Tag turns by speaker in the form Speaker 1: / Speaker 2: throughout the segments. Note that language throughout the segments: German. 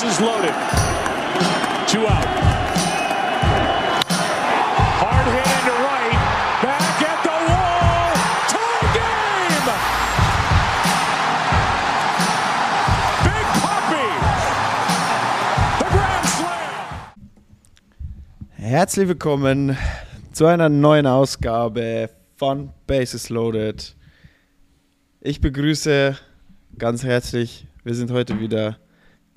Speaker 1: Bases loaded. Two out. Hard hit into right. Back at the wall. Tie game. Big Puppy. The Grand Slam.
Speaker 2: Herzlich willkommen zu einer neuen Ausgabe von Bases Loaded. Ich begrüße ganz herzlich, wir sind heute wieder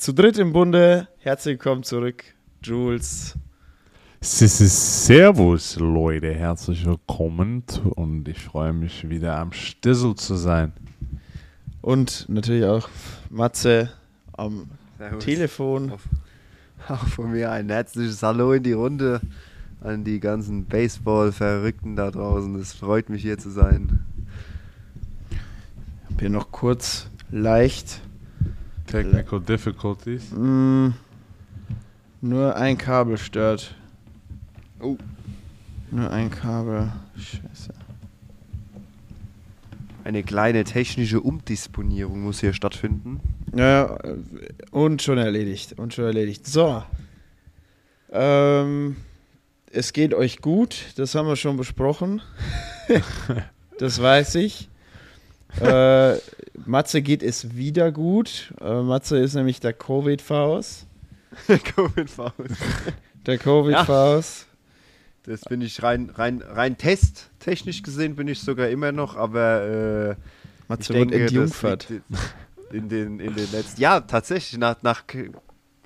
Speaker 2: zu dritt im Bunde. Herzlich willkommen zurück, Jules.
Speaker 3: Servus, Leute, herzlich willkommen und ich freue mich wieder am Stissel zu sein.
Speaker 2: Und natürlich auch Matze am
Speaker 4: Servus.
Speaker 2: Telefon.
Speaker 4: Auch von mir ein herzliches Hallo in die Runde an die ganzen Baseball-Verrückten da draußen. Es freut mich hier zu sein.
Speaker 2: Ich habe hier noch kurz leicht
Speaker 3: Technical Difficulties.
Speaker 2: mh, nur ein Kabel stört.
Speaker 4: Oh.
Speaker 2: Nur ein Kabel. Scheiße.
Speaker 4: Eine kleine technische Umdisponierung muss hier stattfinden.
Speaker 2: Ja, äh, und schon erledigt. Und schon erledigt. So. Ähm, es geht euch gut, das haben wir schon besprochen. das weiß ich. Äh, Matze geht es wieder gut. Äh, Matze ist nämlich der Covid-Faust.
Speaker 4: Covid-Faust.
Speaker 2: Der Covid-Faust.
Speaker 4: Das bin ich rein, rein, rein testtechnisch gesehen bin ich sogar immer noch, aber äh,
Speaker 2: Matze wird entjungfert.
Speaker 4: in den, in den letzten, ja tatsächlich, nach, nach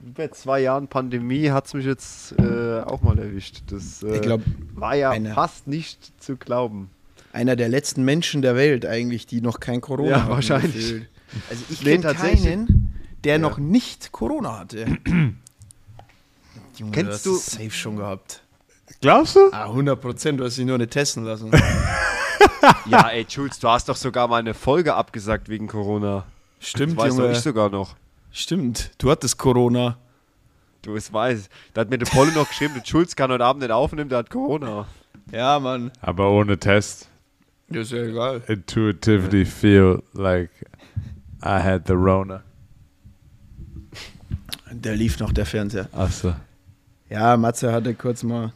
Speaker 4: über zwei Jahren Pandemie hat es mich jetzt äh, auch mal erwischt. Das äh,
Speaker 2: Ich glaube,
Speaker 4: war ja fast nicht zu glauben.
Speaker 2: Einer der letzten Menschen der Welt eigentlich, die noch kein Corona
Speaker 4: Ja,
Speaker 2: hatten.
Speaker 4: wahrscheinlich.
Speaker 2: gefühlt. Also ich
Speaker 4: Nee,
Speaker 2: kenne
Speaker 4: tatsächlich.
Speaker 2: keinen, der
Speaker 4: Ja.
Speaker 2: noch nicht Corona hatte. Junge,
Speaker 4: Kennst
Speaker 2: du hast
Speaker 4: du-
Speaker 2: safe schon gehabt.
Speaker 3: Glaubst du?
Speaker 2: Ah, 100 Prozent, du hast dich nur nicht testen lassen.
Speaker 4: Ja, ey, Jules, du hast doch sogar mal eine Folge abgesagt wegen Corona.
Speaker 2: Stimmt,
Speaker 4: das weiß
Speaker 2: Junge.
Speaker 4: ich sogar noch.
Speaker 2: Stimmt, du hattest Corona.
Speaker 4: Du, es weiß. Da hat mir der Polle noch geschrieben, der Jules kann heute Abend nicht aufnehmen, der hat Corona.
Speaker 2: Ja, Mann.
Speaker 3: Aber ohne Test.
Speaker 2: Ist ja egal.
Speaker 3: Intuitively feel like I had the Rona.
Speaker 2: Der lief noch, der Fernseher.
Speaker 3: Achso.
Speaker 2: Ja, Matze hatte kurz mal.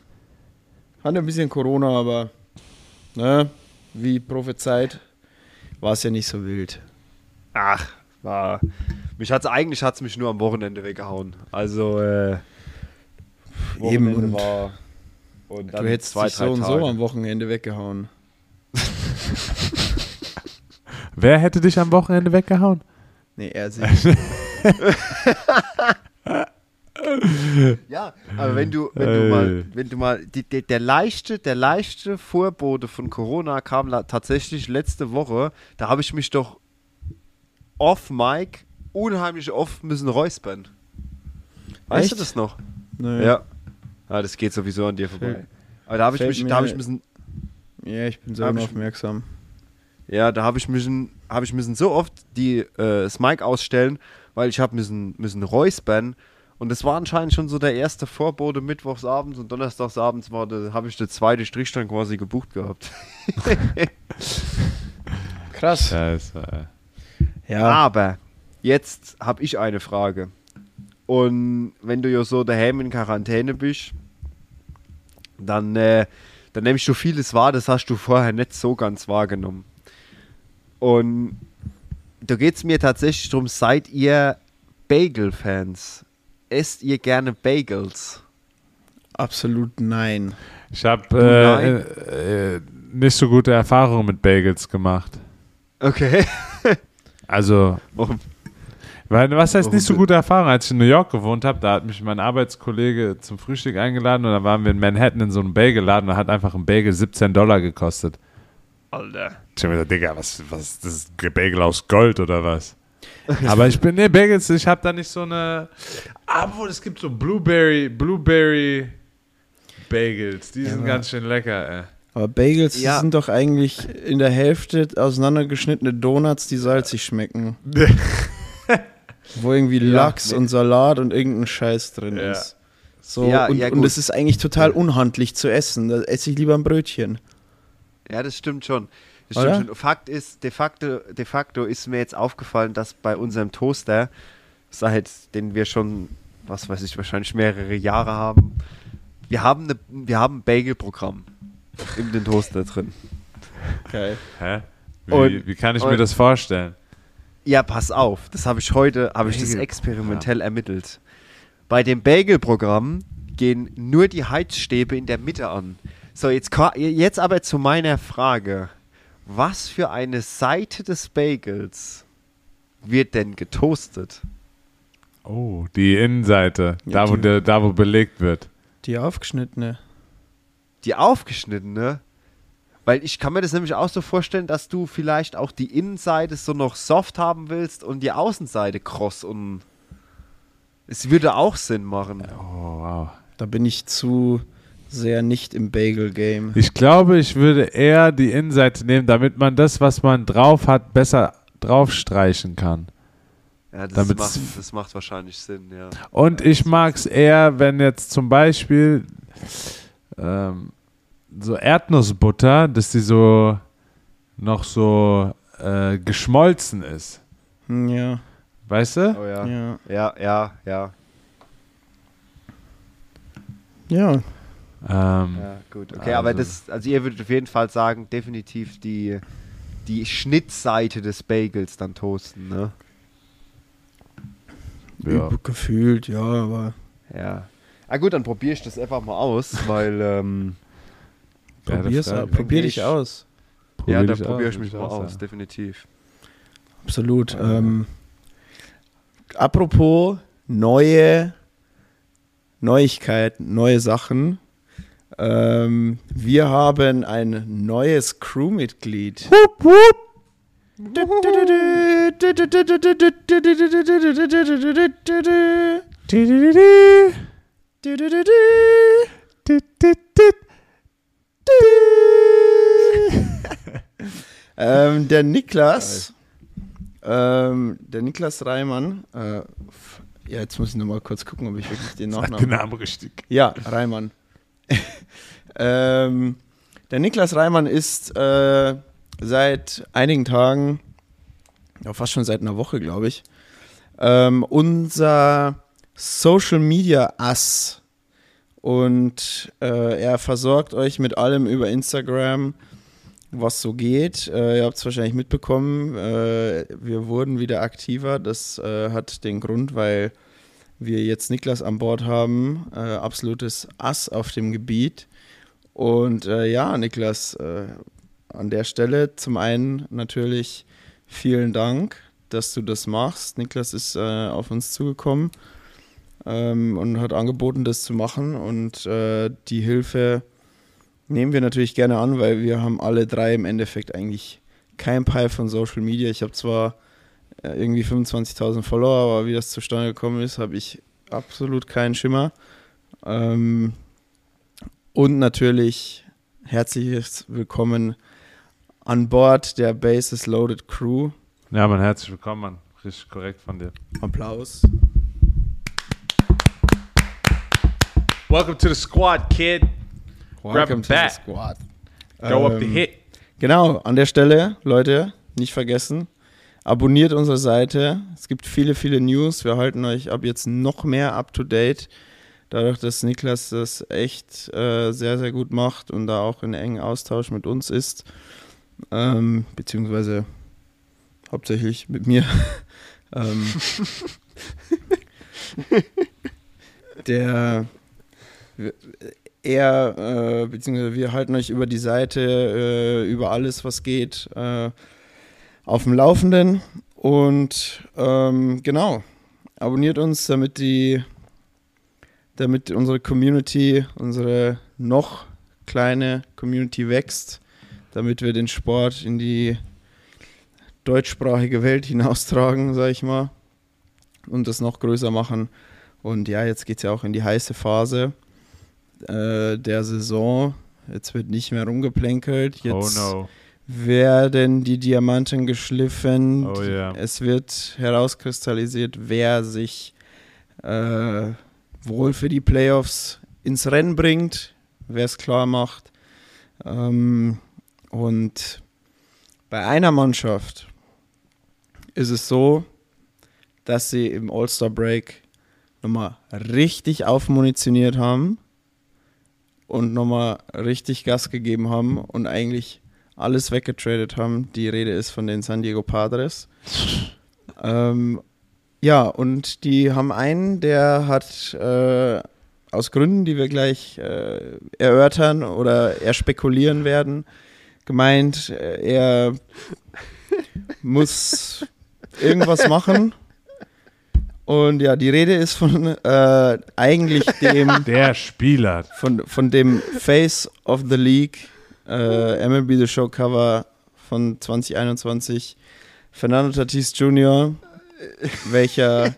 Speaker 2: Hatte ein bisschen Corona, aber. Ne, wie prophezeit, war es ja nicht so wild.
Speaker 4: Ach, war. Mich hat's eigentlich hat's mich nur am Wochenende weggehauen. Also, äh.
Speaker 2: Eben,
Speaker 4: Wochenende
Speaker 2: und
Speaker 4: war. Und
Speaker 2: Du hättest dich so und so am Wochenende weggehauen.
Speaker 3: Wer hätte dich am Wochenende weggehauen?
Speaker 2: Nee, er sich.
Speaker 4: Ja, aber wenn du, wenn du mal, wenn du mal, die, die, der leichte, der leichte Vorbote von Corona kam tatsächlich letzte Woche. Da habe ich mich doch off Mic unheimlich oft müssen räuspern. Weißt du
Speaker 2: Echt?
Speaker 4: das noch?
Speaker 2: Nö.
Speaker 4: Ja. Ja, das geht sowieso an dir vorbei.
Speaker 2: Fällt-
Speaker 4: Aber da habe ich mich,
Speaker 2: mir-
Speaker 4: da habe ich müssen,
Speaker 2: Ja, ich bin
Speaker 4: ich-
Speaker 2: unaufmerksam.
Speaker 4: ja, da habe ich müssen, habe ich müssen so oft die äh, das Mic ausstellen, weil ich habe müssen, müssen räuspern. Und das war anscheinend schon so der erste Vorbote mittwochsabends und donnerstagsabends war, da habe ich den zweite Strich dann quasi gebucht gehabt.
Speaker 2: Krass.
Speaker 3: Scheiße.
Speaker 2: Ja.
Speaker 4: Aber jetzt habe ich eine Frage. Und wenn du ja so daheim in Quarantäne bist, dann, äh, dann nimmst du vieles wahr, das hast du vorher nicht so ganz wahrgenommen. Und da geht es mir tatsächlich darum, seid ihr Bagel-Fans? Esst ihr gerne Bagels?
Speaker 2: Absolut nein.
Speaker 3: Ich habe äh, äh, nicht so gute Erfahrungen mit Bagels gemacht.
Speaker 4: Okay.
Speaker 3: Also,
Speaker 4: Warum?
Speaker 3: Weil, was heißt nicht so gute Erfahrung? Als ich in New York gewohnt habe, da hat mich mein Arbeitskollege zum Frühstück eingeladen und dann waren wir in Manhattan in so einem Bagelladen und da hat einfach ein Bagel 17 Dollar gekostet.
Speaker 4: Alter.
Speaker 3: Ich hab mir gedacht, Digga, was, was, das ist ein Bagel aus Gold oder was? Aber ich bin, nee, Bagels, ich habe da nicht so eine, obwohl es gibt so Blueberry, Blueberry Bagels, die
Speaker 2: Ja,
Speaker 3: sind ganz schön lecker, ey.
Speaker 2: Aber Bagels
Speaker 4: Ja.
Speaker 2: sind doch eigentlich in der Hälfte auseinandergeschnittene Donuts, die salzig schmecken. Wo irgendwie
Speaker 4: Ja,
Speaker 2: Lachs
Speaker 4: nee.
Speaker 2: und Salat und irgendein Scheiß drin
Speaker 3: Ja.
Speaker 2: ist. So,
Speaker 4: Ja,
Speaker 2: und,
Speaker 4: ja,
Speaker 2: und es ist eigentlich total unhandlich zu essen. Da esse ich lieber ein Brötchen.
Speaker 4: Ja, das stimmt schon. Das stimmt schon. Fakt ist, de facto, de facto ist mir jetzt aufgefallen, dass bei unserem Toaster seit den wir schon, was weiß ich, wahrscheinlich mehrere Jahre haben. Wir haben, eine, wir haben ein Bagel-Programm in den Toaster drin.
Speaker 2: Geil.
Speaker 3: Hä? Wie,
Speaker 4: Und-
Speaker 3: wie kann ich
Speaker 4: und-
Speaker 3: mir das vorstellen?
Speaker 4: Ja, pass auf, das habe ich heute, habe ich das experimentell ermittelt. Bei dem Bagel-Programm gehen nur die Heizstäbe in der Mitte an. So, jetzt, jetzt aber zu meiner Frage. Was für eine Seite des Bagels wird denn getoastet?
Speaker 3: Oh, die Innenseite,
Speaker 2: Ja,
Speaker 3: da, wo
Speaker 2: die-
Speaker 3: der, da wo belegt wird.
Speaker 2: Die aufgeschnittene.
Speaker 4: Die aufgeschnittene? Weil ich kann mir das nämlich auch so vorstellen, dass du vielleicht auch die Innenseite so noch soft haben willst und die Außenseite kross und es würde auch Sinn machen.
Speaker 3: Oh, wow.
Speaker 2: Da bin ich zu sehr nicht im Bagel-Game.
Speaker 3: Ich glaube, ich würde eher die Innenseite nehmen, damit man das, was man drauf hat, besser draufstreichen kann.
Speaker 4: Ja, das,
Speaker 3: Damit's-
Speaker 4: macht, das macht wahrscheinlich Sinn, ja.
Speaker 3: Und ich mag es eher, wenn jetzt zum Beispiel ähm, so Erdnussbutter, dass die so noch so äh, geschmolzen ist.
Speaker 2: Hm, Ja,
Speaker 3: Weißt du?
Speaker 4: Oh ja.
Speaker 2: ja,
Speaker 4: Ja, ja, ja.
Speaker 2: ja.
Speaker 3: Ähm,
Speaker 4: Ja, gut. Okay, aber
Speaker 3: Also-
Speaker 4: das, also ihr würdet auf jeden Fall sagen, definitiv die, die Schnittseite des Bagels dann toasten, ne?
Speaker 3: Ja.
Speaker 2: Gefühlt, ja, aber
Speaker 4: Ja. Ah gut, dann probiere ich das einfach mal aus, weil, ähm,
Speaker 2: probier's,
Speaker 3: frag-
Speaker 2: au- probier dich
Speaker 4: ich-
Speaker 2: aus.
Speaker 3: probier
Speaker 4: ja, da probiere
Speaker 3: aus,
Speaker 4: ich mich mal
Speaker 3: auch
Speaker 4: aus, definitiv.
Speaker 2: Absolut. Ähm, apropos neue Neuigkeiten, neue Sachen. Ähm, wir haben ein neues Crewmitglied. ähm, der Niklas, ähm, der Niklas Reimann, äh, ja, jetzt muss ich nochmal kurz gucken, ob ich wirklich den
Speaker 3: Sag den
Speaker 2: Nachnamen.
Speaker 3: Namen richtig.
Speaker 2: Ja, Reimann. ähm, der Niklas Reimann ist äh, seit einigen Tagen, ja, fast schon seit einer Woche, glaube ich, ähm, unser Social Media Ass. Und äh, er versorgt euch mit allem über Instagram, was so geht. Äh, ihr habt es wahrscheinlich mitbekommen, äh, wir wurden wieder aktiver. Das äh, hat den Grund, weil wir jetzt Niklas an Bord haben, äh, absolutes Ass auf dem Gebiet. Und äh, ja, Niklas, an der Stelle zum einen natürlich vielen Dank, dass du das machst. Niklas ist auf uns zugekommen ähm, und hat angeboten, das zu machen. Und äh, die Hilfe nehmen wir natürlich gerne an, weil wir haben alle drei im Endeffekt eigentlich kein Peil von Social Media. Ich habe zwar äh, irgendwie 25.000 Follower, aber wie das zustande gekommen ist, habe ich absolut keinen Schimmer. Ähm, und natürlich herzliches Willkommen an Bord der Bases Loaded Crew.
Speaker 3: Ja, man, herzlich willkommen, Mann. Richtig korrekt von dir.
Speaker 2: Applaus.
Speaker 3: Welcome to the squad, kid.
Speaker 2: Welcome to the
Speaker 3: back.
Speaker 2: squad.
Speaker 3: Go up the
Speaker 2: Ähm,
Speaker 3: hit.
Speaker 2: Genau, an der Stelle, Leute, nicht vergessen, abonniert unsere Seite. Es gibt viele, viele News. Wir halten euch ab jetzt noch mehr up to date. Dadurch, dass Niklas das echt äh, sehr, sehr gut macht und da auch in engen Austausch mit uns ist, ähm, beziehungsweise hauptsächlich mit mir. ähm, der er, äh, beziehungsweise wir halten euch über die Seite, äh, über alles, was geht, äh, auf dem Laufenden. Und ähm, genau, abonniert uns, damit die, damit unsere Community, unsere noch kleine Community wächst, damit wir den Sport in die deutschsprachige Welt hinaustragen, sag ich mal, und das noch größer machen. Und ja, jetzt geht es ja auch in die heiße Phase äh, der Saison. Jetzt wird nicht mehr rumgeplänkelt. Jetzt
Speaker 3: oh no.
Speaker 2: werden die Diamanten geschliffen.
Speaker 3: Oh ja.
Speaker 2: Es wird herauskristallisiert, wer sich äh, wohl für die Playoffs ins Rennen bringt, wer es klar macht. Ähm, und bei einer Mannschaft ist es so, dass sie im All-Star-Break nochmal richtig aufmunitioniert haben und nochmal richtig Gas gegeben haben und eigentlich alles weggetradet haben. Die Rede ist von den San Diego Padres. ähm, ja, und die haben einen, der hat äh, aus Gründen, die wir gleich äh, erörtern oder erspekulieren werden, gemeint, äh, er muss irgendwas machen. Und ja, die Rede ist von äh, eigentlich dem
Speaker 3: Der Spieler.
Speaker 2: von, von dem Face of the League äh, MLB The Show Cover von 2021 Fernando Tatis Jr., welcher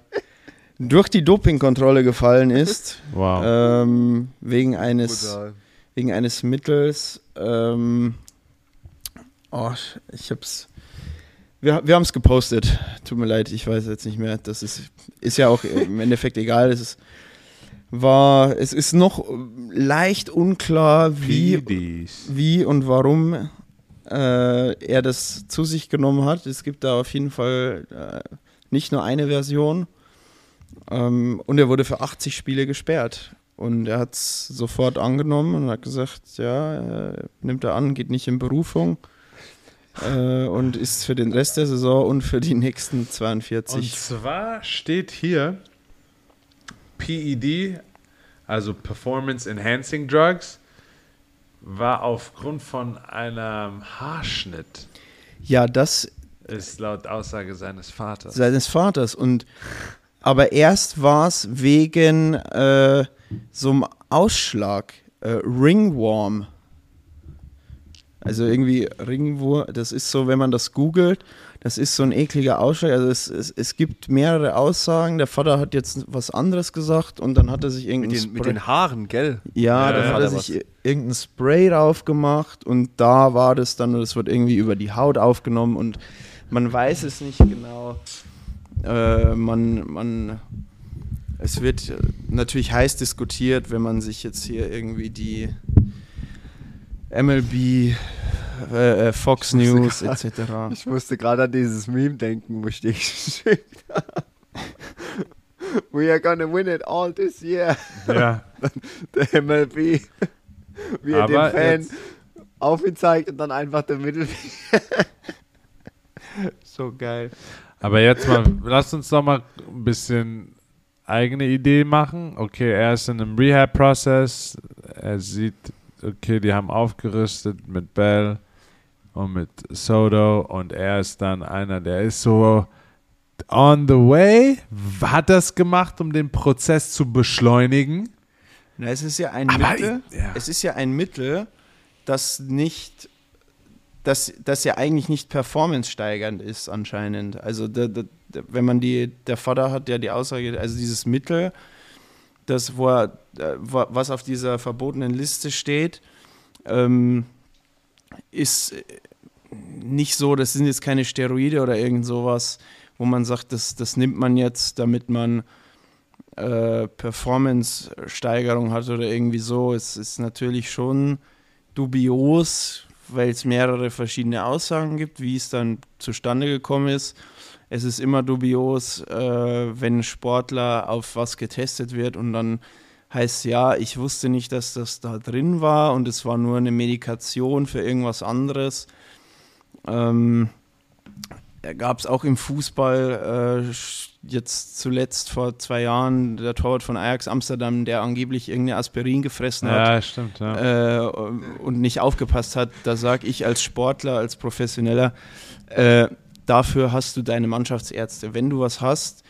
Speaker 2: durch die Dopingkontrolle gefallen ist,
Speaker 3: Wow.
Speaker 2: ähm, wegen eines
Speaker 4: Brutal.
Speaker 2: wegen eines Mittels. Ähm, oh, ich hab's. Wir, wir haben es gepostet. Tut mir leid, ich weiß jetzt nicht mehr. Das ist, ist ja auch im Endeffekt egal. Es ist, war, es ist noch leicht unklar, wie, wie und warum äh, er das zu sich genommen hat. Es gibt da auf jeden Fall äh, nicht nur eine Version. Ähm, und er wurde für 80 Spiele gesperrt. Und er hat es sofort angenommen und hat gesagt, ja, äh, nimmt er an, geht nicht in Berufung. Äh, und ist für den Rest der Saison und für die nächsten
Speaker 3: Und
Speaker 2: 42.
Speaker 3: zwar steht hier PED, also Performance Enhancing Drugs, war aufgrund von einem Haarschnitt,
Speaker 2: Ja, das
Speaker 3: ist laut Aussage seines Vaters.
Speaker 2: seines Vaters. Und aber erst war es wegen äh, so einem Ausschlag, äh, Ringworm. Also irgendwie Ringwurm, das ist so, wenn man das googelt, das ist so ein ekliger Ausschlag. Also es, es, es gibt mehrere Aussagen. Der Vater hat jetzt was anderes gesagt und dann hat er sich irgendein
Speaker 4: Mit den, mit den Haaren, gell?
Speaker 2: ja,
Speaker 3: Ja,
Speaker 2: dann
Speaker 3: ja,
Speaker 2: hat er sich irgendein Spray drauf gemacht und da war das dann, das wird irgendwie über die Haut aufgenommen und man weiß es nicht genau. Äh, man, man, es wird natürlich heiß diskutiert, wenn man sich jetzt hier irgendwie die MLB, äh, äh, Fox News
Speaker 4: grad-
Speaker 2: etc.
Speaker 4: Ich musste gerade an dieses Meme denken, wo ich dir geschickt habe. We are gonna win it all this year.
Speaker 3: Ja,
Speaker 4: Der MLB. Wie er den Fan
Speaker 3: jetzt-
Speaker 4: auf ihn zeigt und dann einfach der Mittelfinger.
Speaker 2: So geil.
Speaker 3: aber jetzt mal, lass uns doch mal ein bisschen eigene Idee machen. Okay, er ist in einem Rehab-Prozess. Er sieht, okay, die haben aufgerüstet mit Bell und mit Soto und er ist dann einer, der ist so on the way, hat das gemacht, um den Prozess zu beschleunigen.
Speaker 2: Na, es ist ja ein
Speaker 3: Aber
Speaker 2: Mittel.
Speaker 3: ich- ja.
Speaker 2: Es ist ja ein Mittel, das nicht, das, das ja eigentlich nicht performance-steigernd ist anscheinend. Also da, da, wenn man die, der Vater hat ja die Aussage, also dieses Mittel, das wo er, äh, was auf dieser verbotenen Liste steht, ähm, ist äh, nicht so, das sind jetzt keine Steroide oder irgend sowas, wo man sagt, das, das nimmt man jetzt, damit man äh, Performance-Steigerung hat oder irgendwie so. Es ist natürlich schon dubios, weil es mehrere verschiedene Aussagen gibt, wie es dann zustande gekommen ist. Es ist immer dubios, äh, wenn Sportler auf was getestet wird und dann heißt ja, ich wusste nicht, dass das da drin war und es war nur eine Medikation für irgendwas anderes. Ähm, gab es auch im Fußball äh, jetzt zuletzt vor zwei Jahren der Torwart von Ajax Amsterdam, der angeblich irgendeine Aspirin gefressen hat
Speaker 3: Ja, stimmt, ja.
Speaker 2: äh, und nicht aufgepasst hat, da sage ich als Sportler, als Professioneller, äh, dafür hast du deine Mannschaftsärzte. Wenn du was hast,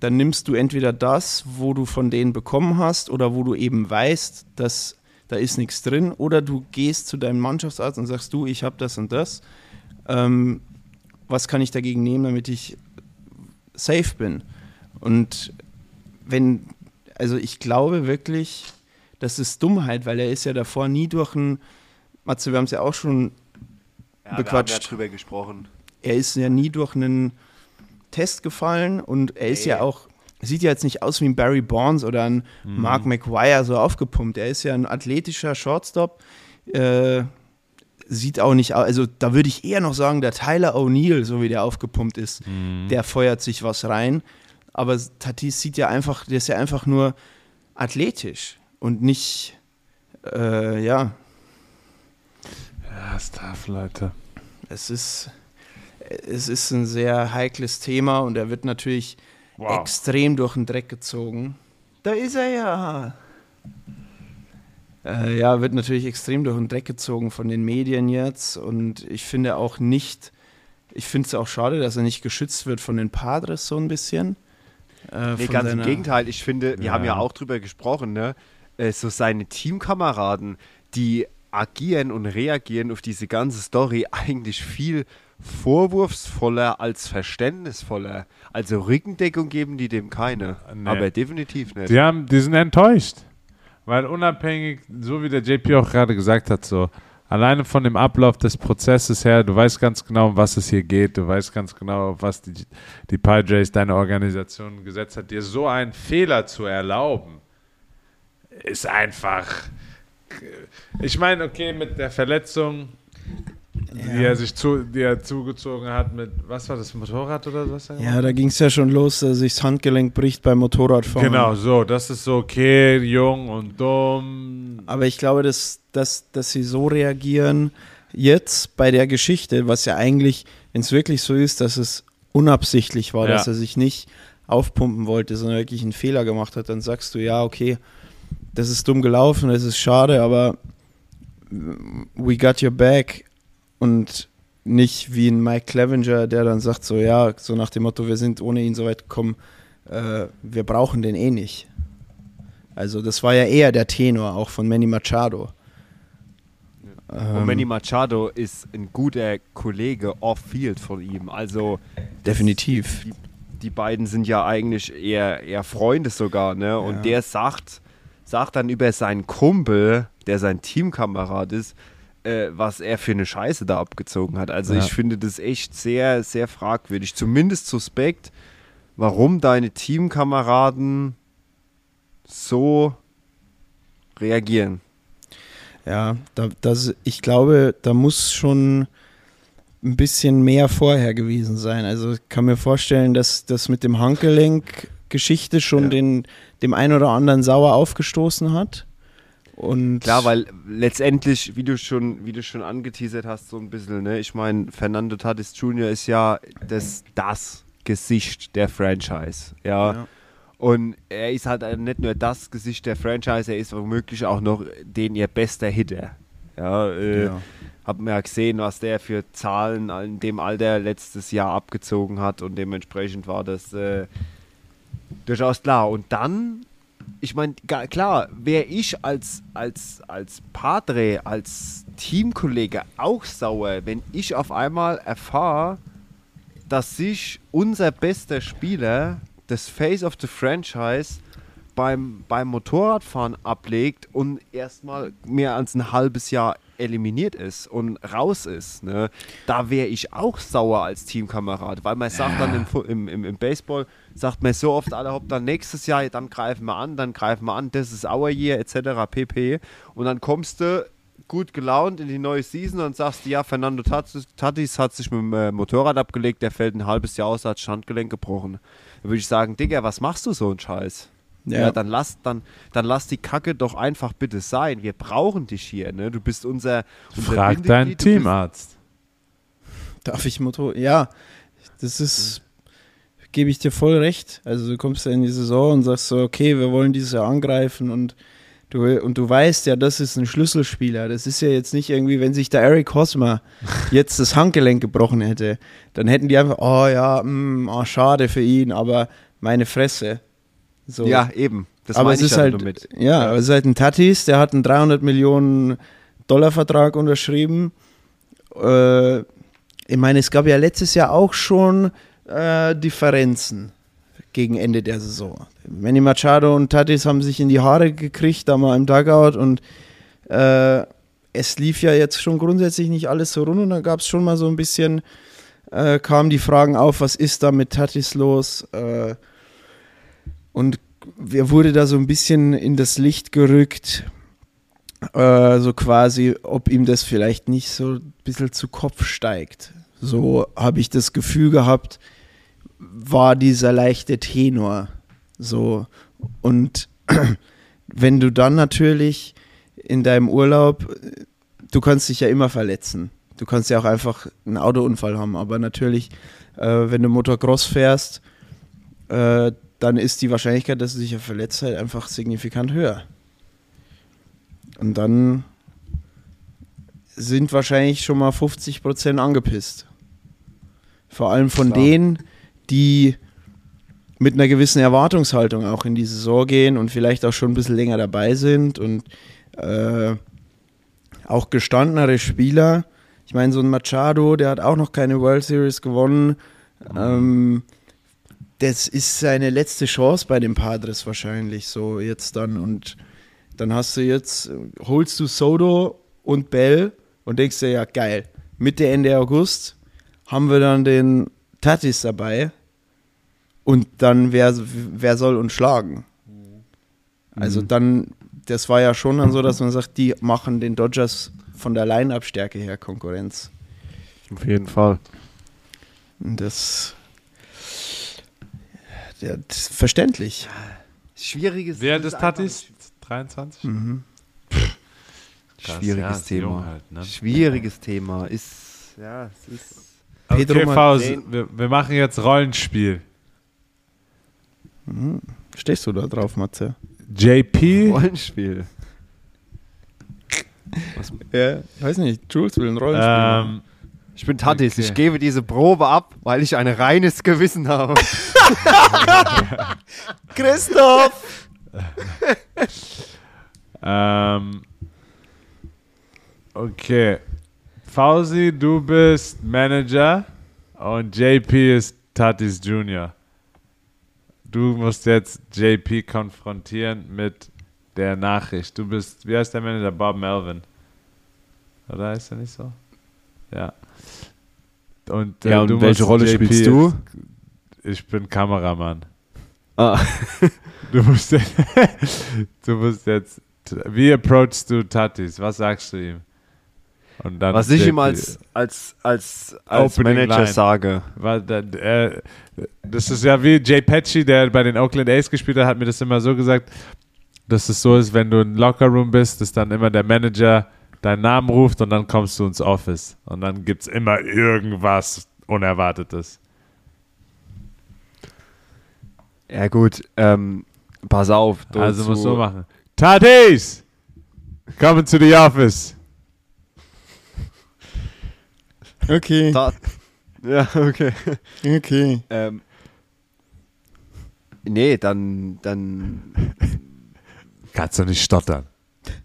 Speaker 2: dann nimmst du entweder das, wo du von denen bekommen hast oder wo du eben weißt, dass da ist nichts drin, oder du gehst zu deinem Mannschaftsarzt und sagst, du, ich habe das und das. Ähm, was kann ich dagegen nehmen, damit ich safe bin? Und wenn, also ich glaube wirklich, das ist Dummheit, weil er ist ja davor nie durch ein, Matze, wir haben es ja auch schon,
Speaker 4: Ja,
Speaker 2: Bequatscht.
Speaker 4: Wir haben ja drüber gesprochen.
Speaker 2: Er ist ja nie durch einen Test gefallen und er ist
Speaker 4: Nee.
Speaker 2: ja auch, sieht ja jetzt nicht aus wie ein Barry Bonds oder ein Mark McGuire so aufgepumpt. Er ist ja ein athletischer Shortstop, äh, sieht auch nicht aus. Also da würde ich eher noch sagen, der Tyler O'Neill, so wie der aufgepumpt ist, der feuert sich was rein. Aber Tatis sieht ja einfach, der ist ja einfach nur athletisch und nicht, äh, ja,
Speaker 3: Ja, tough, Leute.
Speaker 2: es ist, es ist ein sehr heikles Thema und er wird natürlich
Speaker 3: Wow.
Speaker 2: extrem durch den Dreck gezogen. Da ist er ja. Äh, ja, wird natürlich extrem durch den Dreck gezogen von den Medien jetzt und ich finde auch nicht, ich finde es auch schade, dass er nicht geschützt wird von den Padres so ein bisschen. Äh,
Speaker 4: Nee, ganz im Gegenteil. Ich finde, wir
Speaker 3: Ja.
Speaker 4: haben ja auch drüber gesprochen, ne? Äh, so seine Teamkameraden, die agieren und reagieren auf diese ganze Story eigentlich viel vorwurfsvoller als verständnisvoller. Also Rückendeckung geben die dem keine.
Speaker 3: Nee.
Speaker 4: Aber definitiv nicht.
Speaker 3: Die, haben, die sind enttäuscht. Weil unabhängig, so wie der JP auch gerade gesagt hat, so alleine von dem Ablauf des Prozesses her, du weißt ganz genau, um was es hier geht, du weißt ganz genau, auf was die, die Padres, deine Organisation gesetzt hat, dir so einen Fehler zu erlauben, ist einfach. Ich meine, okay, mit der Verletzung, die er sich zu, die er zugezogen hat mit, was war das, Motorrad oder was?
Speaker 2: Ja, da ging es ja schon los, dass sich das Handgelenk bricht beim Motorradfahren.
Speaker 3: Genau, so, das ist so okay, jung und dumm.
Speaker 2: Aber ich glaube, dass, dass, dass sie so reagieren jetzt bei der Geschichte, was ja eigentlich, wenn es wirklich so ist, dass es unabsichtlich war,
Speaker 3: Ja.
Speaker 2: dass er sich nicht aufpumpen wollte, sondern wirklich einen Fehler gemacht hat, dann sagst du, ja, okay, das ist dumm gelaufen, das ist schade, aber we got your back und nicht wie ein Mike Clevenger, der dann sagt so, ja, so nach dem Motto, wir sind ohne ihn so weit gekommen, äh, wir brauchen den eh nicht. Also das war ja eher der Tenor auch von Manny Machado.
Speaker 4: Und Manny Machado ist ein guter Kollege off-field von ihm. Also
Speaker 2: Definitiv.
Speaker 4: die, die beiden sind ja eigentlich eher, eher Freunde sogar, ne? Und
Speaker 2: Ja.
Speaker 4: der sagt, sagt dann über seinen Kumpel, der sein Teamkamerad ist, äh, was er für eine Scheiße da abgezogen hat. Also
Speaker 3: Ja.
Speaker 4: ich finde das echt sehr, sehr fragwürdig. Zumindest suspekt, warum deine Teamkameraden so reagieren.
Speaker 2: Ja, da, das, ich glaube, da muss schon ein bisschen mehr vorher gewesen sein. Also ich kann mir vorstellen, dass das mit dem Handgelenk-Geschichte schon
Speaker 4: Ja.
Speaker 2: den, dem einen oder anderen sauer aufgestoßen hat. Und
Speaker 4: Klar, weil letztendlich, wie du schon, wie du schon angeteasert hast, so ein bisschen, ne, ich meine, Fernando Tatis Jr. ist ja das, das Gesicht der Franchise. Ja.
Speaker 2: Ja.
Speaker 4: Und er ist halt nicht nur das Gesicht der Franchise, er ist womöglich auch noch den ihr bester Hitter. Ja, äh,
Speaker 2: Ja.
Speaker 4: Hab mir ja gesehen, was der für Zahlen in dem Alter letztes Jahr abgezogen hat und dementsprechend war das äh, durchaus klar. Und dann, ich meine, klar, wäre ich als, als, als Padre, als Teamkollege auch sauer, wenn ich auf einmal erfahre, dass sich unser bester Spieler, das Face of the Franchise, beim, beim Motorradfahren ablegt und erstmal mehr als ein halbes Jahr eliminiert ist und raus ist. Ne? Da wäre ich auch sauer als Teamkamerad, weil man sagt dann im, im, im Baseball, sagt man so oft, alle hopp, dann nächstes Jahr, dann greifen wir an, dann greifen wir an, das ist our year, etc. pp. Und dann kommst du gut gelaunt in die neue Season und sagst, ja, Fernando Tatis, hat sich mit dem äh, Motorrad abgelegt, der fällt ein halbes Jahr aus, hat Standgelenk gebrochen. Da würde ich sagen, Digga, was machst du so einen Scheiß? Ja,
Speaker 2: Ja.
Speaker 4: dann lass, dann, dann lass die Kacke doch einfach bitte sein. Wir brauchen dich hier, ne? Du bist unser, unser
Speaker 3: Frag deinen Teamarzt.
Speaker 2: Darf ich Motor? Ja, das ist, gebe ich dir voll recht. Also du kommst ja in die Saison und sagst so, okay, wir wollen dieses Jahr angreifen und du, und du weißt ja, das ist ein Schlüsselspieler. Das ist ja jetzt nicht irgendwie, wenn sich der Eric Hosmer jetzt das Handgelenk gebrochen hätte, dann hätten die einfach, oh ja, mm, oh, schade für ihn, aber meine Fresse. So.
Speaker 4: Ja, eben. Das
Speaker 2: aber es
Speaker 4: ich
Speaker 2: ist
Speaker 4: ja
Speaker 2: halt,
Speaker 4: damit.
Speaker 2: ja, aber es ist halt ein Tatis, der hat einen 300 Millionen Dollar Vertrag unterschrieben. Äh, ich meine, es gab ja letztes Jahr auch schon äh, Differenzen gegen Ende der Saison. Manny Machado und Tatis haben sich in die Haare gekriegt, da mal im Dugout und äh, es lief ja jetzt schon grundsätzlich nicht alles so rund und da gab es schon mal so ein bisschen, äh, kamen die Fragen auf, was ist da mit Tatis los? Äh, und wer wurde da so ein bisschen in das Licht gerückt, äh, so quasi, ob ihm das vielleicht nicht so ein bisschen zu Kopf steigt. So habe ich das Gefühl gehabt, war dieser leichte Tenor. So. Und wenn du dann natürlich in deinem Urlaub, du kannst dich ja immer verletzen. Du kannst ja auch einfach einen Autounfall haben, aber natürlich, äh, wenn du Motocross fährst, äh, dann ist die Wahrscheinlichkeit, dass du dich ja verletzt, halt einfach signifikant höher. Und dann sind wahrscheinlich schon mal 50% angepisst. Vor allem von
Speaker 4: Klar.
Speaker 2: denen, die mit einer gewissen Erwartungshaltung auch in die Saison gehen und vielleicht auch schon ein bisschen länger dabei sind und äh, auch gestandenere Spieler. Ich meine, so ein Machado, der hat auch noch keine World Series gewonnen. Ähm, das ist seine letzte Chance bei den Padres wahrscheinlich so jetzt dann. Und dann hast du jetzt, holst du Soto und Bell und denkst dir, ja geil, Mitte, Ende August haben wir dann den Tatis dabei und dann wer, wer soll uns schlagen? Also dann, das war ja schon dann so, dass man sagt, die machen den Dodgers von der Line-Up-Stärke her Konkurrenz.
Speaker 4: Auf jeden Fall.
Speaker 2: Und das, das ist verständlich.
Speaker 4: Schwieriges
Speaker 3: Wer des
Speaker 4: ist einfach
Speaker 3: Tatis? 23?
Speaker 2: Mhm.
Speaker 3: Krass,
Speaker 4: Schwieriges
Speaker 3: ja, ist
Speaker 4: Thema.
Speaker 3: halt, ne?
Speaker 4: Schwieriges Thema. Ist, ja, es ist.
Speaker 2: Pedro
Speaker 3: Okay, Faust, wir, wir machen jetzt Rollenspiel.
Speaker 2: Stehst du da drauf, Matze?
Speaker 3: JP,
Speaker 4: Rollenspiel.
Speaker 2: Ja, weiß nicht. Jules will ein Rollenspiel.
Speaker 3: ähm,
Speaker 4: Ich bin Tatis.
Speaker 3: Okay.
Speaker 4: Ich gebe diese Probe ab, weil ich ein reines Gewissen habe.
Speaker 2: Christoph!
Speaker 3: ähm, okay. Fausi, du bist Manager und JP ist Tatis Junior. Du musst jetzt JP konfrontieren mit der Nachricht. Du bist, wie heißt der Manager? Bob Melvin. Oder ist er nicht so? Ja. Und, äh,
Speaker 4: Ja, und welche Rolle
Speaker 3: JP
Speaker 4: spielst du?
Speaker 3: Ich bin Kameramann.
Speaker 4: Ah.
Speaker 3: Du musst, du musst jetzt. Wie approachst du Tatis? Was sagst du ihm?
Speaker 4: Was ich ihm als, als, als, als
Speaker 3: Opening
Speaker 4: Manager
Speaker 3: line.
Speaker 4: sage.
Speaker 3: Da- äh, das ist ja wie Jay Patchy, der bei den Oakland A's gespielt hat, hat mir das immer so gesagt, dass es so ist, wenn du im Lockerroom bist, dass dann immer der Manager deinen Namen ruft und dann kommst du ins Office. Und dann gibt es immer irgendwas Unerwartetes.
Speaker 4: Ja gut, ähm, pass auf.
Speaker 3: also musst du so machen. Tatis! Coming to the office.
Speaker 2: Okay,
Speaker 4: Ta ja, okay.
Speaker 2: okay.
Speaker 4: Ähm, nee, dann, dann.
Speaker 3: Kannst du nicht stottern.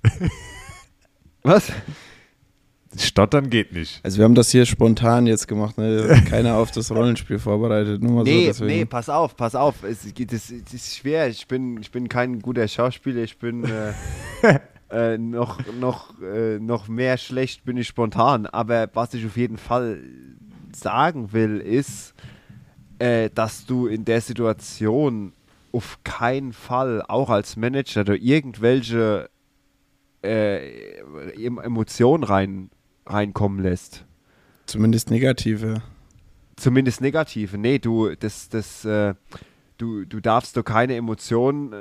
Speaker 4: Was?
Speaker 3: Stottern geht nicht.
Speaker 2: Also wir haben das hier spontan jetzt gemacht, ne? keiner auf das Rollenspiel vorbereitet. Nur mal so
Speaker 4: Nee,
Speaker 2: deswegen.
Speaker 4: nee, pass auf, pass auf. Es, geht- das, das ist schwer. Ich bin, ich bin kein guter Schauspieler. Ich bin äh, äh, noch, noch, äh, noch mehr schlecht bin ich spontan. Aber was ich auf jeden Fall sagen will, ist, äh, dass du in der Situation auf keinen Fall, auch als Manager, da irgendwelche äh, Em- Emotionen rein, reinkommen lässt.
Speaker 2: Zumindest negative.
Speaker 4: Zumindest negative. Nee, du, das, das, äh, du, du darfst da keine Emotionen äh,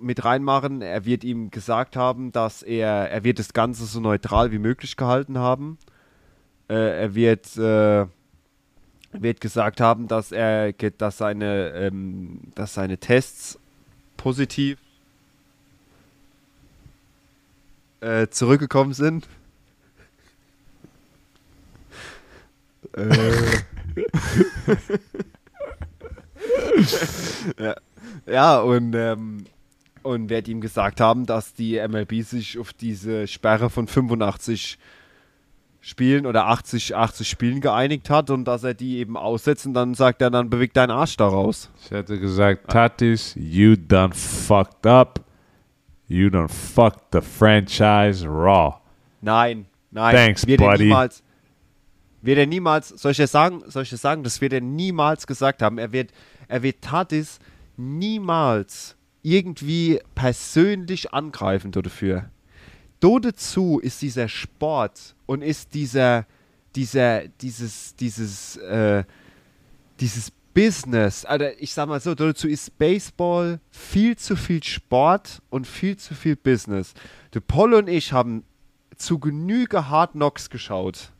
Speaker 4: mit reinmachen. Er wird ihm gesagt haben, dass er, er wird das Ganze so neutral wie möglich gehalten haben. Äh, er wird, äh, wird gesagt haben, dass er, dass seine, ähm, dass seine Tests positiv äh, zurückgekommen sind. äh, ja. ja, und, ähm, und wird ihm gesagt haben, dass die MLB sich auf diese Sperre von 85 Spielen oder 80, 80 Spielen geeinigt hat und dass er die eben aussetzt und dann sagt er, dann bewegt dein Arsch daraus.
Speaker 3: Ich hätte gesagt, Tatis, you done fucked up. You done fucked the franchise raw.
Speaker 4: Nein, nein.
Speaker 3: Thanks,
Speaker 4: wird er
Speaker 3: buddy.
Speaker 4: niemals, wird er niemals, soll ich das sagen, soll ich das sagen, das wird er niemals gesagt haben. Er wird, er wird Tatis niemals irgendwie persönlich angreifen dafür. dazu ist dieser Sport und ist dieser, dieser, dieses, dieses, äh, dieses Business, also ich sag mal so, dazu ist Baseball viel zu viel Sport und viel zu viel Business. Der Polo und ich haben zu Genüge Hard Knocks geschaut.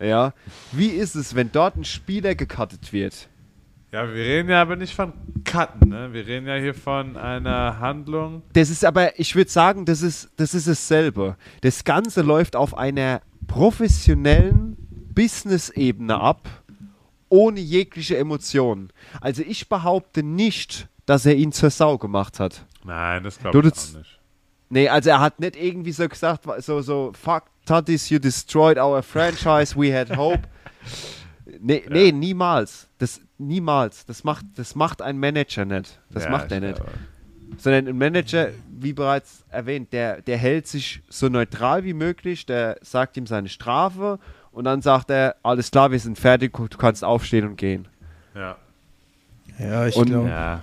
Speaker 4: Ja, wie ist es, wenn dort ein Spieler gecuttet wird?
Speaker 3: Ja, wir reden ja aber nicht von Cutten, ne? Wir reden ja hier von einer Handlung.
Speaker 4: Das ist aber, ich würde sagen, das ist, das ist dasselbe. Das Ganze läuft auf einer professionellen Business-Ebene ab, ohne jegliche Emotionen. Also ich behaupte nicht, dass er ihn zur Sau gemacht hat.
Speaker 3: Nein, das glaube ich auch nicht.
Speaker 4: Nee, also er hat nicht irgendwie so gesagt, so, so, fuck, Tatis, you destroyed our franchise, we had hope. Nee, nee, niemals. Das, niemals. Das macht, das macht ein Manager nicht. Das
Speaker 3: Ja,
Speaker 4: macht er
Speaker 3: ich
Speaker 4: nicht.
Speaker 3: glaube.
Speaker 4: sondern ein Manager, wie bereits erwähnt, der, der hält sich so neutral wie möglich, der sagt ihm seine Strafe und dann sagt er, alles klar, wir sind fertig, du kannst aufstehen und gehen.
Speaker 3: Ja.
Speaker 2: Ja, ich glaube,
Speaker 3: Ja.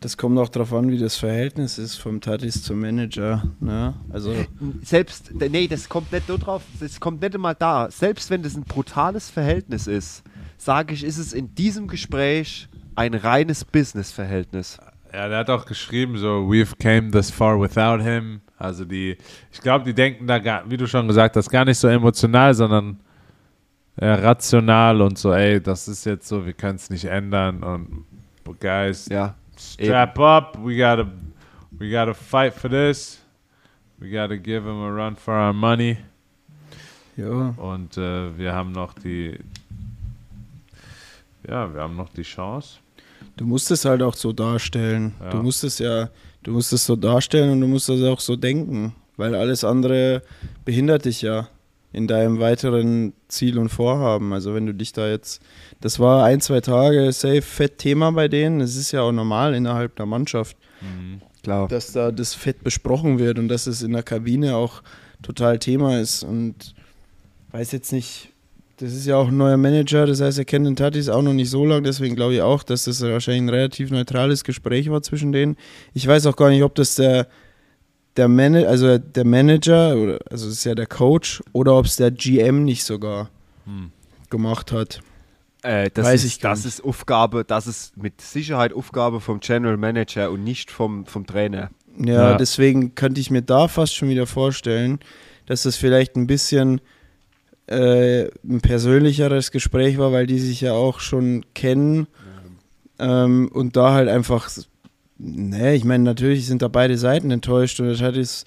Speaker 2: das kommt auch darauf an, wie das Verhältnis ist vom Tatis zum Manager. Ne? Also,
Speaker 4: Selbst, nee, das kommt nicht nur drauf, das kommt nicht einmal da. Selbst wenn das ein brutales Verhältnis ist, sage ich, ist es in diesem Gespräch ein reines Business-Verhältnis.
Speaker 3: Ja, der hat auch geschrieben, so, we've came this far without him. Also die, ich glaube, die denken da gar, wie du schon gesagt hast, gar nicht so emotional, sondern eher rational und so, ey, das ist jetzt so, wir können es nicht ändern und guys,
Speaker 4: Ja.
Speaker 3: strap up, we gotta, we gotta fight for this, we gotta give him a run for our money
Speaker 2: ja.
Speaker 3: und äh, wir haben noch die, ja, wir haben noch die Chance.
Speaker 2: Du musst es halt auch so darstellen.
Speaker 3: Ja.
Speaker 2: Du musst es ja, du musst es so darstellen und du musst das auch so denken, weil alles andere behindert dich ja in deinem weiteren Ziel und Vorhaben. Also wenn du dich da jetzt, das war ein, zwei Tage safe fett Thema bei denen. Es ist ja auch normal innerhalb der Mannschaft,
Speaker 4: Klar.
Speaker 2: dass da das fett besprochen wird und dass es in der Kabine auch total Thema ist und weiß jetzt nicht, das ist ja auch ein neuer Manager, das heißt, er kennt den Tatis auch noch nicht so lange, deswegen glaube ich auch, dass das wahrscheinlich ein relativ neutrales Gespräch war zwischen denen. Ich weiß auch gar nicht, ob das der, der, Man also der Manager, oder, also das ist ja der Coach, oder ob es der GM nicht sogar gemacht hat.
Speaker 4: Äh, das
Speaker 2: Weiß
Speaker 4: ist,
Speaker 2: ich gar
Speaker 4: das ist Aufgabe, das ist mit Sicherheit Aufgabe vom General Manager und nicht vom, vom Trainer.
Speaker 2: Ja,
Speaker 3: Ja.
Speaker 2: deswegen könnte ich mir da fast schon wieder vorstellen, dass das vielleicht ein bisschen äh, ein persönlicheres Gespräch war, weil die sich ja auch schon kennen. Ähm, und da halt einfach, ne, ich meine, natürlich sind da beide Seiten enttäuscht und das hat es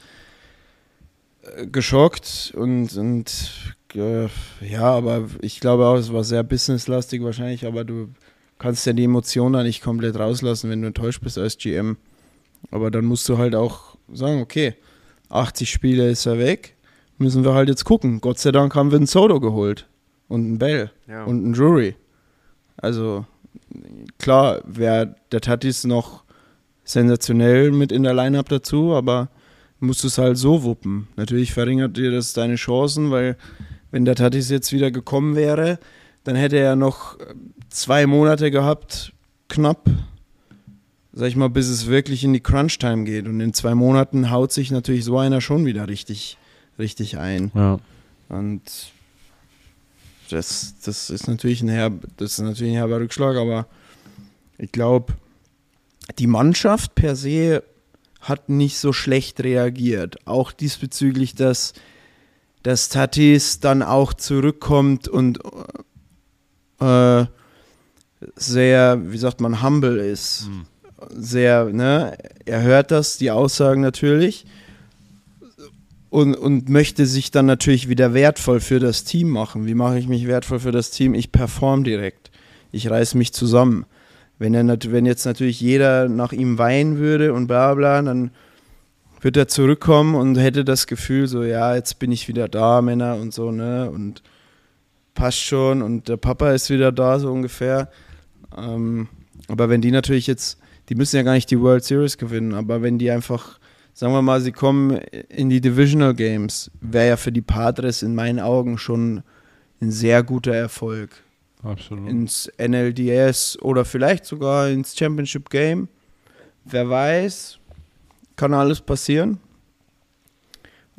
Speaker 2: äh, geschockt und, und äh, ja, aber ich glaube auch, es war sehr businesslastig wahrscheinlich, aber du kannst ja die Emotionen da nicht komplett rauslassen, wenn du enttäuscht bist als GM. Aber dann musst du halt auch sagen, okay, 80 Spiele ist er weg, müssen wir halt jetzt gucken. Gott sei Dank haben wir einen Soto geholt und einen Bell
Speaker 4: Ja.
Speaker 2: und einen Drury. Also klar, wäre der Tatis noch sensationell mit in der Lineup dazu, aber musst du es halt so wuppen. Natürlich verringert dir das deine Chancen, weil wenn der Tatis jetzt wieder gekommen wäre, dann hätte er noch äh, zwei Monate gehabt, knapp, sag ich mal, bis es wirklich in die Crunch-Time geht. Und in zwei Monaten haut sich natürlich so einer schon wieder richtig, richtig ein.
Speaker 3: Ja.
Speaker 2: Und das, das ist natürlich ein herb, das ist natürlich ein herber Rückschlag, aber ich glaube, die Mannschaft per se hat nicht so schlecht reagiert. Auch diesbezüglich, dass, dass Tatis dann auch zurückkommt und äh, sehr, wie sagt man, humble ist. Sehr, ne, er hört das, die Aussagen natürlich und, und möchte sich dann natürlich wieder wertvoll für das Team machen. Wie mache ich mich wertvoll für das Team? Ich perform direkt. Ich reiß mich zusammen. Wenn, er wenn jetzt natürlich jeder nach ihm weinen würde und bla bla, dann wird er zurückkommen und hätte das Gefühl, so, ja, jetzt bin ich wieder da, Männer und so, ne? Und passt schon und der Papa ist wieder da, so ungefähr. Ähm, aber wenn die natürlich jetzt, die müssen ja gar nicht die World Series gewinnen, aber wenn die einfach, sagen wir mal, sie kommen in die Divisional Games, wäre ja für die Padres in meinen Augen schon ein sehr guter Erfolg
Speaker 3: Absolut.
Speaker 2: ins NLDS oder vielleicht sogar ins Championship Game. Wer weiß, kann alles passieren.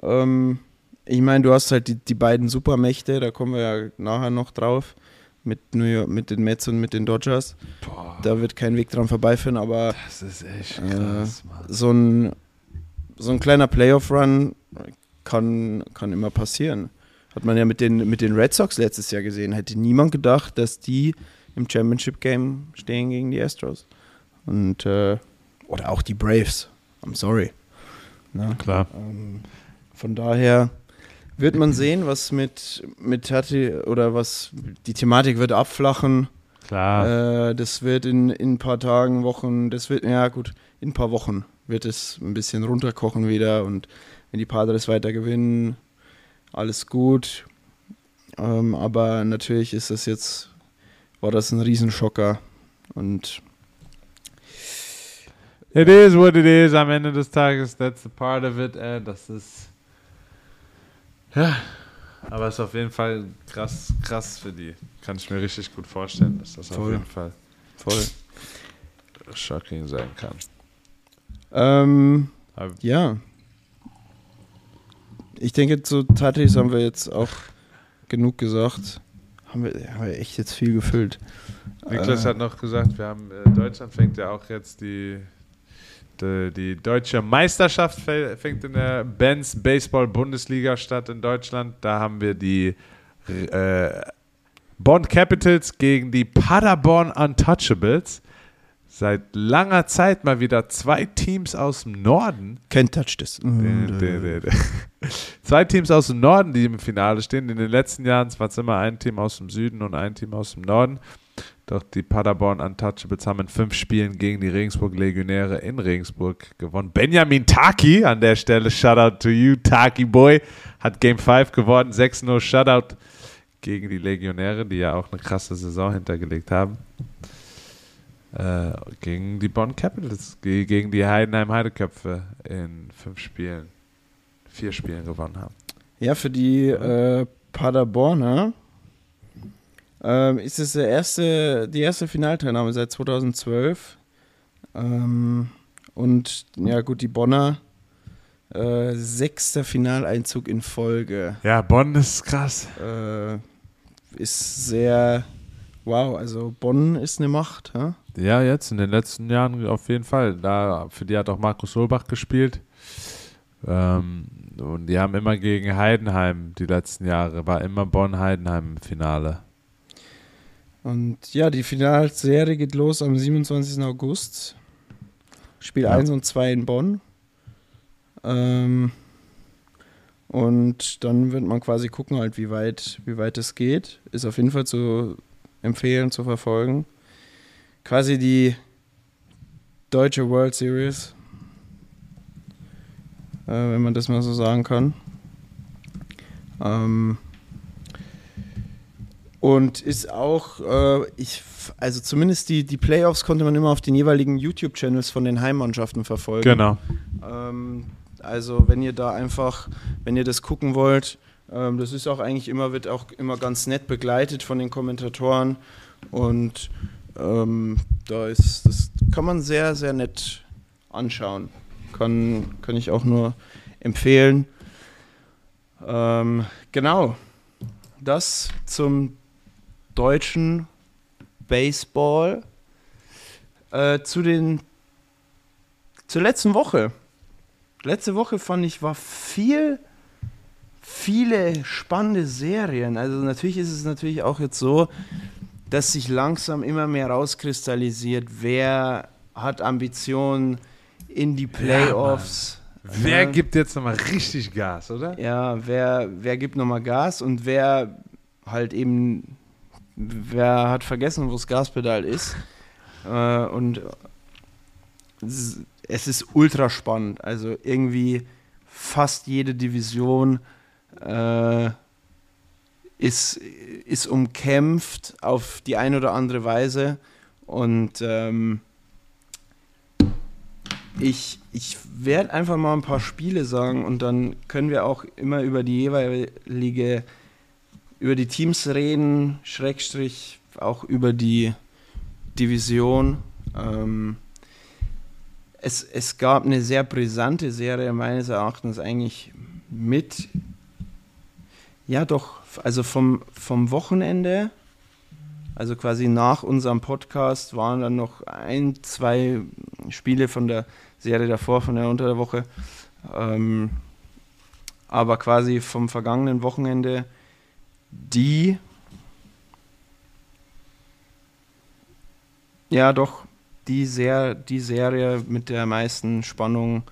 Speaker 2: Ähm, ich meine, du hast halt die, die beiden Supermächte, da kommen wir ja nachher noch drauf, mit New York, mit den Mets und mit den Dodgers.
Speaker 3: Boah,
Speaker 2: Da wird kein Weg dran vorbeiführen, aber
Speaker 3: das ist echt
Speaker 2: Äh,
Speaker 3: krass, Mann.
Speaker 2: so ein, so ein kleiner Playoff-Run kann, kann immer passieren. Hat man ja mit den, mit den Red Sox letztes Jahr gesehen. Hätte niemand gedacht, dass die im Championship-Game stehen gegen die Astros. Und, äh, oder auch die Braves. I'm sorry. Na,
Speaker 3: Klar.
Speaker 2: ähm, von daher wird man sehen, was mit, mit Tati oder was die Thematik wird abflachen.
Speaker 3: Klar.
Speaker 2: Äh, das wird in, in ein paar Tagen, Wochen, das wird, ja gut, in ein paar Wochen wird es ein bisschen runterkochen wieder und wenn die Padres weiter gewinnen, alles gut. Ähm, aber natürlich ist das jetzt, war das ein Riesenschocker und
Speaker 3: It is what it is. Am Ende des Tages, that's a part of it. Äh, das ist. Ja. Aber es ist auf jeden Fall krass, krass für die. Kann ich mir richtig gut vorstellen, dass das auf
Speaker 2: Voll.
Speaker 3: jeden Fall
Speaker 2: voll.
Speaker 3: shocking sein kann.
Speaker 2: Ähm, ja. Ich denke, zu Tatis haben wir jetzt auch genug gesagt. Haben wir, haben wir echt jetzt viel gefüllt.
Speaker 3: Niklas
Speaker 2: Äh,
Speaker 3: hat noch gesagt, wir haben äh, Deutschland fängt ja auch jetzt die, die, die deutsche Meisterschaft fä- fängt in der Benz Baseball Bundesliga statt in Deutschland. Da haben wir die äh, Bonn Capitals gegen die Paderborn Untouchables. Seit langer Zeit mal wieder zwei Teams aus dem Norden
Speaker 2: Ken
Speaker 3: der- der- der. Zwei Teams aus dem Norden, die im Finale stehen. In den letzten Jahren war es immer ein Team aus dem Süden und ein Team aus dem Norden. Doch die Paderborn Untouchables haben in fünf Spielen gegen die Regensburg Legionäre in Regensburg gewonnen. Benjamin Taki an der Stelle, Shoutout to you, Taki Boy, hat Game 5 gewonnen. 6-0 Shutout gegen die Legionäre, die ja auch eine krasse Saison hintergelegt haben. Äh, gegen die Bonn Capitals, ge- gegen die Heidenheim Heideköpfe in fünf Spielen, vier Spielen gewonnen haben.
Speaker 2: Ja, für die äh, Paderborner ähm, ist es der erste, die erste Finalteilnahme seit 2012. Ähm, und ja, gut, die Bonner äh, sechster Finaleinzug in Folge.
Speaker 3: Ja, Bonn ist krass.
Speaker 2: Äh, ist sehr wow, also Bonn ist eine Macht. Ja?
Speaker 3: Ja, jetzt in den letzten Jahren auf jeden Fall. Da, für die hat auch Markus Solbach gespielt. Ähm, und die haben immer gegen Heidenheim die letzten Jahre, war immer Bonn-Heidenheim im Finale.
Speaker 2: Und ja, die Finalserie geht los am 27. August. Spiel
Speaker 3: Ja.
Speaker 2: 1 und 2 in Bonn. Ähm, und dann wird man quasi gucken, halt, wie weit, wie weit es geht. Ist auf jeden Fall zu empfehlen, zu verfolgen. Quasi die deutsche World Series. Äh, wenn man das mal so sagen kann. Ähm, und ist auch, äh, ich, also zumindest die, die Playoffs konnte man immer auf den jeweiligen YouTube-Channels von den Heimmannschaften verfolgen.
Speaker 3: Genau.
Speaker 2: Ähm, also wenn ihr da einfach, wenn ihr das gucken wollt, ähm, das ist auch eigentlich immer, wird auch immer ganz nett begleitet von den Kommentatoren und ähm, da ist, das kann man sehr, sehr nett anschauen. Kann, kann ich auch nur empfehlen. Ähm, genau. Das zum deutschen Baseball. Äh, zu den zur letzten Woche. Letzte Woche fand ich, war viel, viele spannende Serien. Also natürlich ist es natürlich auch jetzt so, dass sich langsam immer mehr rauskristallisiert, wer hat Ambitionen in die Playoffs.
Speaker 3: Wer
Speaker 2: Ja.
Speaker 3: gibt jetzt nochmal richtig Gas, oder?
Speaker 2: Ja, wer, wer gibt nochmal Gas und wer halt eben, wer hat vergessen, wo das Gaspedal ist. Äh, und es es ist ultra spannend. Also irgendwie fast jede Division äh, ist, ist umkämpft auf die eine oder andere Weise. Und ähm, ich, ich werde einfach mal ein paar Spiele sagen und dann können wir auch immer über die jeweilige, über die Teams reden, Schrägstrich auch über die Division. Ähm, es, es gab eine sehr brisante Serie, meines Erachtens eigentlich mit, ja doch, also vom, vom Wochenende, also quasi nach unserem Podcast, waren dann noch ein, zwei Spiele von der Serie davor, von der unter der Woche. Ähm, aber quasi vom vergangenen Wochenende die, ja doch, die, sehr, die Serie mit der meisten Spannung,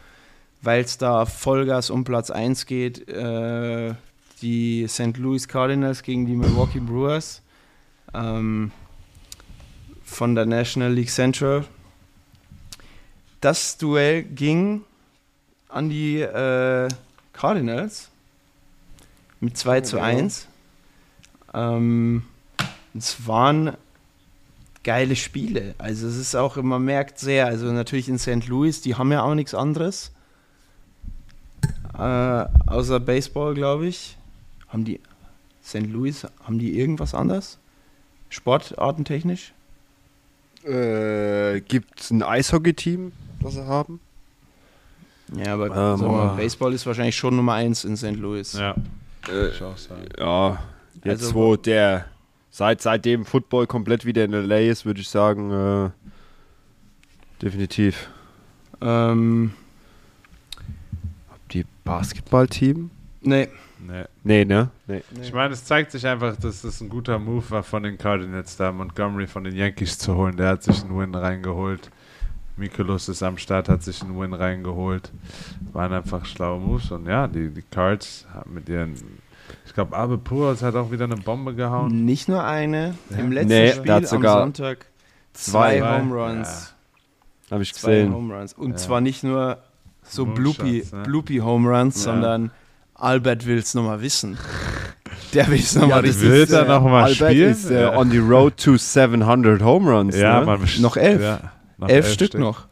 Speaker 2: weil es da Vollgas um Platz 1 geht. Äh, die St. Louis Cardinals gegen die Milwaukee Brewers ähm, von der National League Central. Das Duell ging an die äh, Cardinals mit 2 zu 1. Ähm, es waren geile Spiele. Also es ist auch, man merkt sehr, also natürlich in St. Louis, die haben ja auch nichts anderes. Äh, außer Baseball, glaube ich. Haben die St. Louis, haben die irgendwas anderes? Sportartentechnisch?
Speaker 4: Äh, Gibt es ein Eishockey-Team, das sie haben?
Speaker 2: Ja, aber
Speaker 4: Ähm,
Speaker 2: mal, Baseball ist wahrscheinlich schon Nummer 1 in St. Louis.
Speaker 3: Ja,
Speaker 4: Äh,
Speaker 3: ich auch sagen.
Speaker 4: ja, jetzt
Speaker 2: Also-
Speaker 4: wo der seit seitdem Football komplett wieder in LA ist, würde ich sagen, äh, definitiv.
Speaker 2: Ähm,
Speaker 4: Die Basketballteam?
Speaker 2: nee.
Speaker 3: Nee.
Speaker 4: Nee, ne? Nee.
Speaker 3: Ich meine, es zeigt sich einfach, dass das ein guter Move war von den Cardinals, da Montgomery von den Yankees zu holen. Der hat sich einen Win reingeholt. Mikulus ist am Start, hat sich einen Win reingeholt. Waren einfach schlaue Moves. Und ja, die, die Cards haben mit ihren. Ich glaube, Abe Puros hat auch wieder eine Bombe gehauen.
Speaker 2: Nicht nur eine.
Speaker 3: Ja.
Speaker 2: Im letzten
Speaker 4: Nee,
Speaker 2: Spiel am
Speaker 4: sogar
Speaker 2: Sonntag zwei,
Speaker 3: zwei.
Speaker 2: Home Runs.
Speaker 4: Habe ich
Speaker 2: Zwei
Speaker 4: gesehen.
Speaker 2: Home Runs. Und
Speaker 3: Ja.
Speaker 2: zwar nicht nur so bloopy,
Speaker 3: ne?
Speaker 2: bloopy Home Runs,
Speaker 4: Ja.
Speaker 2: sondern Albert will es nochmal wissen. Der will es nochmal
Speaker 4: Ja,
Speaker 2: ja, richtig.
Speaker 3: will er noch mal
Speaker 4: Albert
Speaker 3: spielen?
Speaker 4: ist äh,
Speaker 3: Ja.
Speaker 4: on the road to 700 Home Runs.
Speaker 3: Ja,
Speaker 4: ne?
Speaker 3: man,
Speaker 2: Noch elf.
Speaker 3: Ja, noch
Speaker 2: elf, Stück, noch.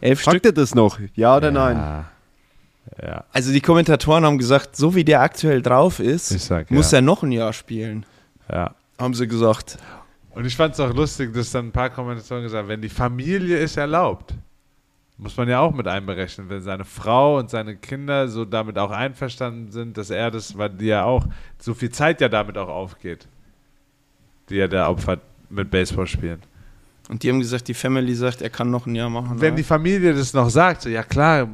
Speaker 2: Elf Stück.
Speaker 4: Fragt ihr das noch? Ja oder nein?
Speaker 3: Ja. ja,
Speaker 2: Also die Kommentatoren haben gesagt, so wie der aktuell drauf ist,
Speaker 3: sag
Speaker 2: muss
Speaker 3: ja.
Speaker 2: er noch ein Jahr spielen.
Speaker 3: ja.
Speaker 2: Haben sie gesagt.
Speaker 3: Und ich fand es auch lustig, dass dann ein paar Kommentatoren gesagt haben, wenn die Familie es erlaubt, muss man ja auch mit einberechnen, wenn seine Frau und seine Kinder so damit auch einverstanden sind, dass er das, weil die ja auch so viel Zeit ja damit auch aufgeht, die er da opfert mit Baseball spielen.
Speaker 2: Und die haben gesagt, die Family sagt, er kann noch ein Jahr machen.
Speaker 3: Wenn
Speaker 2: oder?
Speaker 3: die Familie das noch sagt, so, ja klar,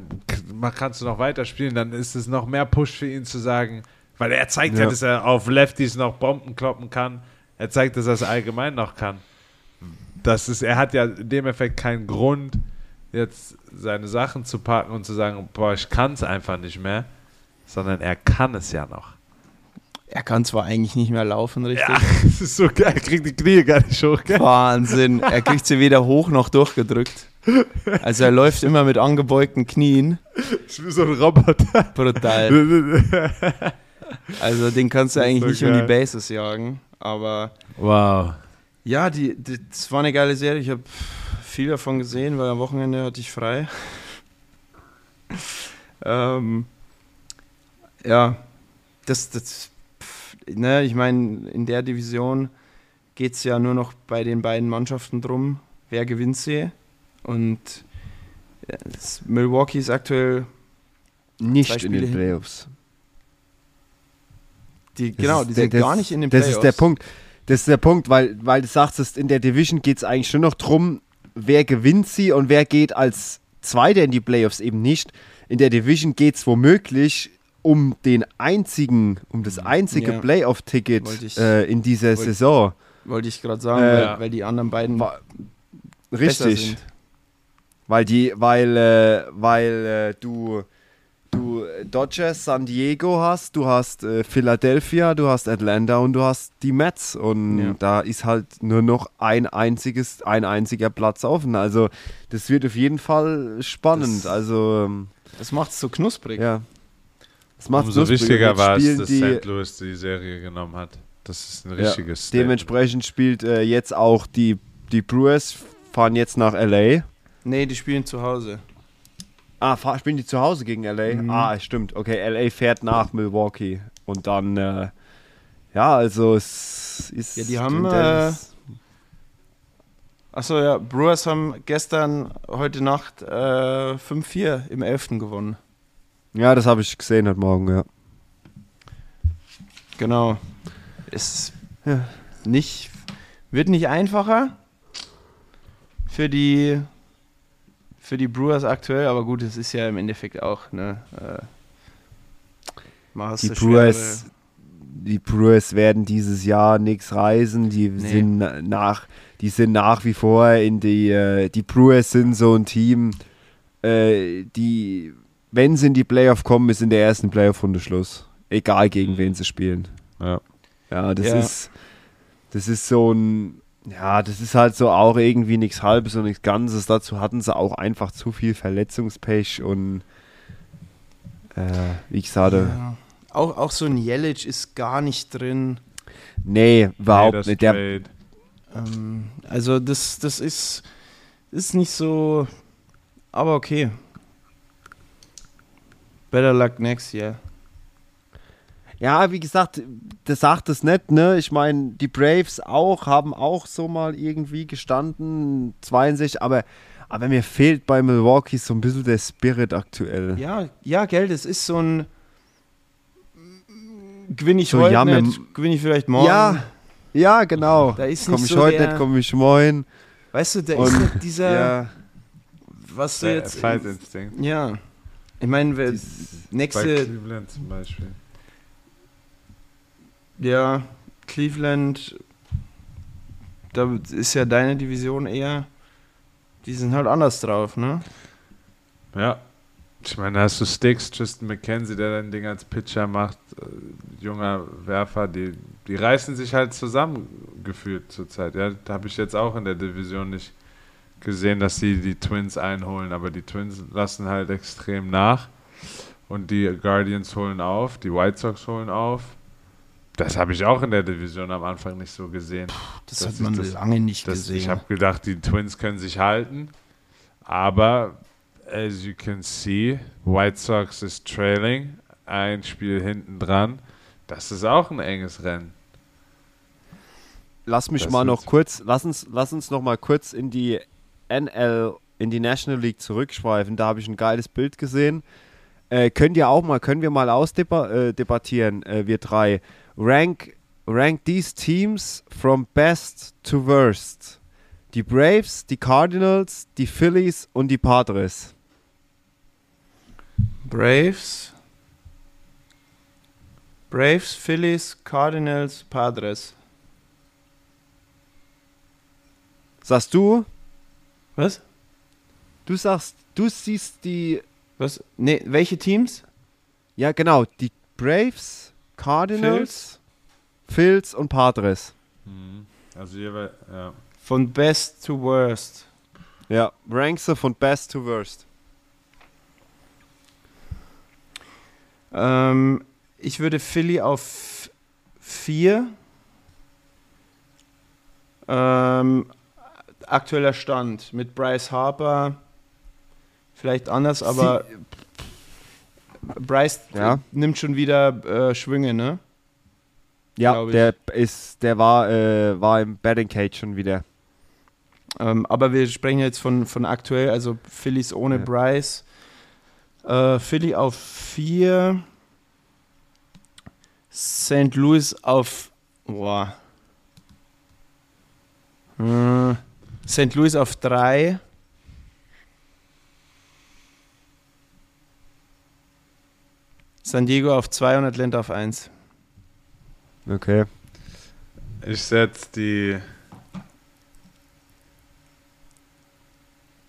Speaker 3: man kannst du noch weiter spielen, dann ist es noch mehr Push für ihn zu sagen, weil er zeigt ja,
Speaker 4: Ja.
Speaker 3: dass er auf Lefties noch Bomben kloppen kann. Er zeigt, dass er es allgemein noch kann. Das ist, er hat ja in dem Effekt keinen Grund, jetzt seine Sachen zu packen und zu sagen, boah, ich kann es einfach nicht mehr, sondern er kann es ja noch.
Speaker 2: er kann zwar eigentlich nicht mehr laufen, richtig?
Speaker 3: Ja, das ist so geil, er kriegt die Knie gar nicht hoch. Gell?
Speaker 2: Wahnsinn. Er kriegt sie weder hoch noch durchgedrückt. Also er läuft immer mit angebeugten Knien.
Speaker 3: Ich bin so ein Roboter.
Speaker 2: Brutal. Also den kannst du eigentlich
Speaker 3: so
Speaker 2: nicht um die
Speaker 3: geil.
Speaker 2: Bases jagen. Aber
Speaker 3: wow.
Speaker 2: ja, die, die, das war eine geile Serie. Ich habe viel davon gesehen, weil am Wochenende hatte ich frei. ähm, ja, das, das pff, ne, ich meine, in der Division geht es ja nur noch bei den beiden Mannschaften drum, wer gewinnt sie. Und ja, das- Milwaukee ist aktuell
Speaker 4: Nicht in den. Playoffs.
Speaker 2: Die,
Speaker 4: Das
Speaker 2: genau, die
Speaker 4: der-
Speaker 2: sind
Speaker 4: das-
Speaker 2: gar nicht in den
Speaker 4: Das
Speaker 2: Playoffs.
Speaker 4: ist der Punkt. Das ist der Punkt, weil, weil du sagst, dass in der Division geht es eigentlich nur noch drum, wer gewinnt sie und wer geht als Zweiter in die Playoffs eben nicht. In der Division geht es womöglich um den einzigen, um das einzige
Speaker 2: Ja.
Speaker 4: Playoff-Ticket äh, in dieser
Speaker 2: wollte-
Speaker 4: Saison.
Speaker 2: Wollte ich gerade sagen,
Speaker 4: Äh,
Speaker 2: weil, weil die anderen beiden
Speaker 4: Wa-
Speaker 2: besser
Speaker 4: Richtig. Weil die, weil, äh, weil äh, du, du Dodgers, San Diego hast, du hast äh, Philadelphia, du hast Atlanta und du hast die Mets. Und
Speaker 2: Ja.
Speaker 4: da ist halt nur noch ein einziges, ein einziger Platz offen. Also das wird auf jeden Fall spannend.
Speaker 2: Das-
Speaker 4: also ähm,
Speaker 2: Das macht es so knusprig.
Speaker 4: ja. Das macht
Speaker 3: Umso wichtiger war es, dass
Speaker 4: die,
Speaker 3: St. Louis die Serie genommen hat. Das ist ein
Speaker 4: Ja,
Speaker 3: richtiges Statement.
Speaker 4: Dementsprechend spielt äh, jetzt auch die, die Brewers fahren jetzt nach LA.
Speaker 2: Nee, die spielen zu Hause.
Speaker 4: Ah, spielen die zu Hause gegen LA?
Speaker 2: Mhm.
Speaker 4: Ah, stimmt. Okay, LA fährt nach Milwaukee. Und dann, äh, ja, also es ist.
Speaker 2: Ja, die haben,
Speaker 4: das-
Speaker 2: Achso, ja, Brewers haben gestern, heute Nacht äh, 5-4 im 11. gewonnen.
Speaker 4: Ja, das habe ich gesehen heute Morgen, ja.
Speaker 2: Genau. Ist
Speaker 4: Ja.
Speaker 2: nicht, wird nicht einfacher für die, für die Brewers aktuell, aber gut, es ist ja im Endeffekt auch, ne? Äh,
Speaker 4: Die Brewers, die Brewers werden dieses Jahr nichts reisen. Die
Speaker 2: Nee.
Speaker 4: sind na- nach, die sind nach wie vor in die, äh, die Brewers sind so ein Team, äh, die, wenn sie in die Playoff kommen, ist in der ersten Playoff-Runde Schluss. Egal gegen wen sie spielen.
Speaker 3: Ja.
Speaker 4: Ja, das
Speaker 2: Ja.
Speaker 4: ist, das ist so ein, ja, das ist halt so auch irgendwie nichts Halbes und nichts Ganzes. Dazu hatten sie auch einfach zu viel Verletzungspech und äh, wie gesagt,
Speaker 2: Ja. Auch, auch so ein Jelic ist gar nicht drin.
Speaker 4: nee, überhaupt
Speaker 3: Nee,
Speaker 4: nicht. Der.
Speaker 2: Ähm, also das, das ist, ist nicht so, aber okay. Better luck next year.
Speaker 4: Ja, wie gesagt, das sagt es nicht, ne? Ich meine, die Braves auch, haben auch so mal irgendwie gestanden, 62, aber, aber mir fehlt bei Milwaukee so ein bisschen der Spirit aktuell.
Speaker 2: Ja, ja, Geld, es ist so ein gewinne ich
Speaker 4: So,
Speaker 2: heute
Speaker 4: ja,
Speaker 2: nicht, gewinne ich vielleicht morgen.
Speaker 4: Ja, ja, genau.
Speaker 2: Da ist
Speaker 4: Komm ich
Speaker 2: so
Speaker 4: heute
Speaker 2: der-
Speaker 4: nicht, komm ich morgen.
Speaker 2: Weißt du, da
Speaker 4: Und-
Speaker 2: ist nicht dieser,
Speaker 4: Ja,
Speaker 2: was du
Speaker 3: Der
Speaker 2: jetzt, ja, ich meine, wer-
Speaker 3: Bei
Speaker 2: nächste,
Speaker 3: Cleveland zum Beispiel.
Speaker 2: Ja, Cleveland, da ist ja deine Division eher, die sind halt anders drauf, ne?
Speaker 3: Ja. Ich meine, da hast du Sticks, Tristan McKenzie, der dein Ding als Pitcher macht, äh, junger Werfer, die, die reißen sich halt zusammen gefühlt zurzeit. Ja, da habe ich jetzt auch in der Division nicht gesehen, dass sie die Twins einholen, aber die Twins lassen halt extrem nach und die Guardians holen auf, die White Sox holen auf. Das habe ich auch in der Division am Anfang nicht so gesehen.
Speaker 2: Das,
Speaker 3: Das
Speaker 2: hat man
Speaker 3: das-
Speaker 2: lange nicht
Speaker 3: Das, ich
Speaker 2: gesehen.
Speaker 3: habe gedacht, die Twins können sich halten, aber as you can see, White Sox ist trailing, ein Spiel hinten dran. Das ist auch ein enges Rennen.
Speaker 4: lass mich
Speaker 3: Das
Speaker 4: mal noch kurz, lass uns, lass uns noch mal kurz in die NL, in die National League zurückschweifen. Da habe ich ein geiles Bild gesehen. Äh, könnt ihr auch mal, können wir mal ausdebattieren, äh, äh, wir drei. Rank, rank these teams from best to worst. Die Braves, die Cardinals, die Phillies und die Padres.
Speaker 2: Braves, Braves, Phillies, Cardinals, Padres.
Speaker 4: Sagst du?
Speaker 2: Was?
Speaker 4: Du sagst, du siehst die,
Speaker 2: Was? Nee, welche Teams?
Speaker 4: ja genau, die Braves, Cardinals, Phils und Padres.
Speaker 3: Also jeweils, ja.
Speaker 2: Von best to worst.
Speaker 4: Ja, rankst du von best to worst.
Speaker 2: Ähm, ich würde Philly auf 4. Ähm, aktueller Stand mit Bryce Harper. Vielleicht anders, aber Bryce
Speaker 4: Ja.
Speaker 2: nimmt schon wieder äh, Schwünge, ne?
Speaker 4: Ja, der ist, der war, äh, war im Batting Cage schon wieder.
Speaker 2: Ähm, aber wir sprechen jetzt von, von aktuell, also Phillies ohne
Speaker 4: Ja.
Speaker 2: Bryce. Äh, Philly auf 4. St. Louis auf. Boah. Hm. St. Louis auf 3. San Diego auf 2 und Atlanta auf 1.
Speaker 4: Okay.
Speaker 3: Ich setze die.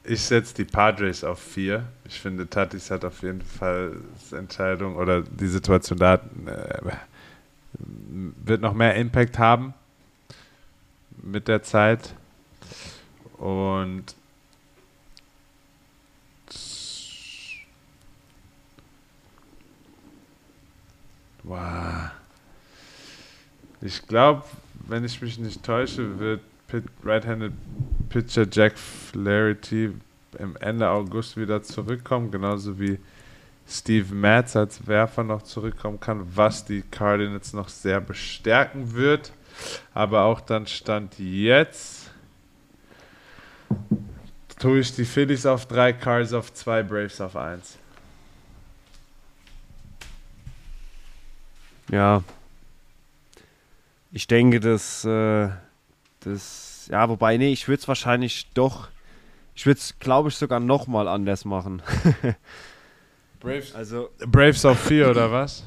Speaker 3: Ich setze die Padres auf 4. Ich finde, Tatis hat auf jeden Fall die Entscheidung oder die Situation da äh, wird noch mehr Impact haben mit der Zeit. Und wow. Ich glaube, wenn ich mich nicht täusche, wird Pit, Right-Handed Pitcher Jack Flaherty im Ende August wieder zurückkommen, genauso wie Steve Matz als Werfer noch zurückkommen kann, was die Cardinals noch sehr bestärken wird. Aber auch dann stand jetzt tue ich die Phillies auf drei, Cards auf zwei, Braves auf eins.
Speaker 4: Ja. Ich denke, dass äh, das. Ja, wobei, nee, ich würde es wahrscheinlich doch. Ich würde es, glaube ich, sogar nochmal anders machen.
Speaker 3: Braves,
Speaker 4: Also,
Speaker 3: Braves auf 4 oder was?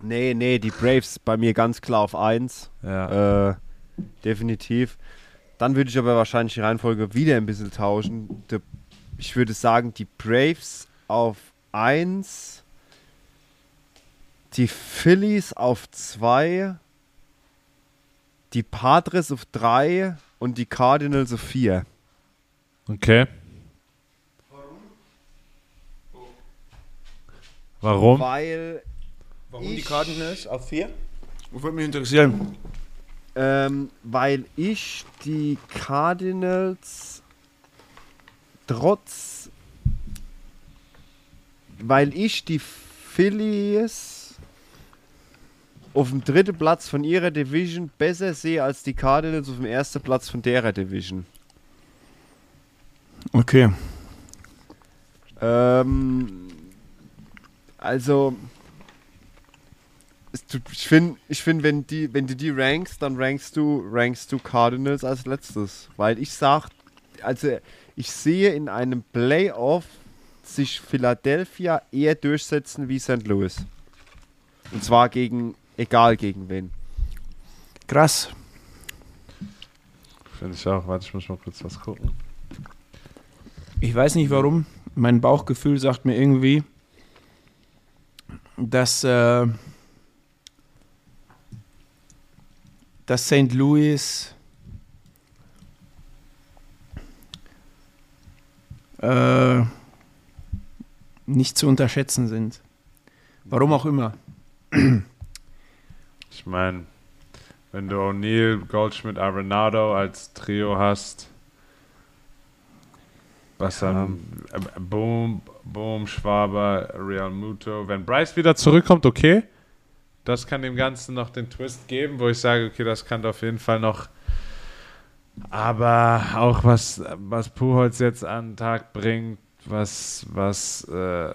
Speaker 4: nee, nee, die Braves bei mir ganz klar auf 1.
Speaker 3: Ja.
Speaker 4: Äh, definitiv. Dann würde ich aber wahrscheinlich die Reihenfolge wieder ein bisschen tauschen. Ich würde sagen, die Braves auf 1, die Phillies auf 2, die Padres auf 3 und die Cardinals auf 4.
Speaker 3: Okay. Warum?
Speaker 4: Weil,
Speaker 2: Warum
Speaker 4: Ich-
Speaker 2: die Cardinals auf 4? Würde mich interessieren.
Speaker 4: ähm, weil ich die Cardinals trotz weil ich die Phillies auf dem dritten Platz von ihrer Division besser sehe als die Cardinals auf dem ersten Platz von derer Division.
Speaker 2: Okay.
Speaker 4: Ähm, also ich finde, ich find, wenn die, wenn du die rankst, dann rankst du, rankst du Cardinals als letztes, weil ich sag, also ich sehe in einem Playoff sich Philadelphia eher durchsetzen wie St. Louis. Und zwar gegen, egal gegen wen.
Speaker 2: Krass.
Speaker 3: Finde ich auch. Warte, ich muss mal kurz was gucken.
Speaker 2: Ich weiß nicht warum. Mein Bauchgefühl sagt mir irgendwie, dass, äh, dass St. Louis äh, nicht zu unterschätzen sind. Warum auch immer.
Speaker 3: Ich meine, wenn du O'Neill, Goldschmidt, Arenado als Trio hast, was dann äh, Boom, Boom, Schwaber, Real Muto. Wenn Bryce wieder zurückkommt, okay. Das kann dem Ganzen noch den Twist geben, wo ich sage, okay, das kann auf jeden Fall noch. Aber auch was, was Puholz jetzt an den Tag bringt, was, was, äh,
Speaker 2: Ja,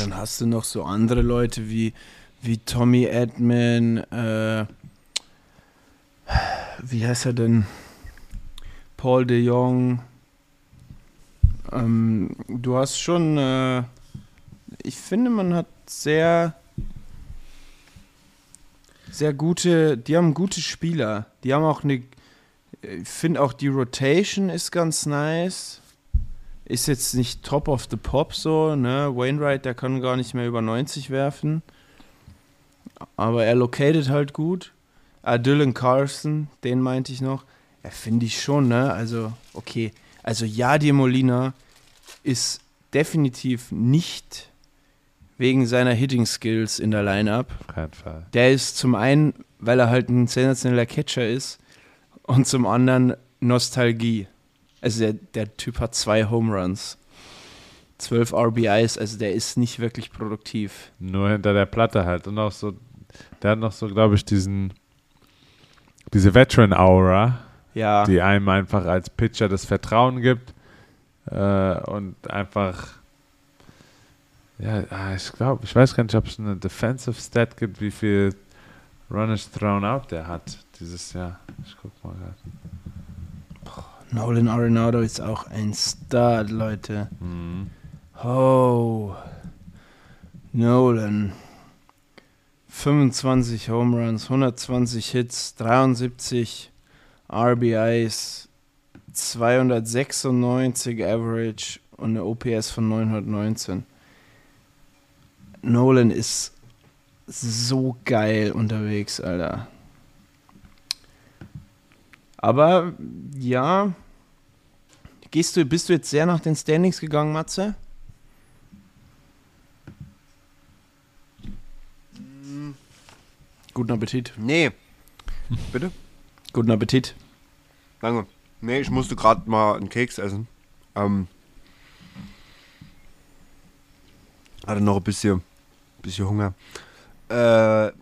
Speaker 2: dann hast du noch so andere Leute wie, wie Tommy Edman, äh, wie heißt er denn? Paul de Jong. Ähm, du hast schon, äh, ich finde, man hat sehr, sehr gute, die haben gute Spieler. Die haben auch eine, ich finde auch die Rotation ist ganz nice ist jetzt nicht top of the pop so, ne? Wainwright, der kann gar nicht mehr über 90 werfen. Aber er located halt gut. Ah, Dylan Carson, den meinte ich noch. Ja, finde ich schon, ne? Also, okay. Also, Jadir Molina ist definitiv nicht wegen seiner Hitting Skills in der Lineup.
Speaker 3: auf keinen Fall.
Speaker 2: Der ist zum einen, weil er halt ein sensationeller Catcher ist und zum anderen Nostalgie. Also der, der Typ hat zwei Home Runs, zwölf RBIs, also der ist nicht wirklich produktiv.
Speaker 3: Nur hinter der Platte halt. Und auch so, der hat noch so, glaube ich, diesen, diese Veteran-Aura,
Speaker 2: Ja,
Speaker 3: die einem einfach als Pitcher das Vertrauen gibt. Äh, und einfach, ja, ah, ich glaube, ich weiß gar nicht, ob es eine Defensive Stat gibt, wie viel Runners thrown out der hat dieses Jahr. Ich guck mal gerade.
Speaker 2: Nolan Arenado ist auch ein Star, Leute.
Speaker 3: Mhm.
Speaker 2: Oh, Nolan. 25 Home Runs, 120 Hits, 73 RBIs, 296 Average und eine OPS von 919. Nolan ist so geil unterwegs, Alter. Aber ja, gehst du, bist du jetzt sehr nach den Standings gegangen, Matze? Guten Appetit.
Speaker 4: Nee. Bitte?
Speaker 2: Guten Appetit.
Speaker 4: Danke. Nee, ich musste gerade mal einen Keks essen. Ähm, hatte noch ein bisschen, bisschen Hunger. Äh,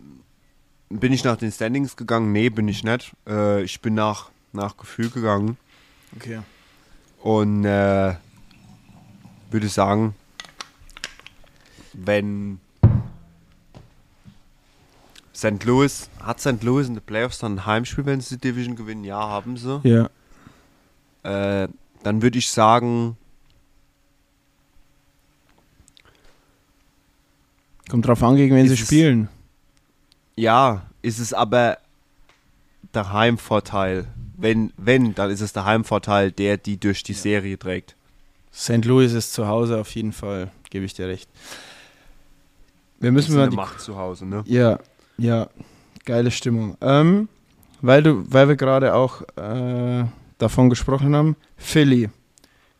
Speaker 4: bin ich nach den Standings gegangen? Nee, bin ich nicht. Äh, ich bin nach, nach Gefühl gegangen
Speaker 2: Okay.
Speaker 4: und äh, würde sagen, wenn St. Louis, hat St. Louis in den Playoffs dann ein Heimspiel, wenn sie die Division gewinnen? Ja, haben sie.
Speaker 2: Ja.
Speaker 4: Äh, dann würde ich sagen,
Speaker 2: Kommt drauf an, gegen wen sie
Speaker 4: es-
Speaker 2: spielen.
Speaker 4: ja, ist es aber der Heimvorteil. Wenn, wenn, dann ist es der Heimvorteil, der die durch die Serie trägt.
Speaker 2: St. Louis ist zu Hause auf jeden Fall, gebe ich dir recht. Wir müssen
Speaker 4: Ist
Speaker 2: mal
Speaker 4: eine
Speaker 2: die
Speaker 4: Macht zu Hause, ne?
Speaker 2: Ja, ja, geile Stimmung. Ähm, weil, du, weil wir gerade auch äh, davon gesprochen haben, Philly,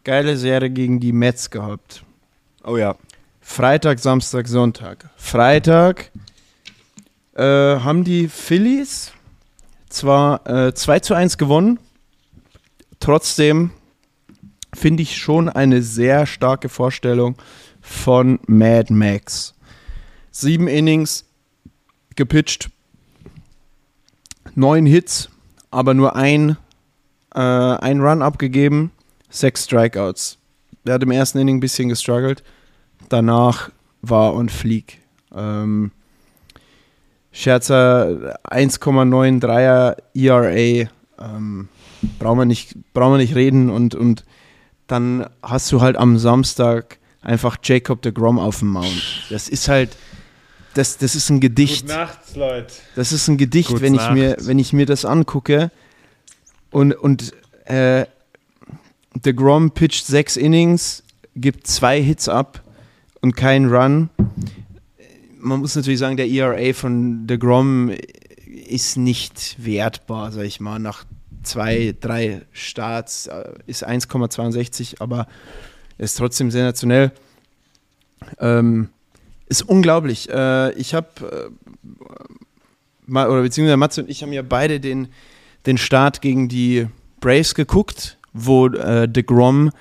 Speaker 2: geile Serie gegen die Mets gehabt.
Speaker 4: Oh ja.
Speaker 2: Freitag, Samstag, Sonntag. Freitag äh, haben die Phillies zwar äh, 2 zu 1 gewonnen, trotzdem finde ich schon eine sehr starke Vorstellung von Mad Max. Sieben Innings gepitcht, neun Hits, aber nur ein, äh, ein Run abgegeben, sechs Strikeouts. Der hat im ersten Inning ein bisschen gestruggelt danach war on fleek. Ähm, Scherzer 1,93er ERA, ähm, brauchen wir nicht, brauchen wir nicht reden und, und dann hast du halt am Samstag einfach Jacob de Grom auf dem Mount. Das ist halt, das, das ist ein Gedicht.
Speaker 3: nachts, Leute.
Speaker 2: Das ist ein Gedicht,
Speaker 3: Gute
Speaker 2: wenn ich, mir,
Speaker 3: Nacht.
Speaker 2: wenn ich mir das angucke. Und, und äh, The Grom pitcht sechs Innings, gibt zwei Hits ab und keinen Run. Man muss natürlich sagen, der ERA von The Grom ist nicht wertbar, sag ich mal. Nach zwei, drei Starts äh, ist 1,62, aber ist trotzdem sensationell. Ähm, ist unglaublich. Äh, ich habe äh, oder beziehungsweise Matze und ich haben ja beide den, den Start gegen die Braves geguckt, wo äh, DeGrom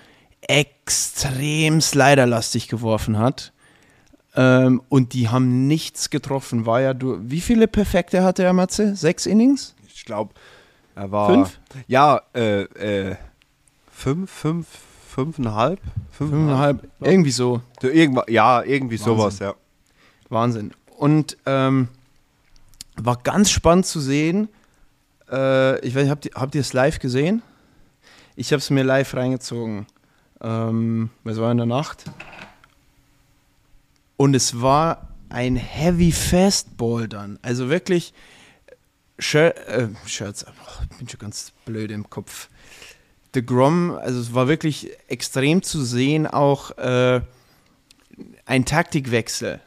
Speaker 2: extrem sliderlastig geworfen hat. Ähm, und die haben nichts getroffen. War ja du. Wie viele perfekte hatte er, Matze? Sechs Innings?
Speaker 4: Ich glaube, er war.
Speaker 2: Fünf?
Speaker 4: Ja, äh, äh, fünf, fünf, fünfeinhalb?
Speaker 2: Fünfeinhalb. Irgendwie so.
Speaker 4: So, irgendwa- ja, irgendwie
Speaker 2: Wahnsinn.
Speaker 4: sowas, ja.
Speaker 2: Wahnsinn. Und ähm, war ganz spannend zu sehen. Äh, ich weiß nicht, habt ihr, habt ihr es live gesehen? Ich habe es mir live reingezogen. Ähm, es war in der Nacht. Und es war ein Heavy Fastball dann. Also wirklich. Shir äh, Shirts, oh, ich bin schon ganz blöd im Kopf. The Grom, also es war wirklich extrem zu sehen, auch äh, ein Taktikwechsel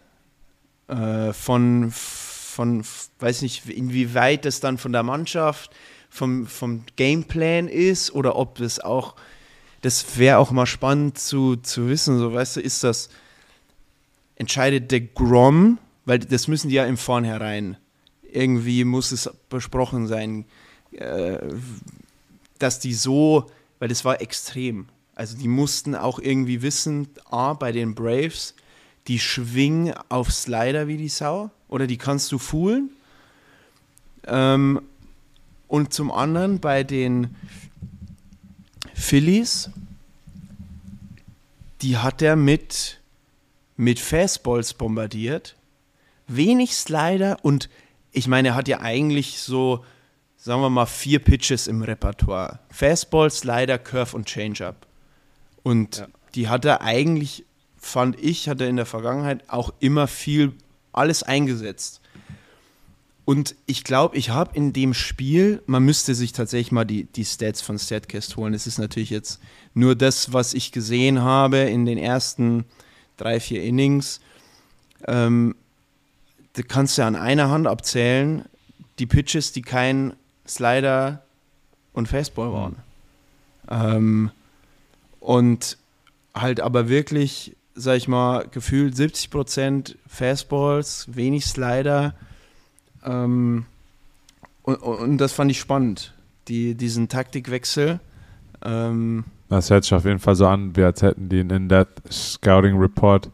Speaker 2: äh, von, von, weiß nicht, inwieweit das dann von der Mannschaft, vom, vom Gameplan ist oder ob das auch, das wäre auch mal spannend zu, zu wissen, so weißt du, ist das, entscheidet der Grom, weil das müssen die ja im Vornherein, irgendwie muss es besprochen sein, äh, dass die so, weil das war extrem, also die mussten auch irgendwie wissen, A, bei den Braves, die schwingen auf Slider wie die Sau oder die kannst du foolen. Ähm, und zum anderen bei den Phillies, die hat er mit, mit Fastballs bombardiert. Wenig Slider und ich meine, er hat ja eigentlich so, sagen wir mal, vier Pitches im Repertoire. Fastball, Slider, Curve und Changeup. Und
Speaker 4: Ja.
Speaker 2: die hat er eigentlich, fand ich, hat er in der Vergangenheit auch immer viel alles eingesetzt. Und ich glaube, ich habe in dem Spiel, man müsste sich tatsächlich mal die, die Stats von Statcast holen. Es ist natürlich jetzt nur das, was ich gesehen habe in den ersten drei, vier Innings. Ähm, da kannst du an einer Hand abzählen, die Pitches, die kein Slider und Fastball waren. Ähm, und halt aber wirklich, sag ich mal, gefühlt 70% Fastballs, wenig Slider. Ähm, und, und das fand ich spannend, die, diesen Taktikwechsel. Ähm,
Speaker 3: Das hört sich auf jeden Fall so an, wie als hätten die einen In-Depth Scouting Report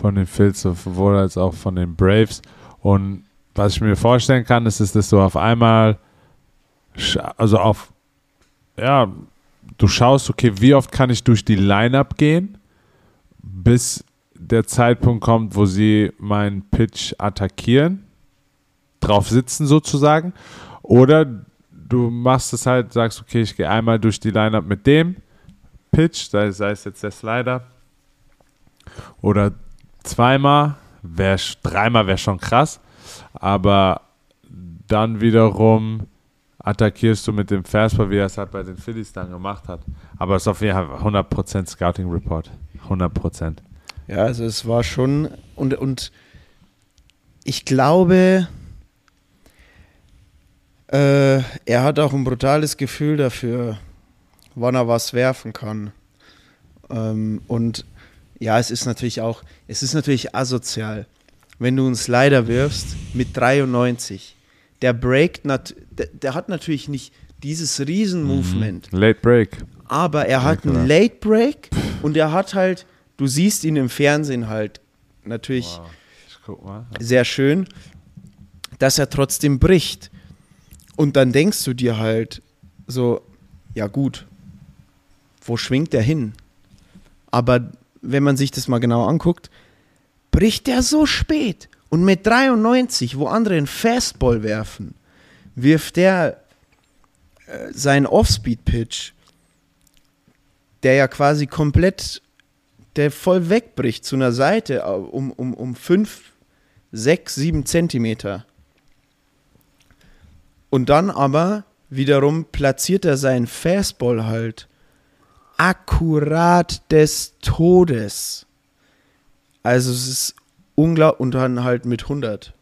Speaker 3: von den Phils sowohl als auch von den Braves. Und was ich mir vorstellen kann, ist, ist dass du auf einmal, also auf, ja, du schaust, okay, wie oft kann ich durch die Lineup gehen, bis der Zeitpunkt kommt, wo sie meinen Pitch attackieren. drauf sitzen sozusagen. Oder du machst es halt, sagst, okay, ich gehe einmal durch die Lineup mit dem Pitch, sei, sei es jetzt der Slider, oder zweimal, wär, dreimal wäre schon krass, aber dann wiederum attackierst du mit dem Fastball, wie er es halt bei den Phillies dann gemacht hat. Aber es ist auf jeden Fall 100% Scouting Report. 100%.
Speaker 2: Ja, also es war schon und, und ich glaube, äh, er hat auch ein brutales Gefühl dafür, wann er was werfen kann. Ähm, und ja, es ist natürlich auch, es ist natürlich asozial, wenn du einen Slider wirfst mit 93. Der breakt, der, der hat natürlich nicht dieses Riesen-Movement,
Speaker 3: Late Break.
Speaker 2: aber er hat
Speaker 3: Ja,
Speaker 2: einen Late Break und er hat halt, du siehst ihn im Fernsehen halt natürlich
Speaker 3: Wow.
Speaker 2: Sehr schön, dass er trotzdem bricht. Und dann denkst du dir halt so, ja gut, wo schwingt der hin? Aber wenn man sich das mal genau anguckt, bricht der so spät. Und mit 93, wo andere einen Fastball werfen, wirft der äh, seinen Off-Speed-Pitch, der ja quasi komplett, der voll wegbricht zu einer Seite äh, um, um, um 5, 6, 7 Zentimeter. Und dann aber wiederum platziert er seinen Fastball halt akkurat des Todes. Also es ist unglaublich und dann halt mit 100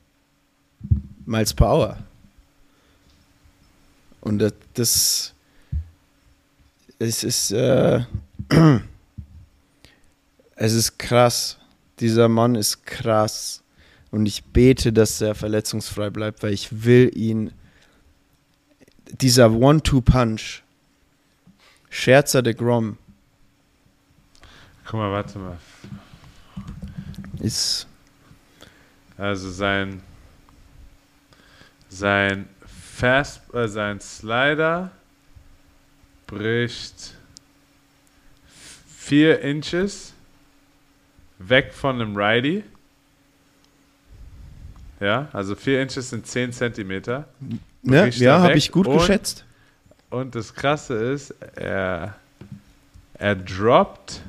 Speaker 2: Miles per Hour. Und das, das es ist äh, es ist krass. Dieser Mann ist krass. Und ich bete, dass er verletzungsfrei bleibt, weil ich will ihn. Dieser One-Two-Punch. Scherzer de Grom
Speaker 3: Guck mal, warte mal.
Speaker 2: ist.
Speaker 3: Also sein sein Fast, äh, sein Slider bricht 4 Inches weg von einem Righty. Ja, also 4 Inches sind 10 Zentimeter.
Speaker 2: Ja,
Speaker 3: er
Speaker 2: habe ich gut
Speaker 3: und-
Speaker 2: geschätzt.
Speaker 3: Und das Krasse ist, er, er droppt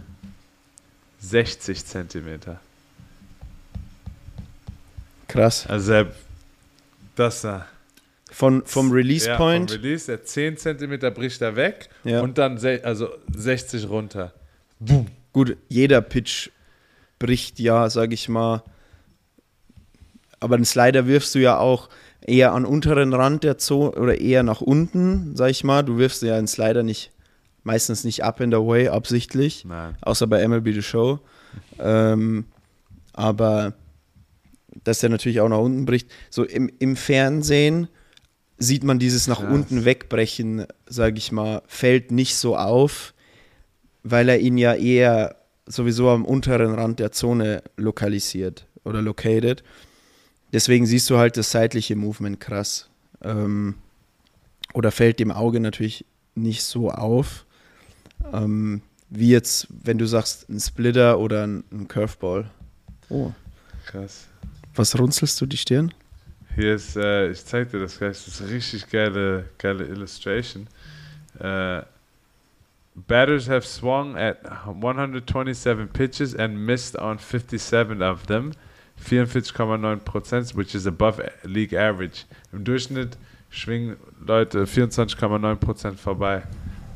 Speaker 3: 60 Zentimeter.
Speaker 2: Krass.
Speaker 3: Also das da.
Speaker 2: Von, vom Release
Speaker 3: ja,
Speaker 2: Point.
Speaker 3: Vom Release, der 10 Zentimeter bricht er weg
Speaker 2: Ja.
Speaker 3: und dann also 60 runter.
Speaker 2: Gut, jeder Pitch bricht ja, sag ich mal. Aber einen Slider wirfst du ja auch eher an unteren Rand der Zone oder eher nach unten, sag ich mal. Du wirfst ja einen Slider nicht, meistens nicht up and away, absichtlich.
Speaker 3: Nein.
Speaker 2: Außer bei MLB The Show. Ähm, aber dass der natürlich auch nach unten bricht. So im, im Fernsehen sieht man dieses nach
Speaker 3: Krass.
Speaker 2: unten wegbrechen, sag ich mal, fällt nicht so auf, weil er ihn ja eher sowieso am unteren Rand der Zone lokalisiert oder located. Deswegen siehst du halt das seitliche Movement krass. Ähm, oder fällt dem Auge natürlich nicht so auf. Ähm, wie jetzt, wenn du sagst, ein Splitter oder ein, ein Curveball. Oh.
Speaker 3: Krass.
Speaker 2: Was runzelst du die Stirn?
Speaker 3: Hier ist, äh, ich zeig dir das gleich, das ist eine richtig geile, geile Illustration. Äh, batters have swung at 127 pitches and missed on 57 of them. 44,9%, which is above league average. Im Durchschnitt schwingen Leute 24,9% vorbei.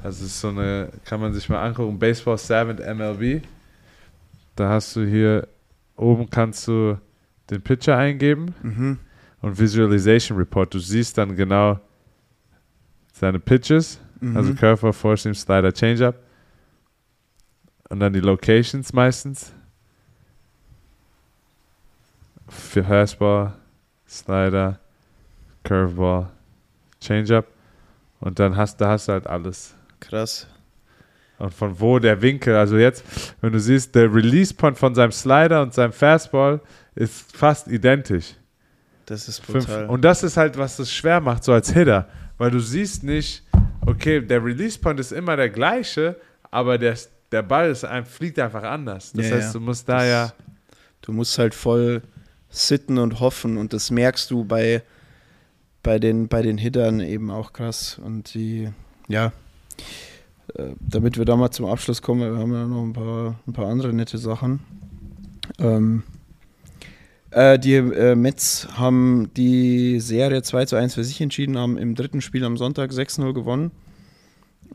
Speaker 3: Das ist so eine, kann man sich mal angucken, Baseball Savant MLB. Da hast du hier, oben kannst du den Pitcher eingeben
Speaker 2: Mhm.
Speaker 3: und Visualization Report. Du siehst dann genau seine Pitches,
Speaker 2: Mhm.
Speaker 3: also Curveball, Four Seam, Slider, Changeup und dann die Locations meistens. Für Fastball, Slider, Curveball, Changeup und dann hast, da hast du halt alles.
Speaker 2: Krass.
Speaker 3: Und von wo der Winkel, also jetzt, wenn du siehst, der Release Point von seinem Slider und seinem Fastball ist fast identisch.
Speaker 2: Das ist
Speaker 3: Fünf.
Speaker 2: brutal.
Speaker 3: Und das ist halt, was es schwer macht, so als Hitter. Weil du siehst nicht, okay, der Release Point ist immer der gleiche, aber der, der Ball ist ein, fliegt einfach anders. Das
Speaker 2: Ja,
Speaker 3: heißt, du musst da
Speaker 2: Das-
Speaker 3: ja.
Speaker 2: Du musst halt voll sitten und hoffen und das merkst du bei, bei den, bei den Hittern eben auch krass. Und die, ja, damit wir da mal zum Abschluss kommen, wir haben ja noch ein paar, ein paar andere nette Sachen. Ähm, äh, die äh, Mets haben die Serie 2 zu 1 für sich entschieden, haben im dritten Spiel am Sonntag 6-0 gewonnen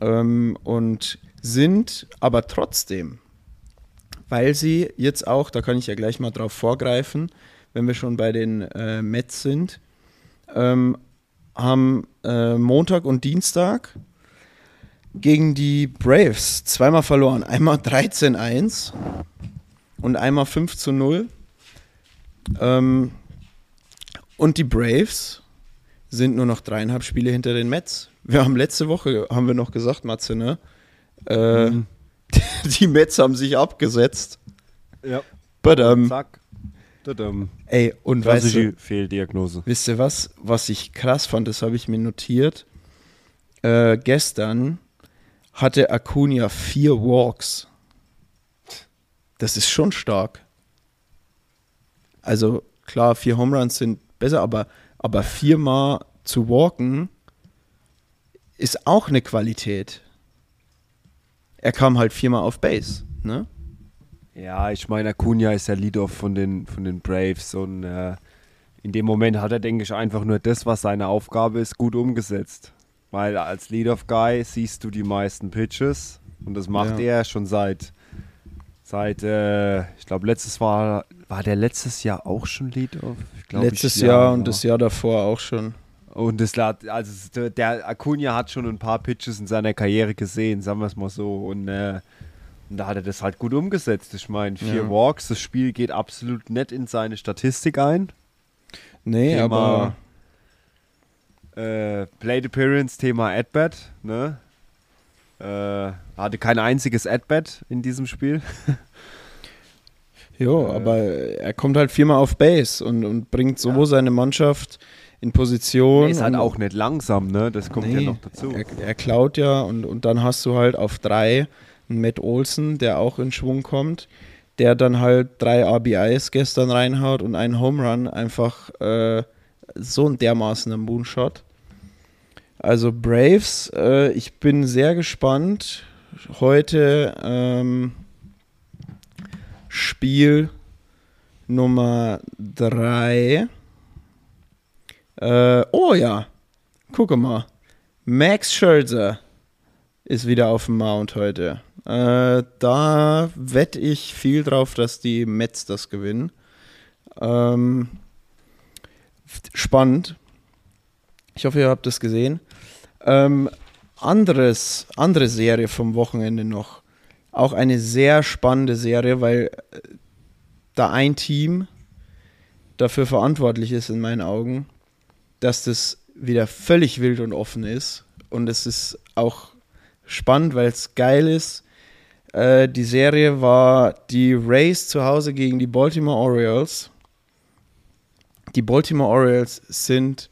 Speaker 2: ähm, und sind aber trotzdem, weil sie jetzt auch, da kann ich ja gleich mal drauf vorgreifen, wenn wir schon bei den äh, Mets sind, ähm, haben äh, Montag und Dienstag gegen die Braves zweimal verloren. Einmal 13-1 und einmal 5 zu 0. Ähm, und die Braves sind nur noch dreieinhalb Spiele hinter den Mets. Wir haben letzte Woche, haben wir noch gesagt, Matze, ne? Äh,
Speaker 4: Mhm.
Speaker 2: Die Mets haben sich abgesetzt.
Speaker 4: Ja.
Speaker 2: Badam.
Speaker 4: Zack. Tadam.
Speaker 2: Ey, und weißt
Speaker 4: Klassische
Speaker 2: du,
Speaker 4: Fehldiagnose.
Speaker 2: wisst ihr was, was ich krass fand, das habe ich mir notiert. Äh, gestern hatte Acuna vier Walks. Das ist schon stark. Also klar, vier Home Runs sind besser, aber, aber viermal zu walken ist auch eine Qualität. Er kam halt viermal auf Base, ne?
Speaker 4: Ja, ich meine, Acuna ist der Leader von den, von den Braves und äh, in dem Moment hat er, denke ich, einfach nur das, was seine Aufgabe ist, gut umgesetzt. Weil als Lead-Off-Guy siehst du die meisten Pitches und das macht
Speaker 2: Ja.
Speaker 4: er schon seit, seit äh, ich glaube, letztes war, war der letztes Jahr auch schon Lead-Off?
Speaker 2: Letztes
Speaker 4: ich,
Speaker 2: Jahr
Speaker 4: ja,
Speaker 2: und
Speaker 4: ja.
Speaker 2: das Jahr davor auch schon.
Speaker 4: Und das also der- der Acuna hat schon ein paar Pitches in seiner Karriere gesehen, sagen wir es mal so. Und, äh, und da hat er das halt gut umgesetzt. Ich meine, vier
Speaker 2: Ja.
Speaker 4: Walks, das Spiel geht absolut nett in seine Statistik ein.
Speaker 2: Nee,
Speaker 4: Thema-
Speaker 2: aber
Speaker 4: Äh, Plate Appearance, Thema At-Bat, ne? Äh, hatte kein einziges At-Bat in diesem Spiel.
Speaker 2: Jo,
Speaker 4: Äh,
Speaker 2: aber er kommt halt viermal auf Base und, und bringt so seine Mannschaft in Position.
Speaker 4: Er ist halt auch nicht langsam, ne? Das kommt ja
Speaker 2: Nee,
Speaker 4: noch dazu.
Speaker 2: Er, er klaut ja und, und dann hast du halt auf drei einen Matt Olsen, der auch in Schwung kommt, der dann halt drei RBIs gestern reinhaut und einen Home Run, einfach äh, so ein dermaßener Moonshot. Also Braves, äh, ich bin sehr gespannt. Heute ähm, Spiel Nummer drei. Äh, oh ja, gucke mal. Max Scherzer ist wieder auf dem Mount heute. Äh, da wette ich viel drauf, dass die Mets das gewinnen. Ähm, spannend. Ich hoffe, ihr habt das gesehen. Ähm, anderes, andere Serie vom Wochenende noch. Auch eine sehr spannende Serie, weil äh, da ein Team dafür verantwortlich ist, in meinen Augen, dass das wieder völlig wild und offen ist. Und es ist auch spannend, weil es geil ist. Äh, die Serie war die Rays zu Hause gegen die Baltimore Orioles. Die Baltimore Orioles sind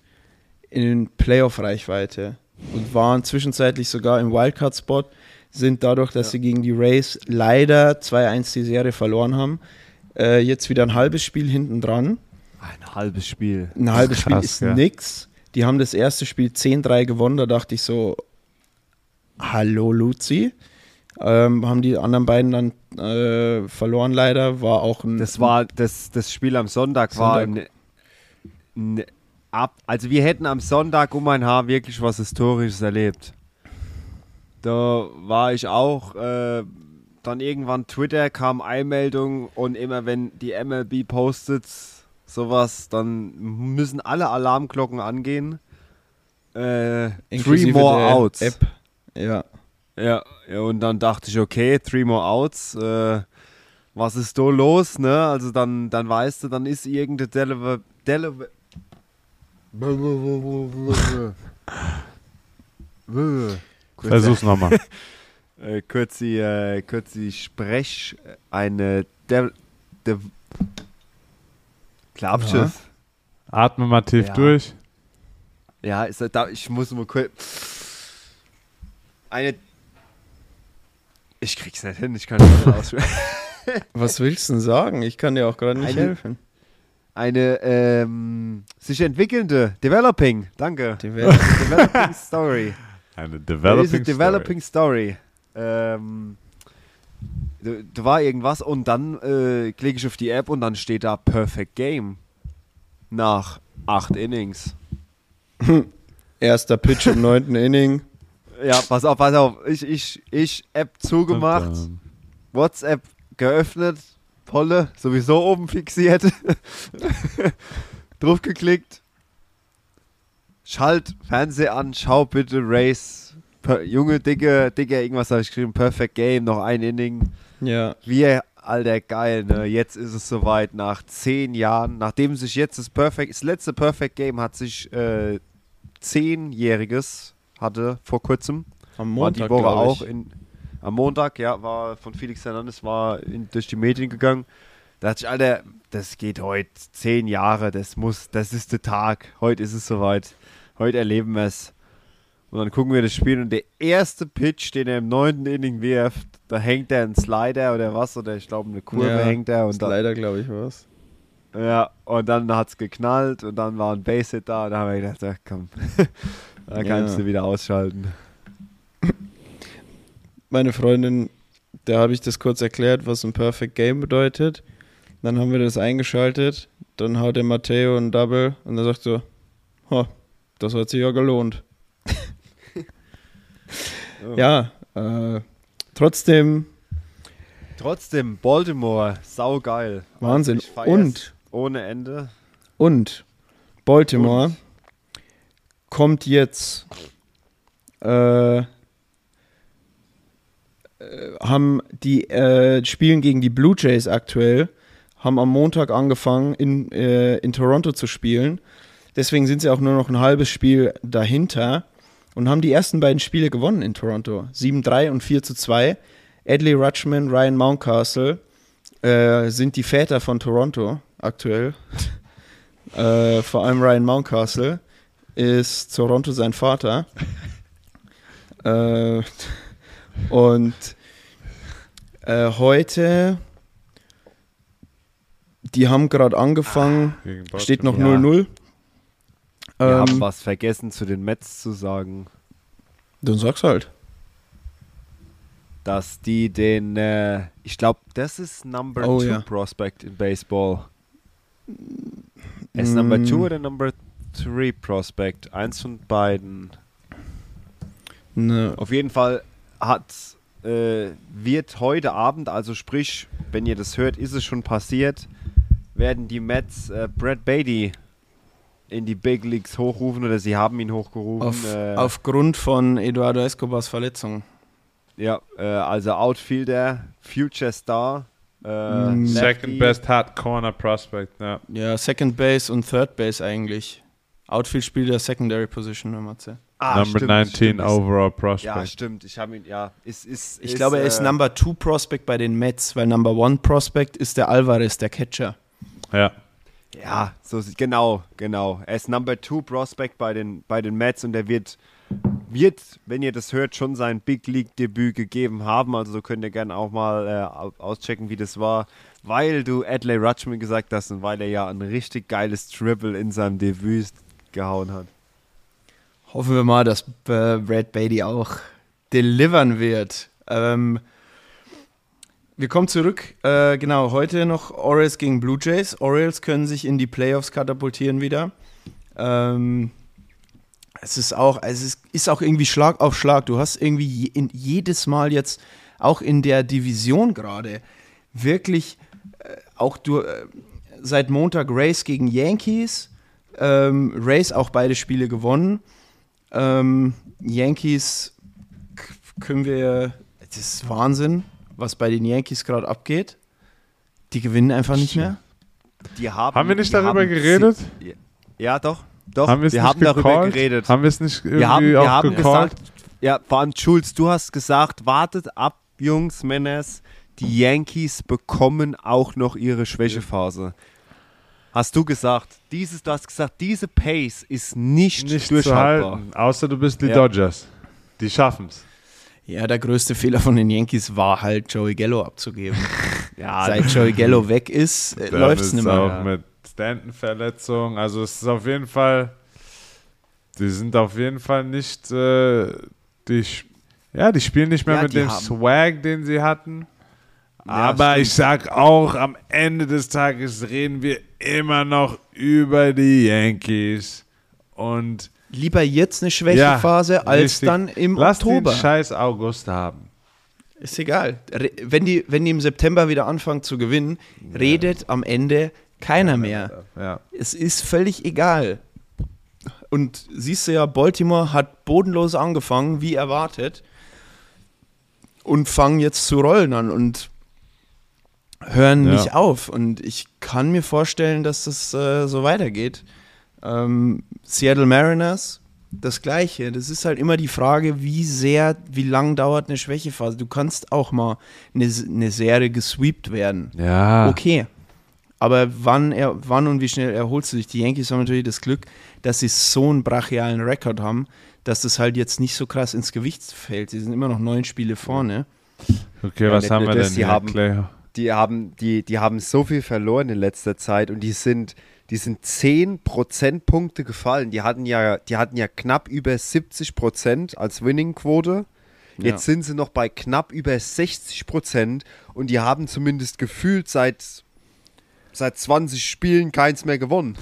Speaker 2: in Playoff-Reichweite und waren zwischenzeitlich sogar im Wildcard-Spot, sind dadurch, dass sie gegen die Rays leider 2-1 die Serie verloren haben, äh, jetzt wieder ein halbes Spiel hinten dran.
Speaker 4: Ein halbes Spiel.
Speaker 2: Ein halbes Spiel
Speaker 3: krass,
Speaker 2: ist
Speaker 3: ja.
Speaker 2: nix. Die haben das erste Spiel 10-3 gewonnen. Da dachte ich so, hallo Luzi. Ähm, haben die anderen beiden dann äh, verloren leider. War auch ein...
Speaker 4: Das war das, das Spiel am Sonntag, war
Speaker 2: Sonntag.
Speaker 4: ein, ein ab, also wir hätten am Sonntag um ein Haar wirklich was Historisches erlebt. Da war ich auch, äh, dann irgendwann Twitter kam Einmeldung und immer wenn die MLB postet sowas, dann müssen alle Alarmglocken angehen. Äh, three more outs.
Speaker 2: App. Ja.
Speaker 4: Ja, ja, und dann dachte ich, okay, three more outs. Äh, was ist da los, ne? Also dann, dann weißt du, dann ist irgendeine Deliver... Deliver
Speaker 3: Versuch's nochmal.
Speaker 4: äh, kurz die, äh, kurz die Sprech... Eine... De, de, Klappschiff.
Speaker 3: Atme mal tief
Speaker 4: Ja.
Speaker 3: durch.
Speaker 4: Ja, ist, da, ich muss mal kurz... Eine... Ich krieg's nicht hin, ich kann nicht aussprechen.
Speaker 2: Was willst du denn sagen? Ich kann dir auch gerade nicht
Speaker 4: Eine-
Speaker 2: helfen.
Speaker 4: Eine ähm, sich entwickelnde, developing, danke,
Speaker 2: Develop-
Speaker 4: developing Story.
Speaker 3: Eine Developing,
Speaker 4: a developing Story. Ähm, da, da war irgendwas und dann äh, klicke ich auf die App und dann steht da Perfect Game. Nach acht Innings.
Speaker 2: Erster Pitch im neunten Inning.
Speaker 4: Ja, pass auf, pass auf. Ich, ich, ich App zugemacht, WhatsApp geöffnet, Polle sowieso oben fixiert. Drauf geklickt. Schalt Fernseher an, schau bitte Race. Per, Junge, dicke, dicke, irgendwas habe ich geschrieben. Perfect Game, noch ein Inning.
Speaker 2: Ja.
Speaker 4: Wir, alter geil, ne? Jetzt ist es soweit. Nach zehn Jahren, nachdem sich jetzt das Perfect, das letzte Perfect Game hat sich äh, zehnjähriges hatte vor kurzem.
Speaker 2: Am
Speaker 4: war
Speaker 2: Montag,
Speaker 4: die Woche auch in, am Montag, ja, war von Felix Hernandez war in, durch die Medien gegangen. Da dachte ich, Alter, das geht heute zehn Jahre, das muss, das ist der Tag. Heute ist es soweit. Heute erleben wir es. Und dann gucken wir das Spiel und der erste Pitch, den er im neunten Inning wirft, da hängt er ein Slider oder was, oder ich glaube eine Kurve
Speaker 2: Ja,
Speaker 4: hängt er und dann,
Speaker 2: Leider, glaube ich, was.
Speaker 4: ja, und dann hat es geknallt und dann war ein Base-Hit da und da haben wir gedacht, ach komm, da kannst
Speaker 2: Ja.
Speaker 4: du wieder ausschalten.
Speaker 2: Meine Freundin, da habe ich das kurz erklärt, was ein Perfect Game bedeutet. Dann haben wir das eingeschaltet. Dann haut der Matteo ein Double und er sagt so: "Ha, Das hat sich ja gelohnt. Ja, äh, trotzdem
Speaker 4: Trotzdem, Baltimore, saugeil.
Speaker 2: Wahnsinn.
Speaker 4: Feier's
Speaker 2: Und
Speaker 4: Ohne Ende.
Speaker 2: Und Baltimore
Speaker 4: Und?
Speaker 2: kommt jetzt, äh, haben die, äh, spielen gegen die Blue Jays aktuell, haben am Montag angefangen in, äh, in Toronto zu spielen. Deswegen sind sie auch nur noch ein halbes Spiel dahinter und haben die ersten beiden Spiele gewonnen in Toronto. 7-3 und 4-2. Adley Rutschman, Ryan Mountcastle äh, sind die Väter von Toronto aktuell. äh, vor allem Ryan Mountcastle ist Toronto sein Vater. äh, und äh, heute, die haben gerade angefangen,
Speaker 3: gegen
Speaker 2: steht noch
Speaker 4: Ja.
Speaker 2: 0-0.
Speaker 4: Wir haben
Speaker 2: Ähm,
Speaker 4: was vergessen zu den Mets zu sagen,
Speaker 2: dann sag's halt.
Speaker 4: dass die den, äh, ich glaube, das ist Number
Speaker 2: Oh,
Speaker 4: 2
Speaker 2: ja.
Speaker 4: Prospect in Baseball. Ist Number
Speaker 2: Mm.
Speaker 4: 2 oder Number 3 Prospect? Eins von beiden.
Speaker 2: Ne,
Speaker 4: Auf jeden Fall hat, äh, wird heute Abend, also sprich, wenn ihr das hört, ist es schon passiert, werden die Mets äh, Brad Beatty in die Big Leagues hochrufen oder sie haben ihn hochgerufen.
Speaker 2: auf,
Speaker 4: äh,
Speaker 2: aufgrund von Eduardo Escobars Verletzung.
Speaker 4: ja, äh, also Outfielder, Future Star. Äh,
Speaker 2: Mm.
Speaker 4: Lefty.
Speaker 3: Second best hot corner prospect, ja.
Speaker 2: Ja, Second Base und Third Base eigentlich. Outfield spielt der Secondary Position, wenn man zählt.
Speaker 4: Ah,
Speaker 3: Number
Speaker 4: stimmt,
Speaker 3: 19
Speaker 4: stimmt.
Speaker 3: overall
Speaker 4: Ja,
Speaker 3: prospect.
Speaker 4: stimmt. Ich habe ihn, ja. Ist, ist,
Speaker 2: Ich
Speaker 4: ist,
Speaker 2: glaube, er ist
Speaker 4: äh,
Speaker 2: Number 2 Prospect bei den Mets, weil Number 1 Prospect ist der Alvarez, der Catcher.
Speaker 3: Ja.
Speaker 4: Ja, so sieht- genau, genau. Er ist Number 2 Prospect bei den, bei den Mets und er wird, wird, wenn ihr das hört, schon sein Big League Debüt gegeben haben. Also so könnt ihr gerne auch mal äh, au- auschecken, wie das war, weil du Adley Rutschman gesagt hast und weil er ja ein richtig geiles Triple in seinem Debüt gehauen hat.
Speaker 2: Hoffen wir mal, dass Brad Beatty auch delivern wird. Ähm, wir kommen zurück. Äh, genau, heute noch Orioles gegen Blue Jays. Orioles können sich in die Playoffs katapultieren wieder. Ähm, es ist auch, es ist auch irgendwie Schlag auf Schlag. Du hast irgendwie in, jedes Mal jetzt, auch in der Division gerade, wirklich äh, auch du, äh, seit Montag Race gegen Yankees. Ähm, Race auch beide Spiele gewonnen. Ähm, Yankees können wir, das ist Wahnsinn, was bei den Yankees gerade abgeht. Die gewinnen einfach nicht mehr.
Speaker 4: Die haben,
Speaker 3: Haben wir nicht
Speaker 4: die
Speaker 3: darüber
Speaker 4: haben
Speaker 3: geredet?
Speaker 4: Ja, doch. Doch,
Speaker 3: haben wir nicht
Speaker 4: haben darüber
Speaker 3: gecallt?
Speaker 4: geredet.
Speaker 3: Haben wir es nicht irgendwie
Speaker 4: Wir haben, wir
Speaker 3: auch
Speaker 4: haben gesagt, ja, vor allem Schulz, du hast gesagt, wartet ab, Jungs, Männers, die Yankees bekommen auch noch ihre Schwächephase. Hast du gesagt, dieses, du hast gesagt, diese Pace ist nicht,
Speaker 3: nicht zu
Speaker 4: durchhaltbar.
Speaker 3: halten, außer du bist die
Speaker 4: Ja.
Speaker 3: Dodgers. Die schaffen's.
Speaker 2: Ja, der größte Fehler von den Yankees war halt, Joey Gallo abzugeben.
Speaker 4: Ja,
Speaker 2: Seit Joey Gallo weg ist, äh, läuft es nicht mehr.
Speaker 3: auch
Speaker 4: ja.
Speaker 3: mit Stanton-Verletzung. Also es ist auf jeden Fall, die sind auf jeden Fall nicht, äh, die, ja, die spielen nicht mehr
Speaker 4: Ja,
Speaker 3: mit dem
Speaker 4: haben-
Speaker 3: Swag, den sie hatten. Aber
Speaker 4: stimmt.
Speaker 3: ich sag auch, am Ende des Tages reden wir immer noch über die Yankees. Und
Speaker 2: Lieber jetzt eine Schwächephase als
Speaker 3: richtig.
Speaker 2: dann im
Speaker 3: Lass
Speaker 2: Oktober.
Speaker 3: den scheiß August haben.
Speaker 2: Ist egal. Wenn, die, wenn die im September wieder anfangen zu gewinnen, redet am Ende keiner mehr.
Speaker 3: Ja.
Speaker 2: Es ist völlig egal. Und siehst du ja, Baltimore hat bodenlos angefangen, wie erwartet, und fangen jetzt zu rollen an und hören
Speaker 3: Ja.
Speaker 2: nicht auf. Und ich kann mir vorstellen, dass das äh, so weitergeht. Ähm, Seattle Mariners, das Gleiche. Das ist halt immer die Frage, wie sehr, wie lang dauert eine Schwächephase. Du kannst auch mal eine, eine Serie gesweept werden.
Speaker 3: Ja.
Speaker 2: Okay. Aber wann, er, wann und wie schnell erholst du dich? Die Yankees haben natürlich das Glück, dass sie so einen brachialen Rekord haben, dass das halt jetzt nicht so krass ins Gewicht fällt. Sie sind immer noch neun Spiele vorne.
Speaker 3: Okay,
Speaker 4: Ja,
Speaker 3: was haben wir denn hier,
Speaker 4: haben-? Die haben, die, die haben so viel verloren in letzter Zeit und die sind, die sind 10 Prozentpunkte gefallen. Die hatten ja, die hatten ja knapp über 70 Prozent als Winning-Quote. Jetzt
Speaker 2: Ja.
Speaker 4: sind sie noch bei knapp über 60 Prozent und die haben zumindest gefühlt seit, seit 20 Spielen keins mehr gewonnen.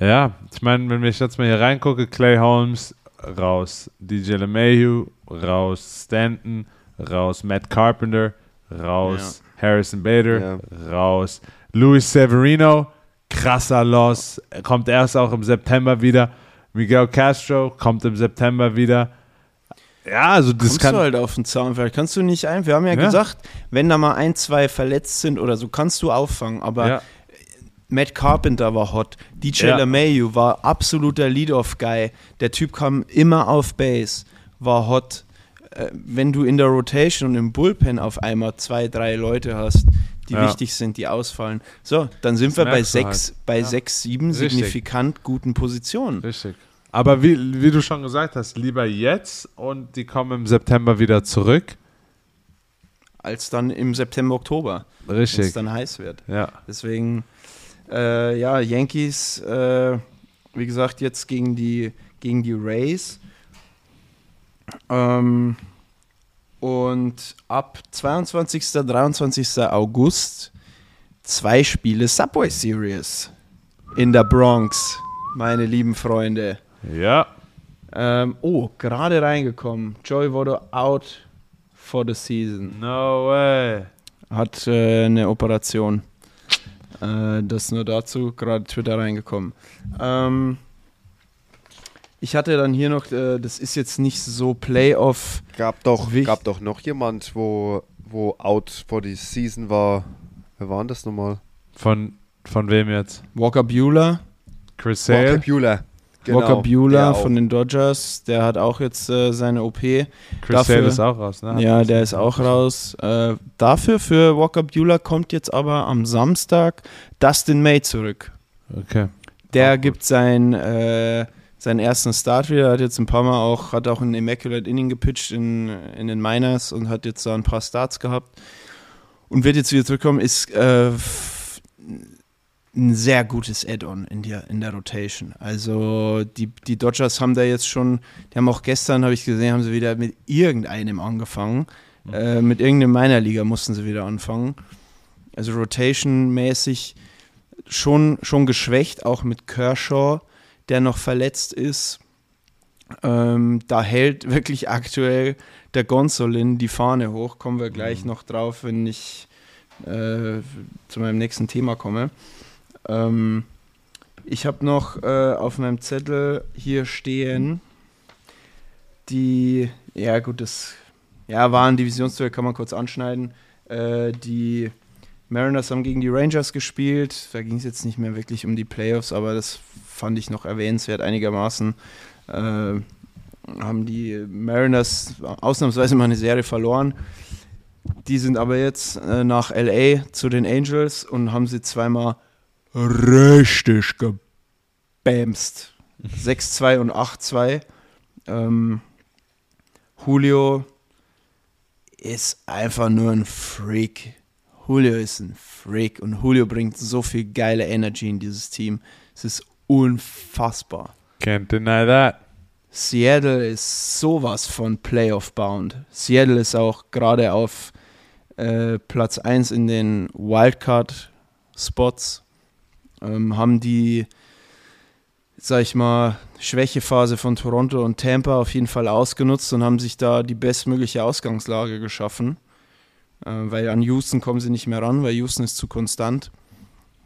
Speaker 3: Ja, ich meine, wenn ich jetzt mal hier reingucke, Clay Holmes raus, DJ LeMahieu raus, Stanton raus, Matt Carpenter raus, Harrison Bader
Speaker 4: Ja.
Speaker 3: raus, Luis Severino, krasser Loss, kommt erst auch im September wieder, Miguel Castro kommt im September wieder. Ja, also das
Speaker 2: Kommst
Speaker 3: kann
Speaker 2: du halt auf den Zaunfall. Kannst du nicht ein. Wir haben ja,
Speaker 3: Ja.
Speaker 2: gesagt, wenn da mal ein, zwei verletzt sind oder so, kannst du auffangen. Aber
Speaker 3: ja,
Speaker 2: Matt Carpenter war hot. DJ
Speaker 3: Ja.
Speaker 2: LeMahieu war absoluter Lead-Off-Guy. Der Typ kam immer auf Base, war hot. Äh, wenn du in der Rotation und im Bullpen auf einmal zwei, drei Leute hast, die
Speaker 3: Ja.
Speaker 2: wichtig sind, die ausfallen. So, dann sind
Speaker 3: Das
Speaker 2: wir bei sechs, bei sechs, sieben
Speaker 3: Richtig.
Speaker 2: signifikant guten Positionen.
Speaker 3: richtig. Aber wie, wie du schon gesagt hast, lieber jetzt und die kommen im September wieder zurück.
Speaker 2: Als dann im September, Oktober, wenn es
Speaker 3: Richtig.
Speaker 2: dann heiß wird.
Speaker 3: Ja.
Speaker 2: Deswegen, äh, ja, Yankees, äh, wie gesagt, jetzt gegen die, gegen die Rays. Ähm, und ab 22. 23. August zwei Spiele Subway Series in der Bronx, meine lieben Freunde.
Speaker 3: Ja.
Speaker 2: Ähm, oh, gerade reingekommen. Joey Votto out for the season
Speaker 3: No way.
Speaker 2: hat äh, eine Operation. Äh, das nur dazu, gerade Twitter reingekommen. Ähm, ich hatte dann hier noch, äh, das ist jetzt nicht so Playoff.
Speaker 4: Gab doch, gab doch noch jemand, wo, wo out for the season war. Wer war denn das nochmal?
Speaker 3: Von, von wem jetzt?
Speaker 2: Walker Bueller,
Speaker 3: Chris
Speaker 4: Walker
Speaker 3: Sale?
Speaker 4: Bueller.
Speaker 2: Walker
Speaker 4: der
Speaker 2: Bueller von den Dodgers, der hat auch jetzt äh, seine OP.
Speaker 3: Chris
Speaker 2: dafür-
Speaker 3: Sale ist auch raus, ne?
Speaker 2: Ja, der ist auch raus. Äh, dafür für Walker Bueller kommt jetzt aber am Samstag Dustin May zurück.
Speaker 3: Okay.
Speaker 2: Der
Speaker 3: gut.
Speaker 2: gibt sein, äh, seinen ersten Start wieder, hat jetzt ein paar Mal auch, hat auch ein Immaculate Inning gepitcht in, in den Miners und hat jetzt da ein paar Starts gehabt und wird jetzt wieder zurückkommen, ist äh, ein sehr gutes Add-on in der, in der Rotation. Also die, die Dodgers haben da jetzt schon, die haben auch gestern, habe ich gesehen, haben sie wieder mit irgendeinem angefangen. Äh, mit irgendeinem Minor-Liga mussten sie wieder anfangen. Also Rotation-mäßig schon, schon geschwächt, auch mit Kershaw, der noch verletzt ist. Ähm, da hält wirklich aktuell der Gonsolin die Fahne hoch. Kommen wir gleich noch drauf, wenn ich äh, zu meinem nächsten Thema komme. Ähm, ich habe noch äh, auf meinem Zettel hier stehen die, ja gut, das ja, war ein Divisionsduell, kann man kurz anschneiden. Äh, die Mariners haben gegen die Rangers gespielt. Da ging es jetzt nicht mehr wirklich um die Playoffs, aber das fand ich noch erwähnenswert einigermaßen. Äh, haben die Mariners ausnahmsweise mal eine Serie verloren. Die sind aber jetzt äh, nach LA zu den Angels und haben sie zweimal richtig gebämst. 6-2 und 8-2. Ähm, Julio ist einfach nur ein Freak. Julio ist ein Freak und Julio bringt so viel geile Energy in dieses Team. Es ist unfassbar.
Speaker 3: Can't deny that.
Speaker 2: Seattle ist sowas von Playoff-bound. Seattle ist auch gerade auf äh, Platz 1 in den Wildcard-Spots. Ähm, haben die, sag ich mal, Schwächephase von Toronto und Tampa auf jeden Fall ausgenutzt und haben sich da die bestmögliche Ausgangslage geschaffen. Äh, weil an Houston kommen sie nicht mehr ran, weil Houston ist zu konstant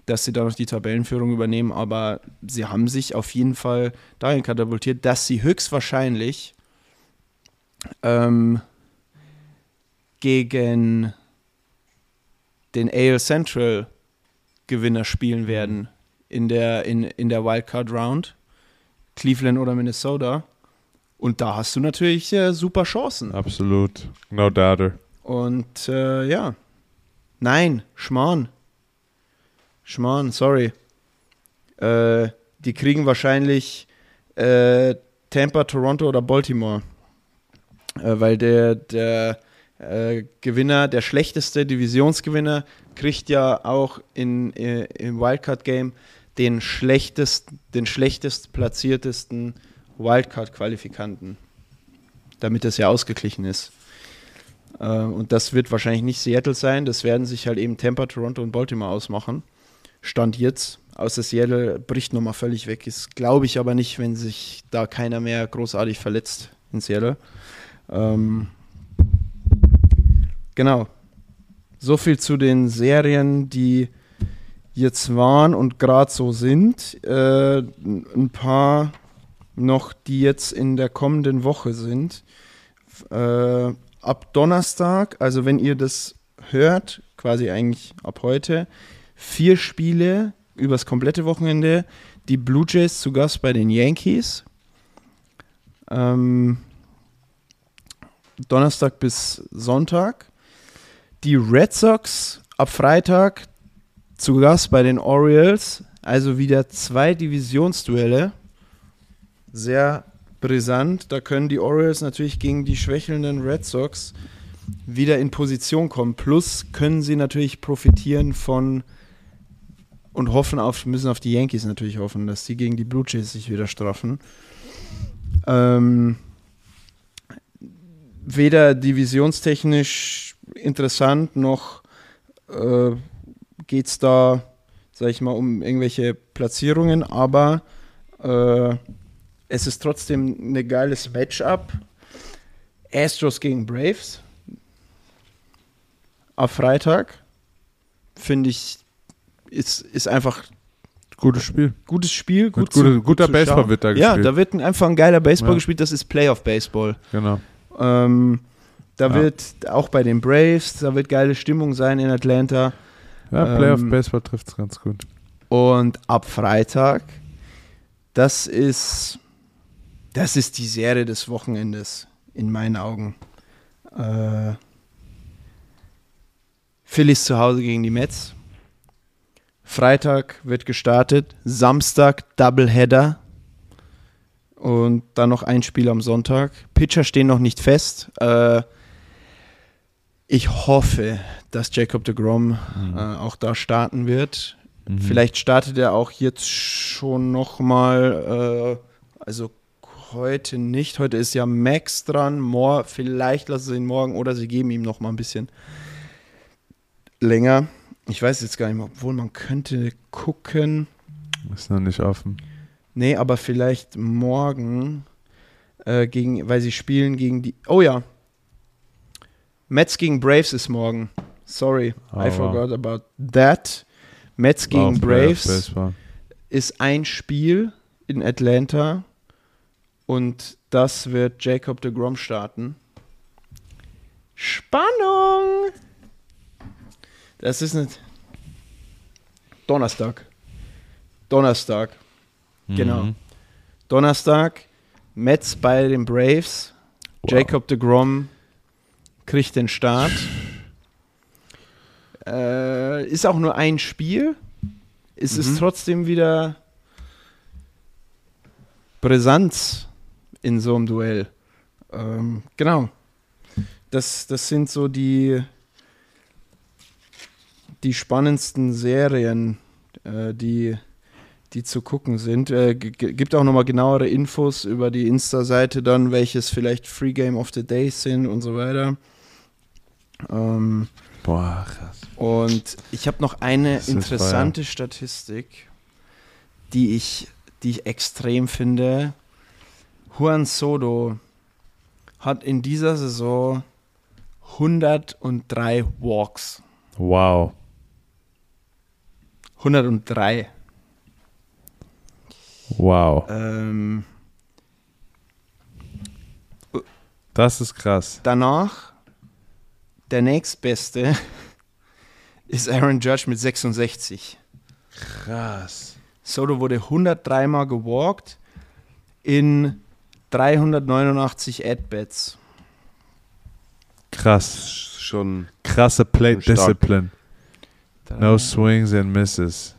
Speaker 2: dass sie da noch die Tabellenführung übernehmen, aber sie haben sich auf jeden Fall dahin katapultiert, dass sie höchstwahrscheinlich ähm, gegen den AL Central Gewinner spielen werden in der, in, in der Wildcard Round, Cleveland oder Minnesota. Und da hast du natürlich äh, super Chancen.
Speaker 3: Absolut. No doubter.
Speaker 2: Und äh, ja. Nein, Schmarrn. Schmarrn, sorry. Äh, die kriegen wahrscheinlich äh, Tampa, Toronto oder Baltimore. Äh, weil der, der äh, Gewinner, der schlechteste Divisionsgewinner, kriegt ja auch in, äh, im Wildcard-Game den schlechtest, den schlechtest platziertesten Wildcard-Qualifikanten. Damit das ja ausgeglichen ist. Äh, und das wird wahrscheinlich nicht Seattle sein, das werden sich halt eben Tampa, Toronto und Baltimore ausmachen. Stand jetzt. Außer Seattle bricht nochmal völlig weg. Ist, glaube ich, aber nicht, wenn sich da keiner mehr großartig verletzt in Seattle. Ähm, genau. So viel zu den Serien, die jetzt waren und gerade so sind. Äh, ein paar noch, die jetzt in der kommenden Woche sind. Äh, ab Donnerstag, also wenn ihr das hört, quasi eigentlich ab heute, vier Spiele übers komplette Wochenende. Die Blue Jays zu Gast bei den Yankees. Ähm, Donnerstag bis Sonntag. Die Red Sox ab Freitag zu Gast bei den Orioles. Also wieder zwei Divisionsduelle. Sehr brisant. Da können die Orioles natürlich gegen die schwächelnden Red Sox wieder in Position kommen. Plus können sie natürlich profitieren von und hoffen auf, müssen auf die Yankees natürlich hoffen, dass die gegen die Blue Jays sich wieder straffen. Ähm, weder divisionstechnisch interessant noch äh, geht es da, sag ich mal, um irgendwelche Platzierungen, aber äh, es ist trotzdem ein geiles Matchup. Astros gegen Braves auf Freitag finde ich ist, ist einfach
Speaker 3: Gutes Spiel.
Speaker 2: gutes Spiel. Gut
Speaker 3: gute,
Speaker 2: zu,
Speaker 3: guter
Speaker 2: zu
Speaker 3: Baseball
Speaker 2: schauen.
Speaker 3: wird da
Speaker 2: Ja,
Speaker 3: gespielt.
Speaker 2: da wird ein- einfach ein geiler Baseball
Speaker 3: Ja.
Speaker 2: gespielt. Das ist Playoff-Baseball.
Speaker 3: genau.
Speaker 2: Ähm, da
Speaker 3: Ja.
Speaker 2: wird auch bei den Braves, da wird geile Stimmung sein in Atlanta.
Speaker 3: Ja, Playoff
Speaker 2: Ähm,
Speaker 3: Baseball trifft es ganz gut.
Speaker 2: Und ab Freitag, das ist, das ist die Serie des Wochenendes in meinen Augen. Äh, Phillies zu Hause gegen die Mets. Freitag wird gestartet, Samstag Doubleheader und dann noch ein Spiel am Sonntag. Pitcher stehen noch nicht fest. Äh, ich hoffe, dass Jacob de Grom äh, auch da starten wird.
Speaker 3: Mhm.
Speaker 2: Vielleicht startet er auch jetzt schon noch mal, äh, also heute nicht. Heute ist ja Max dran. Mor vielleicht lassen sie ihn morgen oder sie geben ihm noch mal ein bisschen länger. Ich weiß jetzt gar nicht mehr, obwohl man könnte gucken.
Speaker 3: Ist noch nicht offen.
Speaker 2: Nee, aber vielleicht morgen äh, gegen, weil sie spielen gegen die. Oh ja. Mets gegen Braves ist morgen. Sorry,
Speaker 3: Oh,
Speaker 2: I
Speaker 3: wow.
Speaker 2: forgot about that. Mets gegen
Speaker 3: Wow,
Speaker 2: Braves ist ein Spiel in Atlanta und das wird Jacob de Grom starten. Spannung! Das ist nicht. Donnerstag. Donnerstag. Genau.
Speaker 3: Mhm.
Speaker 2: Donnerstag, Mets bei den Braves.
Speaker 3: Wow.
Speaker 2: Jacob de Grom kriegt den Start. Äh, ist auch nur ein Spiel. Es ist
Speaker 4: Mhm.
Speaker 2: trotzdem wieder Brisanz in so einem Duell. Ähm, genau. Das, das sind so die, die spannendsten Serien, äh, die, die zu gucken sind. Äh, gibt auch nochmal genauere Infos über die Insta-Seite dann, welches vielleicht Free Game of the Day sind und so weiter. Ähm,
Speaker 3: Boah, krass.
Speaker 2: und ich habe noch eine interessante Statistik, die ich, die ich extrem finde. Juan Soto hat in dieser Saison 103 Walks.
Speaker 3: Wow.
Speaker 2: 103.
Speaker 3: Wow.
Speaker 2: Ähm,
Speaker 3: Das ist krass.
Speaker 2: danach, der nächstbeste ist Aaron Judge mit 66.
Speaker 3: Krass.
Speaker 2: Soto wurde 103 Mal gewalkt in 389 At-Bats.
Speaker 3: Krass.
Speaker 4: Schon.
Speaker 3: Krasse Plate
Speaker 4: Stark.
Speaker 3: Discipline. No swings and misses.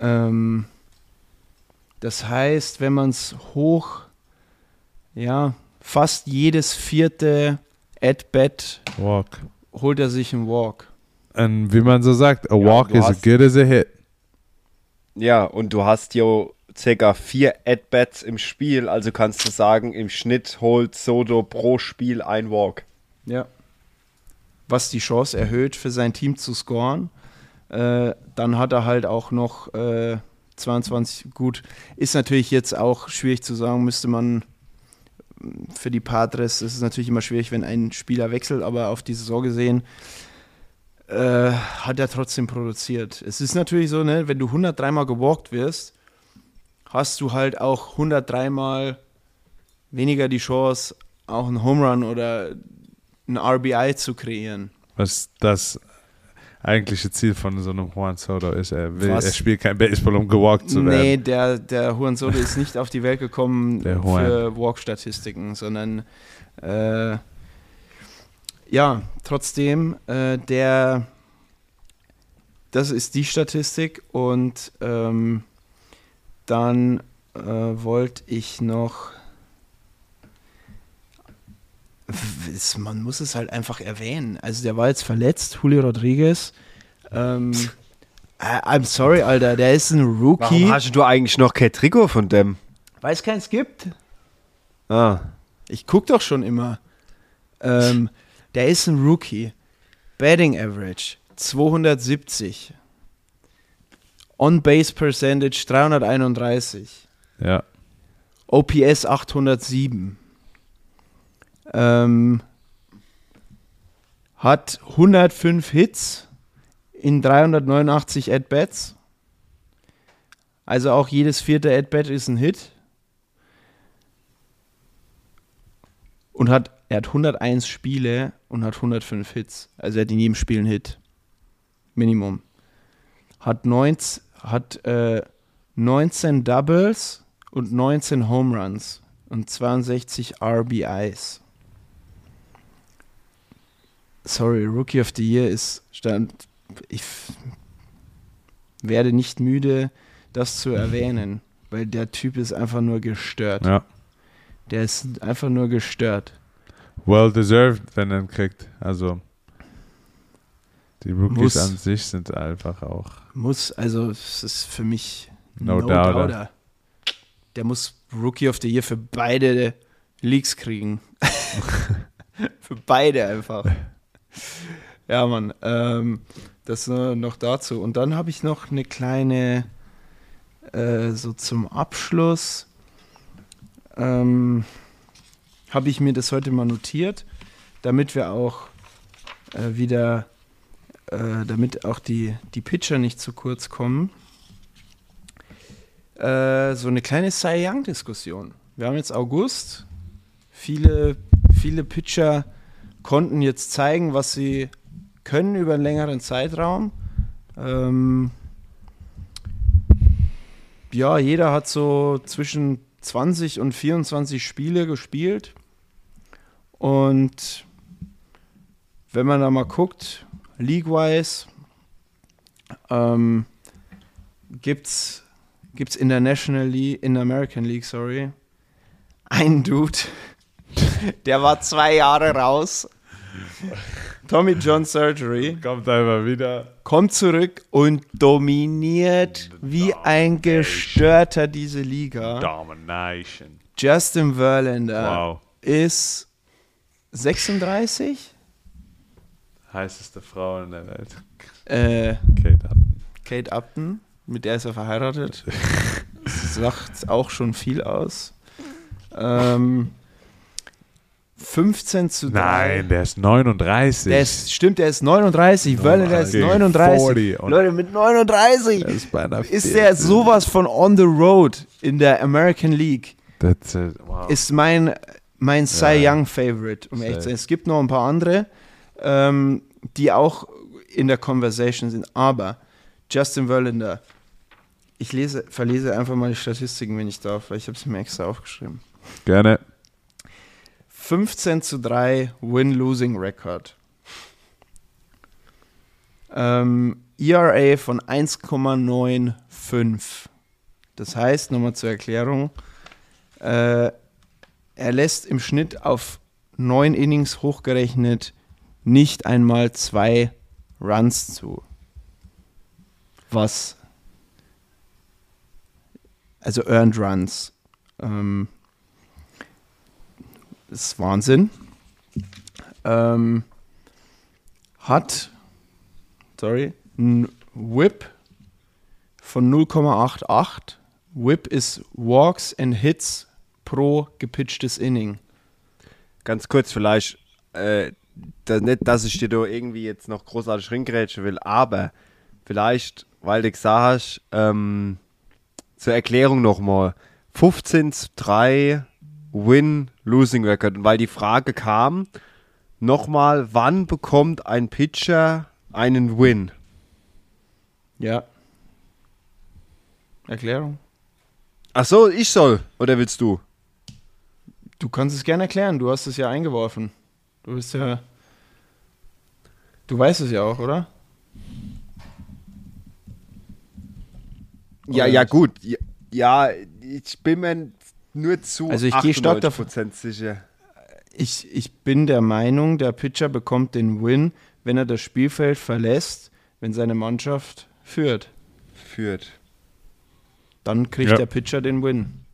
Speaker 2: Ähm, das heißt, wenn man es hoch, ja, fast jedes vierte At-Bat
Speaker 3: Walk.
Speaker 2: holt er sich einen Walk.
Speaker 3: Und wie man so sagt, a
Speaker 4: Ja,
Speaker 3: walk is as good as a hit.
Speaker 4: Ja, und du hast jo circa vier At-Bats im Spiel, also kannst du sagen, im Schnitt holt Soto pro Spiel ein Walk.
Speaker 2: Ja. Was die Chance erhöht, für sein Team zu scoren. Äh, dann hat er halt auch noch äh, 22. Gut, ist natürlich jetzt auch schwierig zu sagen, müsste man mh, für die Padres ist natürlich immer schwierig, wenn ein Spieler wechselt, aber auf die Saison gesehen äh, hat er trotzdem produziert. Es ist natürlich so, ne, wenn du 103 Mal gewalkt wirst, hast du halt auch 103 Mal weniger die Chance, auch einen Home Run oder ein RBI zu kreieren.
Speaker 3: Was das eigentliche Ziel von so einem Juan Soto ist. Er, will, er spielt kein Baseball, um gewalkt zu werden.
Speaker 2: Nee, der, der Juan Soto ist nicht auf die Welt gekommen für Walk-Statistiken, sondern äh, ja, trotzdem, äh, der das ist die Statistik und ähm, dann äh, wollte ich noch man muss es halt einfach erwähnen. Also der war jetzt verletzt, Julio Rodriguez. Ähm, I- I'm sorry, Alter, der ist ein Rookie.
Speaker 4: Warum hast du eigentlich noch kein Trikot von dem?
Speaker 2: Weil es keins gibt.
Speaker 4: Ah,
Speaker 2: Ich guck doch schon immer. Ähm, der ist ein Rookie. Batting Average 270. On-Base Percentage 331.
Speaker 3: Ja.
Speaker 2: OPS 807. Ähm, hat 105 Hits in 389 At-Bats. Also auch jedes vierte At-Bat ist ein Hit. Und hat, er hat 101 Spiele und hat 105 Hits. Also er hat in jedem Spiel einen Hit. Minimum. Hat, 19, hat äh, 19 Doubles und 19 Home Runs und 62 RBIs. Sorry, Rookie of the Year ist stand. Ich werde nicht müde, das zu erwähnen, weil der Typ ist einfach nur gestört.
Speaker 3: ja.
Speaker 2: Der ist einfach nur gestört.
Speaker 3: Well deserved, wenn er ihn kriegt. Also, die Rookies
Speaker 2: Muss.
Speaker 3: an sich sind einfach auch.
Speaker 2: Muss, also es ist für mich
Speaker 3: No doubter.
Speaker 2: doubter. Der muss Rookie of the Year für beide Leagues kriegen. für beide einfach. Ja, Mann. Ähm, das noch dazu. Und dann habe ich noch eine kleine, äh, so zum Abschluss, ähm, habe ich mir das heute mal notiert, damit wir auch äh, wieder äh, damit auch die, die Pitcher nicht zu kurz kommen, äh, so eine kleine Cy Young-Diskussion. Wir haben jetzt August. Viele, viele Pitcher konnten jetzt zeigen, was sie können über einen längeren Zeitraum. Ähm, ja, jeder hat so zwischen 20 und 24 Spiele gespielt. Und wenn man da mal guckt, League-wise, ähm, gibt's, gibt's in der National League, in der American League, sorry, einen Dude, der war zwei Jahre raus. Tommy John Surgery
Speaker 3: Kommt einfach wieder.
Speaker 2: kommt zurück und dominiert wie ein Gestörter diese Liga.
Speaker 3: Domination.
Speaker 2: Justin Verlander
Speaker 3: Wow.
Speaker 2: ist 36?
Speaker 3: Heißeste Frau in der Welt.
Speaker 2: Äh,
Speaker 3: Kate Upton.
Speaker 2: Kate Upton, mit der ist er verheiratet. Das sagt auch schon viel aus. Ähm, 15 zu 3.
Speaker 3: Nein, der ist 39.
Speaker 2: Der ist, stimmt, der ist 39. Verlander der ist
Speaker 3: gegen
Speaker 2: 39.
Speaker 3: 40 und-
Speaker 2: Leute, mit 39
Speaker 3: Der ist
Speaker 2: ist der sowas von on the road in der American League.
Speaker 3: That's it. Wow.
Speaker 2: Ist mein, mein Cy. Young Favorite, um ehrlich zu sein. Es gibt noch ein paar andere, ähm, die auch in der Conversation sind. Aber Justin Verlander, ich lese, verlese einfach mal die Statistiken, wenn ich darf, weil ich habe es mir extra aufgeschrieben.
Speaker 3: Gerne.
Speaker 2: 15 zu 3 Win-Losing-Record. Ähm, ERA von 1,95. Das heißt, nochmal zur Erklärung, äh, er lässt im Schnitt auf neun Innings hochgerechnet nicht einmal zwei Runs zu. Was also Earned Runs. Ähm, ist Wahnsinn. Ähm, hat, sorry, ein Whip von 0,88. Whip ist Walks and Hits pro gepitchtes Inning.
Speaker 4: Ganz kurz vielleicht, äh, da, nicht, dass ich dir da irgendwie jetzt noch großartig ringrätschen will, aber vielleicht, weil du gesagt hast, ähm, zur Erklärung nochmal, 15 zu 3 Win-Losing-Record. Und weil die Frage kam, nochmal, wann bekommt ein Pitcher einen Win?
Speaker 2: Ja. Erklärung?
Speaker 4: Ach so, ich soll, oder willst du?
Speaker 2: Du kannst es gerne erklären, du hast es ja eingeworfen. Du bist ja. Du weißt es ja auch, oder?
Speaker 4: Ja,
Speaker 2: Oder
Speaker 4: ja, gut. Ja, ich bin mir nur zu
Speaker 2: Also ich gehe stark davon-
Speaker 4: 98% sicher.
Speaker 2: Ich, ich bin der Meinung, der Pitcher bekommt den Win, wenn er das Spielfeld verlässt, wenn seine Mannschaft führt.
Speaker 4: Führt.
Speaker 2: Dann kriegt
Speaker 3: Ja.
Speaker 2: der Pitcher den Win.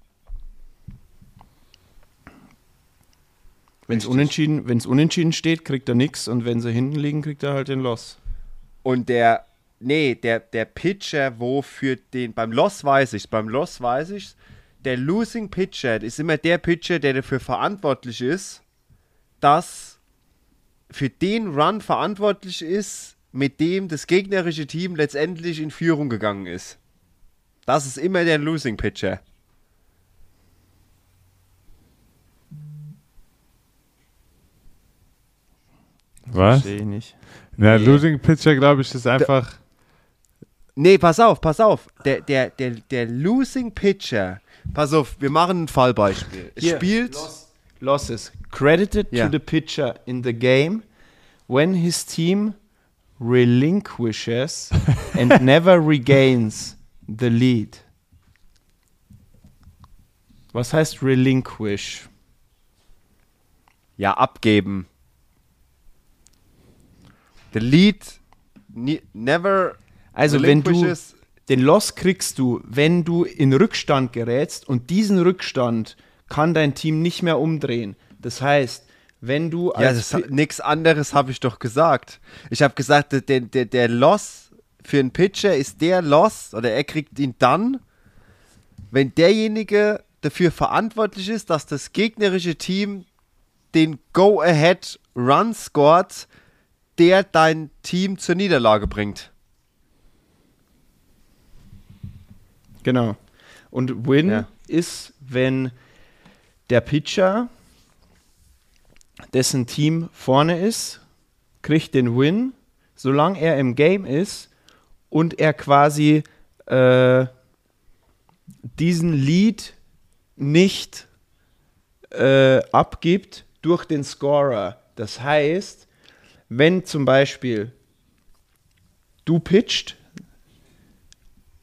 Speaker 2: Wenn es unentschieden, wenn's unentschieden steht, kriegt er nichts und wenn sie hinten liegen, kriegt er halt den Loss.
Speaker 4: Und der, nee, der, der Pitcher, wo für den, beim Loss weiß ich, beim Loss weiß ich, der Losing Pitcher ist immer der Pitcher, der dafür verantwortlich ist, dass für den Run verantwortlich ist, mit dem das gegnerische Team letztendlich in Führung gegangen ist. Das ist immer der Losing Pitcher.
Speaker 3: Was?
Speaker 2: Verstehe ich nicht.
Speaker 3: Ja,
Speaker 2: Nee.
Speaker 3: Losing Pitcher, glaube ich, ist einfach.
Speaker 4: Nee, pass auf, pass auf. Der, der, der, der Losing Pitcher, pass auf, wir machen ein Fallbeispiel.
Speaker 2: Hier,
Speaker 4: spielt.
Speaker 2: Loss, losses. Credited
Speaker 4: Ja.
Speaker 2: to the pitcher in the game when his team relinquishes and never regains the lead. Was heißt relinquish?
Speaker 4: Ja, abgeben. The lead ne never
Speaker 2: Also wenn du den Loss kriegst du, wenn du in Rückstand gerätst und diesen Rückstand kann dein Team nicht mehr umdrehen. Das heißt, wenn du
Speaker 4: Ja, nichts anderes habe ich doch gesagt. Ich habe gesagt, der, der, der Loss für einen Pitcher ist der Loss, oder er kriegt ihn dann, wenn derjenige dafür verantwortlich ist, dass das gegnerische Team den Go-Ahead-Run scored, der dein Team zur Niederlage bringt.
Speaker 2: Genau. Und Win
Speaker 4: Ja.
Speaker 2: ist, wenn der Pitcher, dessen Team vorne ist, kriegt den Win, solange er im Game ist und er quasi äh, diesen Lead nicht äh, abgibt durch den Scorer. Das heißt, wenn zum Beispiel du pitcht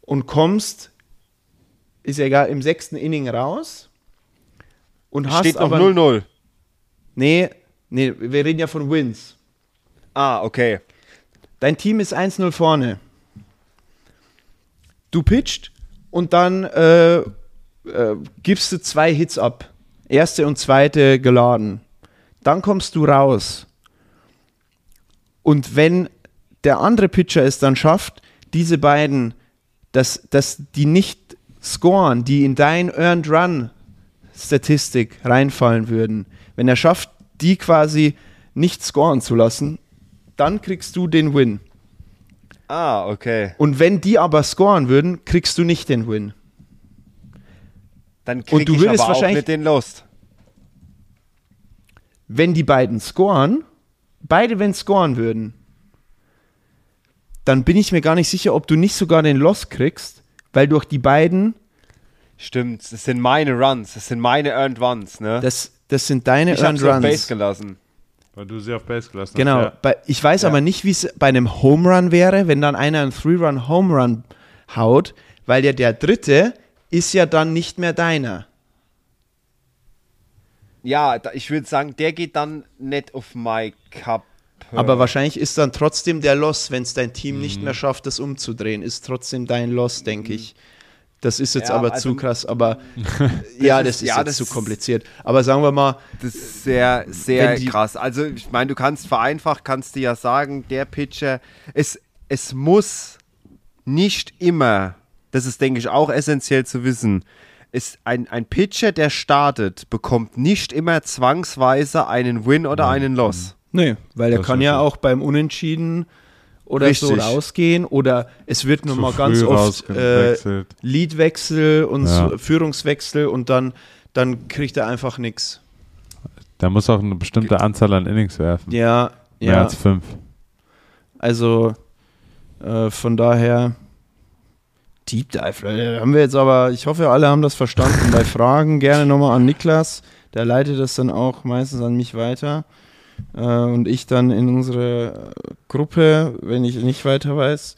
Speaker 2: und kommst, ist ja egal, im sechsten Inning raus und hast
Speaker 4: Steht noch
Speaker 2: aber
Speaker 4: 0-0.
Speaker 2: Nee, nee, wir reden ja von Wins.
Speaker 4: Ah, okay.
Speaker 2: Dein Team ist 1-0 vorne. Du pitcht und dann äh, äh, gibst du zwei Hits ab. Erste und zweite geladen. Dann kommst du raus. Und wenn der andere Pitcher es dann schafft, diese beiden, dass, dass die nicht scoren, die in dein Earned Run Statistik reinfallen würden, wenn er schafft, die quasi nicht scoren zu lassen, dann kriegst du den Win.
Speaker 4: Ah, okay.
Speaker 2: Und wenn die aber scoren würden, kriegst du nicht den Win.
Speaker 4: Dann
Speaker 2: Und
Speaker 4: krieg
Speaker 2: du
Speaker 4: ich aber auch
Speaker 2: wahrscheinlich-
Speaker 4: mit den Lost.
Speaker 2: Wenn die beiden scoren, beide wenn scoren würden, dann bin ich mir gar nicht sicher, ob du nicht sogar den Loss kriegst, weil durch die beiden,
Speaker 4: Stimmt, das sind meine Runs, das sind meine Earned Runs, ne?
Speaker 2: das, das sind deine
Speaker 4: ich habe
Speaker 2: Earned
Speaker 4: sie auf Base
Speaker 2: Runs.
Speaker 4: gelassen.
Speaker 3: Weil du sie auf Base gelassen
Speaker 2: Genau.
Speaker 3: hast. Ja.
Speaker 2: Bei, ich weiß aber nicht, wie es bei einem Home Run wäre, wenn dann einer einen Three-Run Home Run haut, weil ja der dritte ist ja dann nicht mehr deiner.
Speaker 4: Ja, ich würde sagen, der geht dann nicht auf my Cup.
Speaker 2: Aber wahrscheinlich ist dann trotzdem der Loss, wenn es dein Team nicht mehr schafft, das umzudrehen, ist trotzdem dein Loss, denke ich. Das ist jetzt
Speaker 4: Ja,
Speaker 2: aber
Speaker 4: also-
Speaker 2: zu krass, aber ja, das
Speaker 4: ist- ja,
Speaker 2: jetzt
Speaker 4: das
Speaker 2: zu kompliziert. Aber sagen wir mal,
Speaker 4: Das ist sehr, sehr
Speaker 2: die-
Speaker 4: krass. Also, ich meine, du kannst vereinfacht, kannst du ja sagen, der Pitcher, es, es muss nicht immer, das ist, denke ich, auch essentiell zu wissen, ist ein, ein Pitcher, der startet, bekommt nicht immer zwangsweise einen Win oder einen Loss.
Speaker 2: nee, weil er
Speaker 3: Das
Speaker 2: kann ja
Speaker 3: so.
Speaker 2: auch beim Unentschieden oder so
Speaker 4: Richtig.
Speaker 2: rausgehen oder es wird nur
Speaker 3: Zu
Speaker 2: mal ganz oft äh. Leadwechsel und
Speaker 3: Ja.
Speaker 2: so, Führungswechsel und dann, dann kriegt er einfach nichts.
Speaker 3: Da muss auch eine bestimmte Anzahl an Innings werfen.
Speaker 2: Ja,
Speaker 3: Mehr
Speaker 2: ja.
Speaker 3: als fünf.
Speaker 2: Also äh, von daher Deep Dive. Haben wir jetzt aber, ich hoffe, alle haben das verstanden. Bei Fragen gerne nochmal an Niklas. Der leitet das dann auch meistens an mich weiter. Äh, und ich dann in unsere äh, Gruppe, wenn ich nicht weiter weiß.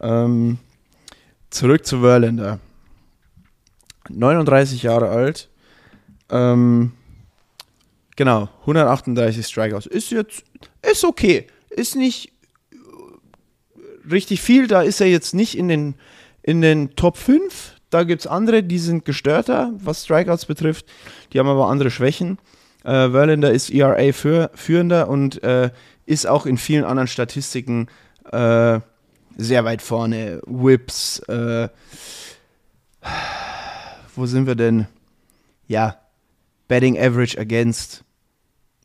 Speaker 2: Ähm, zurück zu Verlander. 39 Jahre alt. Ähm, genau, 138 Strikeouts. Ist jetzt, ist okay. Ist nicht richtig viel. Da ist er jetzt nicht in den, in den Top 5. Da gibt es andere, die sind gestörter, was Strikeouts betrifft. Die haben aber andere Schwächen. Äh, Verlander ist ERA für, führender und äh, ist auch in vielen anderen Statistiken äh, sehr weit vorne. Whips, äh, wo sind wir denn? Ja, Betting Average Against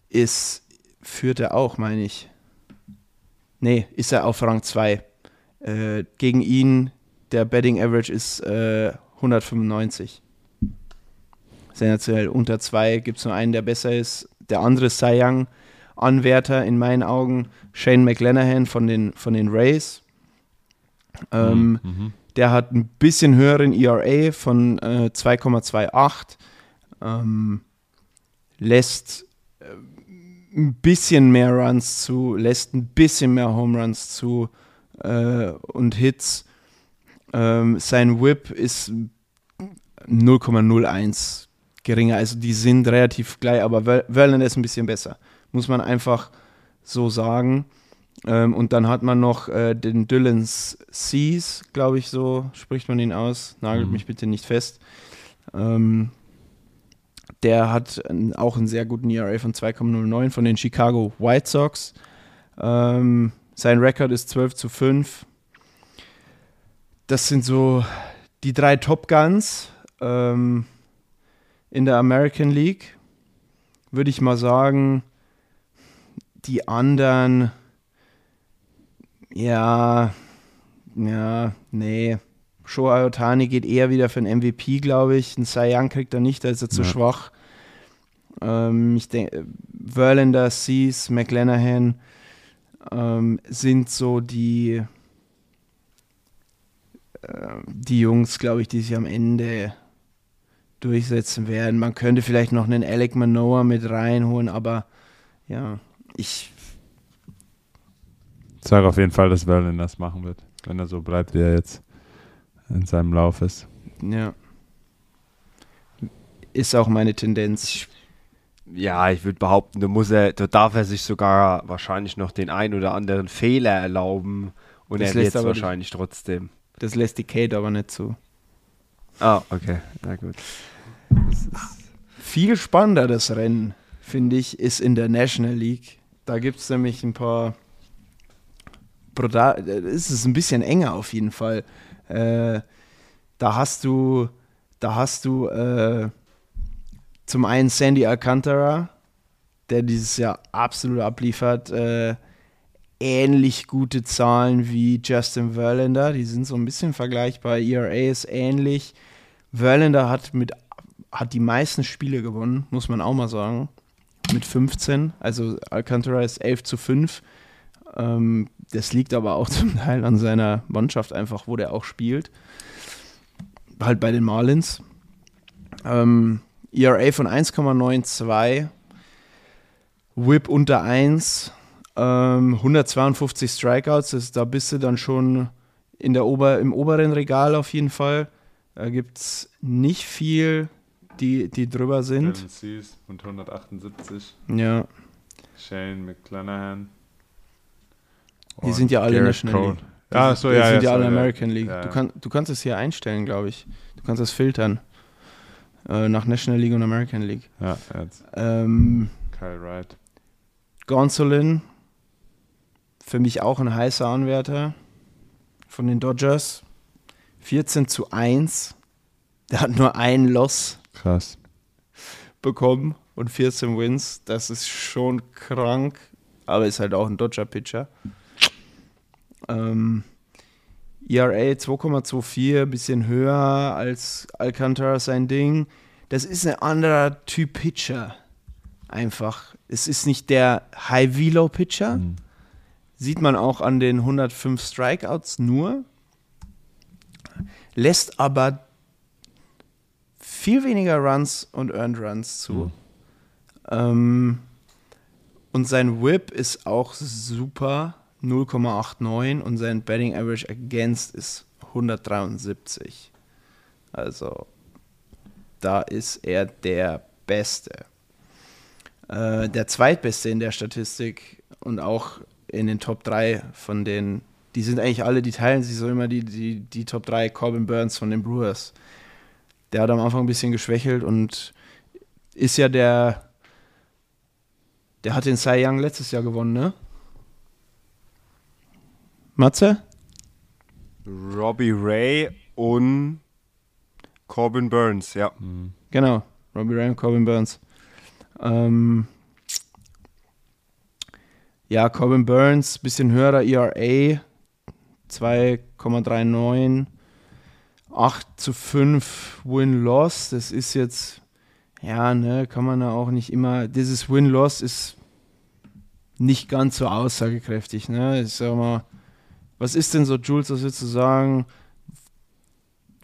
Speaker 2: ist, führt er auch, meine ich. Nee, ist er auf Rang 2. Äh, gegen ihn, der Betting Average ist äh, 195. Sensationell. Unter 2 gibt es nur einen, der besser ist. Der andere ist Cy Young Anwärter in meinen Augen, Shane McLennahan von den, von den Rays. Ähm,
Speaker 3: Mhm.
Speaker 2: der hat ein bisschen höheren ERA von äh, 2,28. Ähm, lässt äh, ein bisschen mehr Runs zu, lässt ein bisschen mehr Home Runs zu äh, und Hits. Ähm, sein Whip ist 0,01 geringer. Also die sind relativ gleich, aber Ver- Verlander ist ein bisschen besser. Muss man einfach so sagen. Ähm, und dann hat man noch äh, den Dylan Seas, glaube ich, so spricht man ihn aus. Nagelt
Speaker 3: Mhm.
Speaker 2: mich bitte nicht fest. Ähm, der hat auch einen sehr guten ERA von 2,09 von den Chicago White Sox. Ähm, sein Rekord ist 12 zu 5. Das sind so die drei Top Guns ähm, in der American League. Würde ich mal sagen, die anderen, ja, ja, nee. Shohei Otani geht eher wieder für einen MVP, glaube ich. Ein Cy Young kriegt er nicht, da ist er zu
Speaker 3: Ja.
Speaker 2: schwach. Ähm, ich denke, Verlander, Cease, McLennahan ähm, sind so die, die Jungs, glaube ich, die sich am Ende durchsetzen werden. Man könnte vielleicht noch einen Alec Manoa mit reinholen, aber ja, ich
Speaker 3: Ich sage auf jeden Fall, dass Verlin das machen wird, wenn er so bleibt, wie er jetzt in seinem Lauf ist.
Speaker 2: Ja. Ist auch meine Tendenz.
Speaker 4: Ja, ich würde behaupten, da muss er, da darf er sich sogar wahrscheinlich noch den ein oder anderen Fehler erlauben und
Speaker 2: Das
Speaker 4: er
Speaker 2: lässt
Speaker 4: wird
Speaker 2: aber
Speaker 4: wahrscheinlich trotzdem.
Speaker 2: Das lässt die Kate aber nicht zu.
Speaker 4: Ah, okay, na gut.
Speaker 2: Viel spannender das Rennen, finde ich, ist in der National League. Da gibt es nämlich ein paar. Brutal, es ist ein bisschen enger auf jeden Fall. Äh, da hast du, da hast du äh, zum einen Sandy Alcantara, der dieses Jahr absolut abliefert. Äh, ähnlich gute Zahlen wie Justin Verlander. Die sind so ein bisschen vergleichbar. ERA ist ähnlich. Verlander hat mit hat die meisten Spiele gewonnen, muss man auch mal sagen. Mit 15. Also Alcantara ist 11 zu 5. Ähm, das liegt aber auch zum Teil an seiner Mannschaft einfach, wo der auch spielt. Halt bei den Marlins. Ähm, ERA von 1,92. Whip unter 1. Ähm, 152 Strikeouts. Das, da bist du dann schon in der Ober, im oberen Regal auf jeden Fall. Da gibt es nicht viel, die, die drüber sind.
Speaker 3: Cease und 178.
Speaker 2: Ja,
Speaker 3: Shane McClanahan.
Speaker 2: Die sind ja alle
Speaker 3: Garrett
Speaker 2: National
Speaker 3: Cole.
Speaker 2: League.
Speaker 3: Ja,
Speaker 2: Die
Speaker 3: so,
Speaker 2: sind-
Speaker 3: ja.
Speaker 2: die sind ja
Speaker 3: so,
Speaker 2: alle American League.
Speaker 3: Ja,
Speaker 2: Du,
Speaker 3: ja.
Speaker 2: kann, du kannst es hier einstellen, glaube ich. Du kannst es filtern. Äh, nach National League und American League.
Speaker 3: Ja, jetzt.
Speaker 2: Ähm,
Speaker 3: Kyle Wright.
Speaker 2: Gonsolin, für mich auch ein heißer Anwärter von den Dodgers. 14 zu 1. Der hat nur ein Loss
Speaker 3: Krass.
Speaker 2: bekommen und 14 Wins. Das ist schon krank, aber ist halt auch ein Dodger-Pitcher. Ähm, ERA 2,24, bisschen höher als Alcantara sein Ding. Das ist ein anderer Typ Pitcher. Einfach. Es ist nicht der High-Velo-Pitcher.
Speaker 3: Mhm.
Speaker 2: Sieht man auch an den 105 Strikeouts nur. Lässt aber viel weniger Runs und Earned Runs zu.
Speaker 3: Mhm.
Speaker 2: Ähm, und sein Whip ist auch super, 0,89 und sein Betting Average Against ist 173. Also da ist er der Beste. Äh, der Zweitbeste in der Statistik und auch in den Top 3 von den, die sind eigentlich alle, die teilen sich so immer die, die, die Top 3 Corbin Burns von den Brewers. Der hat am Anfang ein bisschen geschwächelt und ist ja der, der hat den Cy Young letztes Jahr gewonnen, ne? Matze?
Speaker 4: Robbie Ray und Corbin Burns, ja.
Speaker 2: Genau, Robbie Ray und Corbin Burns. Ähm, ja, Corbin Burns, bisschen höherer ERA, 2,39, 8 zu 5 Win-Loss. Das ist jetzt, ja, ne, kann man ja auch nicht immer, dieses Win-Loss ist nicht ganz so aussagekräftig, ne? Ich sag mal, was ist denn so, Jules, was würdest du sagen?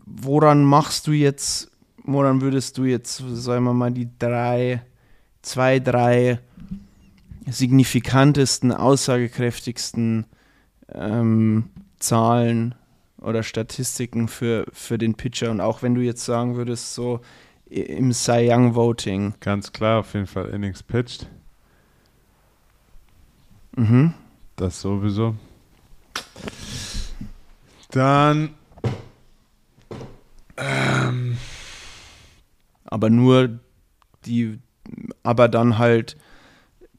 Speaker 2: Woran machst du jetzt, woran würdest du jetzt, sagen wir mal, die drei, zwei, drei signifikantesten, aussagekräftigsten ähm, Zahlen oder Statistiken für, für den Pitcher? Und auch wenn du jetzt sagen würdest, so im Cy Young Voting.
Speaker 3: Ganz klar, auf jeden Fall Innings pitched.
Speaker 2: Mhm.
Speaker 3: Das sowieso. Dann
Speaker 2: aber nur die, aber dann halt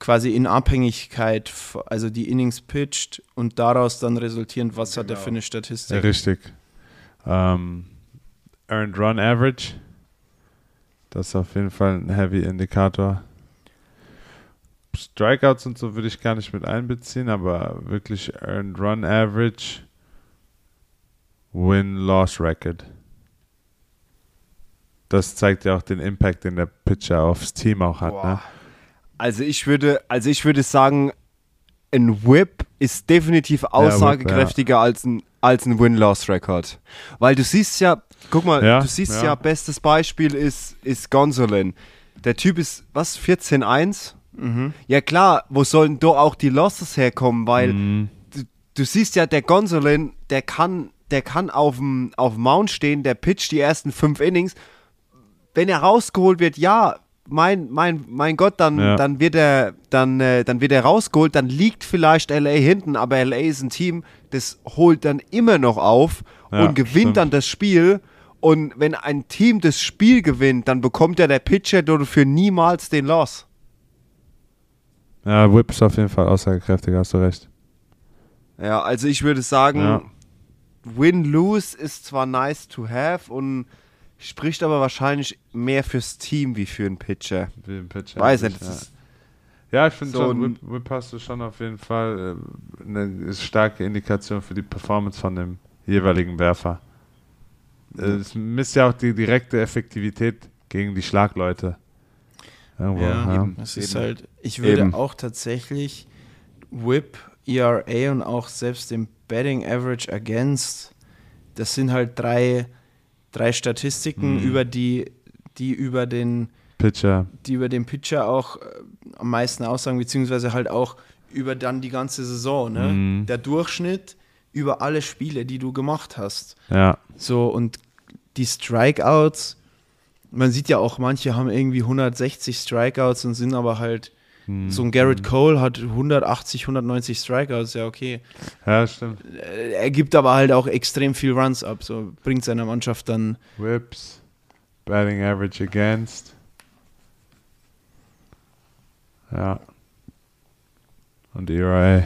Speaker 2: quasi in Abhängigkeit, also die Innings pitched und daraus dann resultierend, was hat er
Speaker 3: Genau.
Speaker 2: für eine
Speaker 3: Ja,
Speaker 2: Statistik.
Speaker 3: richtig. Ähm, Earned Run Average. Das ist auf jeden Fall ein Heavy Indikator. Strikeouts und so würde ich gar nicht mit einbeziehen, aber wirklich Earned Run Average, Win-Loss Record. Das zeigt ja auch den Impact, den der Pitcher aufs Team auch hat. Ne?
Speaker 4: Also ich würde, also ich würde sagen, ein Whip ist definitiv aussagekräftiger als ein, als ein Win-Loss-Record. Weil du siehst ja, guck mal,
Speaker 3: Ja,
Speaker 4: du siehst ja,
Speaker 3: ja.
Speaker 4: bestes Beispiel ist, ist Gonsolin. Der Typ ist, was, 14-1?
Speaker 2: Mhm.
Speaker 4: Ja klar, wo sollen da auch die Losses herkommen? Weil
Speaker 3: Mhm.
Speaker 4: du, du siehst ja, der Gonsolin, der kann, der kann auf dem auf dem Mount stehen, der pitcht die ersten fünf Innings. Wenn er rausgeholt wird, ja, mein, mein, mein Gott, dann,
Speaker 3: Ja.
Speaker 4: dann wird er, dann, äh, dann wird er rausgeholt, dann liegt vielleicht LA hinten, aber LA ist ein Team, das holt dann immer noch auf
Speaker 3: Ja,
Speaker 4: und gewinnt
Speaker 3: stimmt.
Speaker 4: dann das Spiel. Und wenn ein Team das Spiel gewinnt, dann bekommt ja der Pitcher dafür niemals den Loss.
Speaker 3: Ja, Whip ist auf jeden Fall aussagekräftig, hast du recht.
Speaker 4: Ja, also ich würde sagen,
Speaker 3: Ja.
Speaker 4: Win-Lose ist zwar nice to have und spricht aber wahrscheinlich mehr fürs Team wie für einen Pitcher.
Speaker 3: Wie ein Pitcher.
Speaker 4: Weiß nicht,
Speaker 3: ja.
Speaker 4: das ist
Speaker 3: Ja, ich finde
Speaker 4: So
Speaker 3: schon,
Speaker 4: ein-
Speaker 3: Whip, Whip hast du schon auf jeden Fall äh, eine starke Indikation für die Performance von dem jeweiligen Werfer. Äh, Es misst ja auch die direkte Effektivität gegen die Schlagleute. Irgendwo,
Speaker 2: Ja,
Speaker 3: ja.
Speaker 2: Es ist
Speaker 4: Eben.
Speaker 2: halt, ich würde
Speaker 4: Eben.
Speaker 2: auch tatsächlich Whip, ERA und auch selbst den Betting Average Against, das sind halt drei, drei Statistiken,
Speaker 3: Mhm.
Speaker 2: über die, die über den,
Speaker 3: Pitcher.
Speaker 2: die über den Pitcher auch äh, am meisten aussagen, beziehungsweise halt auch über dann die ganze Saison. Ne?
Speaker 3: Mhm.
Speaker 2: Der Durchschnitt über alle Spiele, die du gemacht hast.
Speaker 3: Ja.
Speaker 2: So, und die Strikeouts, man sieht ja auch, manche haben irgendwie 160 Strikeouts und sind aber halt,
Speaker 3: Hm.
Speaker 2: so ein Garrett Cole hat 180, 190 Strikeouts, ja okay.
Speaker 3: Ja, stimmt.
Speaker 2: Äh, Er gibt aber halt auch extrem viel Runs ab, so bringt seiner Mannschaft dann,
Speaker 3: Whips. Batting Average Against. Ja. Und ERA.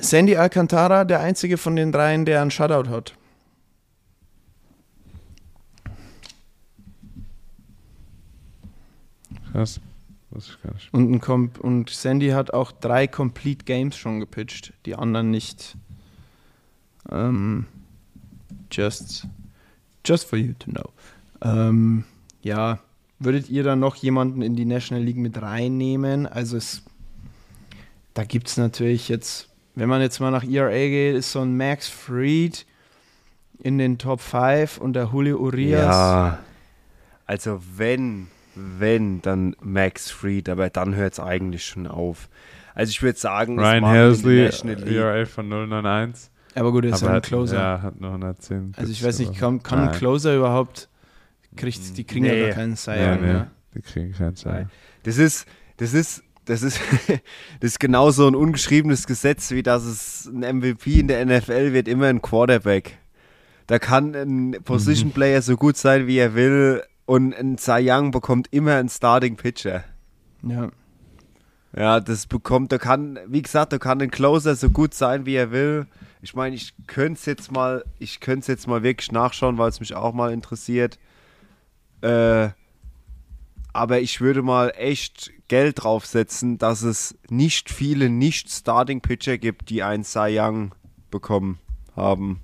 Speaker 2: Sandy Alcantara, der einzige von den dreien, der einen Shutout hat.
Speaker 3: Krass. Wusste ich gar nicht.
Speaker 2: Und, ein und Sandy hat auch drei Complete Games schon gepitcht, die anderen nicht. Ähm, just, just for you to know. Ähm, ja, würdet ihr dann noch jemanden in die National League mit reinnehmen? Also es, da gibt es natürlich jetzt, wenn man jetzt mal nach ERA geht, ist so ein Max Fried in den Top 5 und der Julio Urias.
Speaker 4: Ja. Also wenn, wenn, dann Max Fried, aber dann hört es eigentlich schon auf. Also ich würde sagen, es
Speaker 3: Ryan Helsley,
Speaker 4: National League.
Speaker 3: ERA von 091.
Speaker 2: Aber gut, er ist
Speaker 3: Aber
Speaker 2: ein
Speaker 3: hat,
Speaker 2: Closer.
Speaker 3: Ja, hat nur 110.
Speaker 2: Also ich weiß nicht, kann, kann ein. Closer überhaupt, kriegt, die kriegen ja
Speaker 4: Nee.
Speaker 2: gar keinen Cy
Speaker 3: Nee,
Speaker 2: Young,
Speaker 3: nee,
Speaker 2: ja.
Speaker 3: die kriegen keinen.
Speaker 4: Nein. Das ist, das ist, das ist, das ist genauso ein ungeschriebenes Gesetz, wie dass es ein MVP in der NFL wird immer ein Quarterback. Da kann ein Position Player so gut sein, wie er will, und ein Cy Young bekommt immer einen Starting Pitcher.
Speaker 2: ja.
Speaker 4: Ja, das bekommt, da kann, wie gesagt, da kann ein Closer so gut sein, wie er will. Ich meine, ich könnte es jetzt mal, ich könnte es jetzt mal wirklich nachschauen, weil es mich auch mal interessiert. Äh, aber ich würde mal echt Geld draufsetzen, dass es nicht viele Nicht-Starting-Pitcher gibt, die einen Cy Young bekommen haben.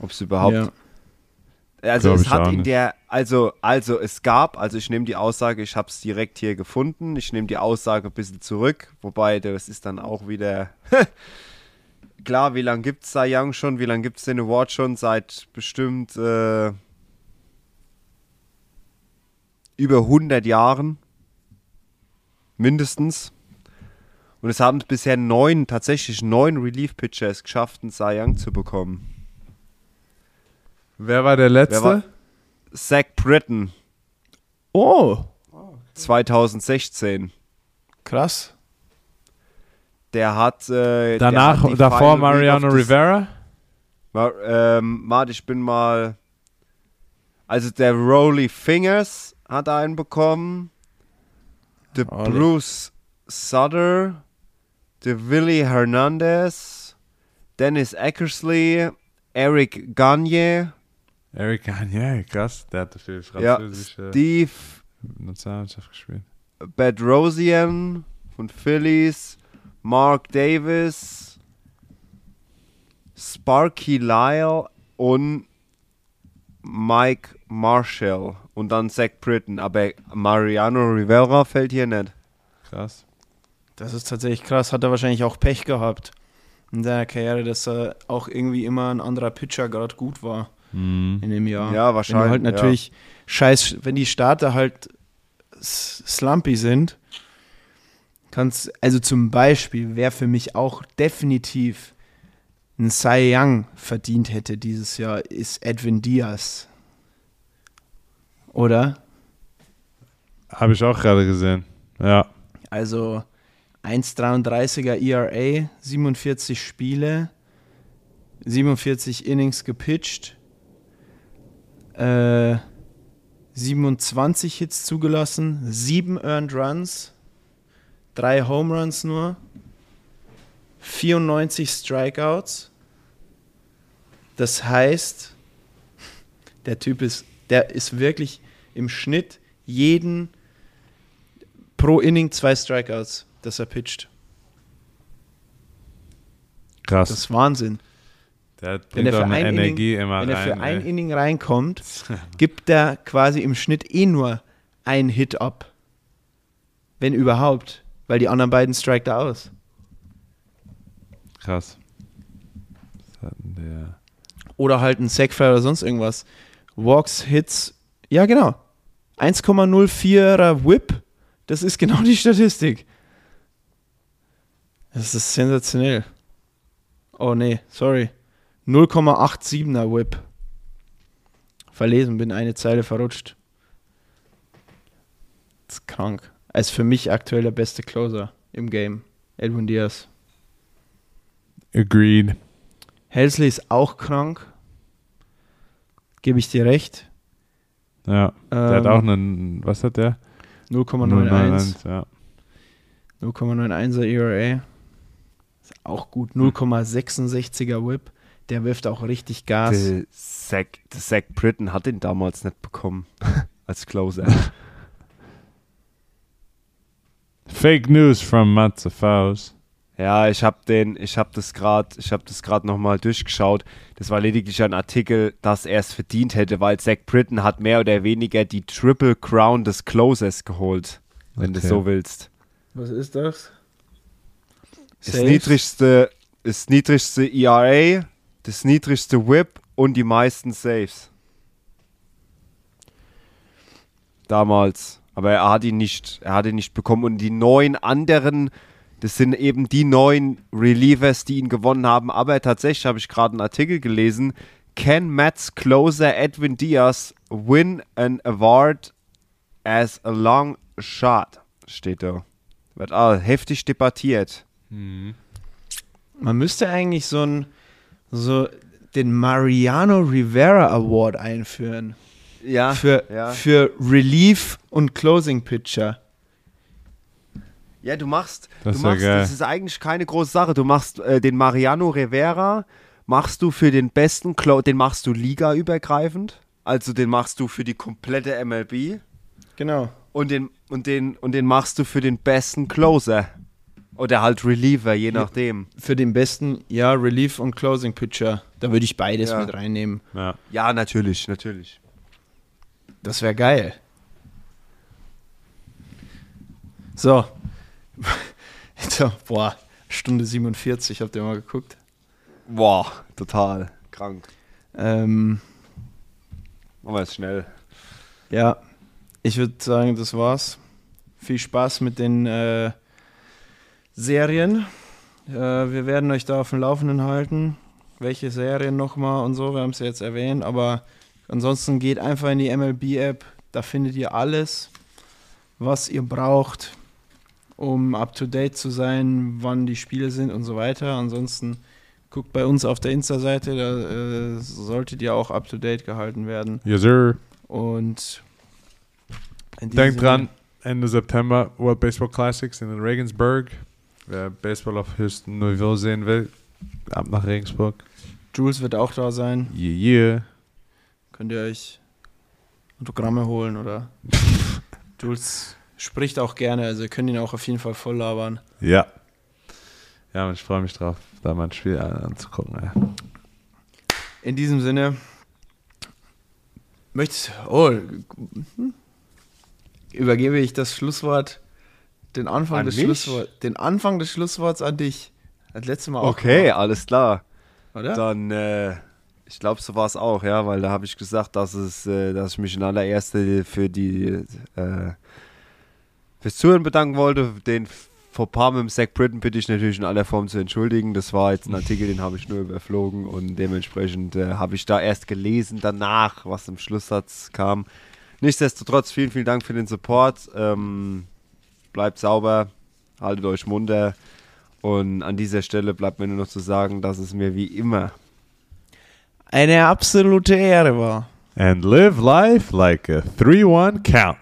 Speaker 4: Ob es überhaupt
Speaker 2: ja.
Speaker 4: Also
Speaker 3: Glaub
Speaker 4: es hat in der, also, also es gab, also ich nehme die Aussage, ich habe es direkt hier gefunden, ich nehme die Aussage ein bisschen zurück, wobei das ist dann auch wieder, klar, wie lange gibt es Cy Young schon, wie lange gibt es den Award schon, seit bestimmt äh, über 100 Jahren, mindestens. Und es haben bisher neun, tatsächlich neun Relief-Pitchers geschafft, einen Cy Young zu bekommen.
Speaker 3: Wer war der Letzte?
Speaker 4: War- Zach Britton,
Speaker 2: Oh,
Speaker 4: 2016.
Speaker 2: krass.
Speaker 4: Der hat. Äh,
Speaker 3: Danach,
Speaker 4: der hat
Speaker 3: davor
Speaker 4: Final
Speaker 3: Mariano Rivera?
Speaker 4: Ma ähm, Mart, ich bin mal. Also der Rolly Fingers hat einen bekommen. Der. Bruce Sutter. Der Willie Hernandez. Dennis Eckersley. Eric Gagne.
Speaker 3: Eric Gagne, krass. Der hatte für
Speaker 4: Ja,
Speaker 3: französische
Speaker 4: Steve
Speaker 3: Nationalmannschaft gespielt.
Speaker 4: Bedrosian von Phillies, Mark Davis, Sparky Lyle und Mike Marshall und dann Zach Britton. Aber Mariano Rivera fällt hier nicht.
Speaker 3: Krass.
Speaker 2: Das ist tatsächlich krass. Hat er wahrscheinlich auch Pech gehabt in seiner Karriere, dass er auch irgendwie immer ein anderer Pitcher gerade gut war
Speaker 3: Mhm.
Speaker 2: in dem Jahr.
Speaker 4: Ja,
Speaker 2: Wenn
Speaker 4: wahrscheinlich.
Speaker 2: halt natürlich scheiß, wenn die Starter halt slumpy sind, kannst, also zum Beispiel, wer für mich auch definitiv einen Cy Young verdient hätte dieses Jahr, ist Edwin Diaz. Oder?
Speaker 3: Habe ich auch gerade gesehen. Ja.
Speaker 2: Also 1,33er ERA, 47 Spiele, 47 Innings gepitcht, äh, 27 Hits zugelassen, 7 Earned Runs, 3 Home Runs nur, 94 Strikeouts. Das heißt, der Typ ist, der ist wirklich im Schnitt jeden pro Inning zwei Strikeouts, dass er pitcht.
Speaker 3: Krass.
Speaker 2: Das ist Wahnsinn.
Speaker 3: Der
Speaker 2: Wenn er
Speaker 3: bringt
Speaker 2: für
Speaker 3: eine
Speaker 2: ein
Speaker 3: Energie
Speaker 2: Inning,
Speaker 3: immer
Speaker 2: wenn er
Speaker 3: rein.
Speaker 2: für ein. Inning reinkommt, gibt er quasi im Schnitt eh nur einen Hit ab. Wenn überhaupt. Weil die anderen beiden strikt er aus.
Speaker 3: Krass. Was hat denn der?
Speaker 2: Oder halt ein Sackfire oder sonst irgendwas. Walks, Hits. Ja, genau. 1,04er Whip. Das ist genau die Statistik. Das ist sensationell. Oh nee, sorry. 0,87er Whip. Verlesen, bin eine Zeile verrutscht. Das ist krank. Er ist für mich aktuell der beste Closer im Game. Edwin Diaz.
Speaker 3: Agreed.
Speaker 2: Helsley ist auch krank. Gebe ich dir recht.
Speaker 3: Ja. Der hat
Speaker 2: Ähm,
Speaker 3: auch einen, was hat der?
Speaker 2: 0,91.
Speaker 3: 0,91, Ja.
Speaker 2: 0,91er ERA. Ist auch gut. 0,66er Whip. Der wirft auch richtig Gas.
Speaker 4: Der Zach, der Zach Britton hat ihn damals nicht bekommen. Als Closer.
Speaker 3: Fake News from Matze Faust.
Speaker 4: Ja, ich habe den, ich habe das gerade, ich habe das gerade noch mal durchgeschaut. Das war lediglich ein Artikel, dass er es verdient hätte, weil Zach Britton hat mehr oder weniger die Triple Crown des Closers geholt, wenn du
Speaker 3: Okay.
Speaker 4: so willst.
Speaker 2: Was ist das?
Speaker 4: Das
Speaker 2: Saves?
Speaker 4: niedrigste, das niedrigste ERA, das niedrigste Whip und die meisten Saves. Damals. Aber er hat ihn nicht, er hat ihn nicht bekommen. Und die neun anderen, das sind eben die neun Relievers, die ihn gewonnen haben. Aber tatsächlich habe ich gerade einen Artikel gelesen. Can Mets closer Edwin Diaz win an award as a long shot? Steht da. Wird ah, heftig debattiert.
Speaker 2: Man müsste eigentlich so ein so den Mariano Rivera Award einführen.
Speaker 4: Ja,
Speaker 2: Für,
Speaker 4: ja.
Speaker 2: für Relief und Closing Pitcher.
Speaker 4: Ja, du machst,
Speaker 3: Das
Speaker 4: du machst, das ist eigentlich keine große Sache. Du machst äh, den Mariano Rivera, machst du für den besten Clo den machst du ligaübergreifend, also den machst du für die komplette MLB
Speaker 2: Genau.
Speaker 4: und den und den und den machst du für den besten Closer oder halt Reliever, je nachdem.
Speaker 2: Für den besten, ja, Relief und Closing Pitcher. Da würde ich beides
Speaker 4: Ja.
Speaker 2: mit reinnehmen.
Speaker 3: Ja.
Speaker 4: Ja, natürlich, natürlich.
Speaker 2: Das wäre geil. So. so. Boah, Stunde 47, habt ihr mal geguckt?
Speaker 4: Boah, total krank.
Speaker 2: Ähm,
Speaker 4: Machen wir es schnell.
Speaker 2: ja, ich würde sagen, das war's. Viel Spaß mit den äh, Serien. Äh, wir werden euch da auf dem Laufenden halten. Welche Serien nochmal und so, wir haben es ja jetzt erwähnt, aber ansonsten geht einfach in die MLB-App, da findet ihr alles, was ihr braucht, um up-to-date zu sein, wann die Spiele sind und so weiter. Ansonsten guckt bei uns auf der Insta-Seite, da äh, solltet ihr auch up-to-date gehalten werden.
Speaker 3: Yes, sir.
Speaker 2: Und
Speaker 3: Denkt dran, Ende September World Baseball Classics in Regensburg. Wer Baseball auf höchstem Niveau sehen will, ab nach Regensburg.
Speaker 2: Jules wird auch da sein.
Speaker 3: Yeah, yeah.
Speaker 2: Könnt ihr euch Autogramme holen oder Jules spricht auch gerne, also ihr könnt ihn auch auf jeden Fall voll labern.
Speaker 3: Ja. Ja, und ich freue mich drauf, da mal ein Spiel an- anzugucken. Ey.
Speaker 2: In diesem Sinne möchte oh, hm, übergebe ich das Schlusswort, den Anfang
Speaker 4: An
Speaker 2: des
Speaker 4: mich?
Speaker 2: Schlussworts, den Anfang des Schlussworts an dich. Das letzte Mal auch.
Speaker 4: Okay, alles klar.
Speaker 2: gemacht, oder?
Speaker 4: Dann, äh, ich glaube, so war es auch, ja, weil da habe ich gesagt, dass es, äh, dass ich mich in allererster für die äh, fürs Zuhören bedanken wollte. Den Fauxpas mit dem Zach Britton bitte ich natürlich in aller Form zu entschuldigen. Das war jetzt ein Artikel, den habe ich nur überflogen und dementsprechend äh, habe ich da erst gelesen danach, was im Schlusssatz kam. Nichtsdestotrotz, vielen, vielen Dank für den Support. Ähm, bleibt sauber, haltet euch munter. Und an dieser Stelle bleibt mir nur noch zu sagen, dass es mir wie immer
Speaker 2: Eine absolute Ehre war.
Speaker 3: And live life like a 3 1 count.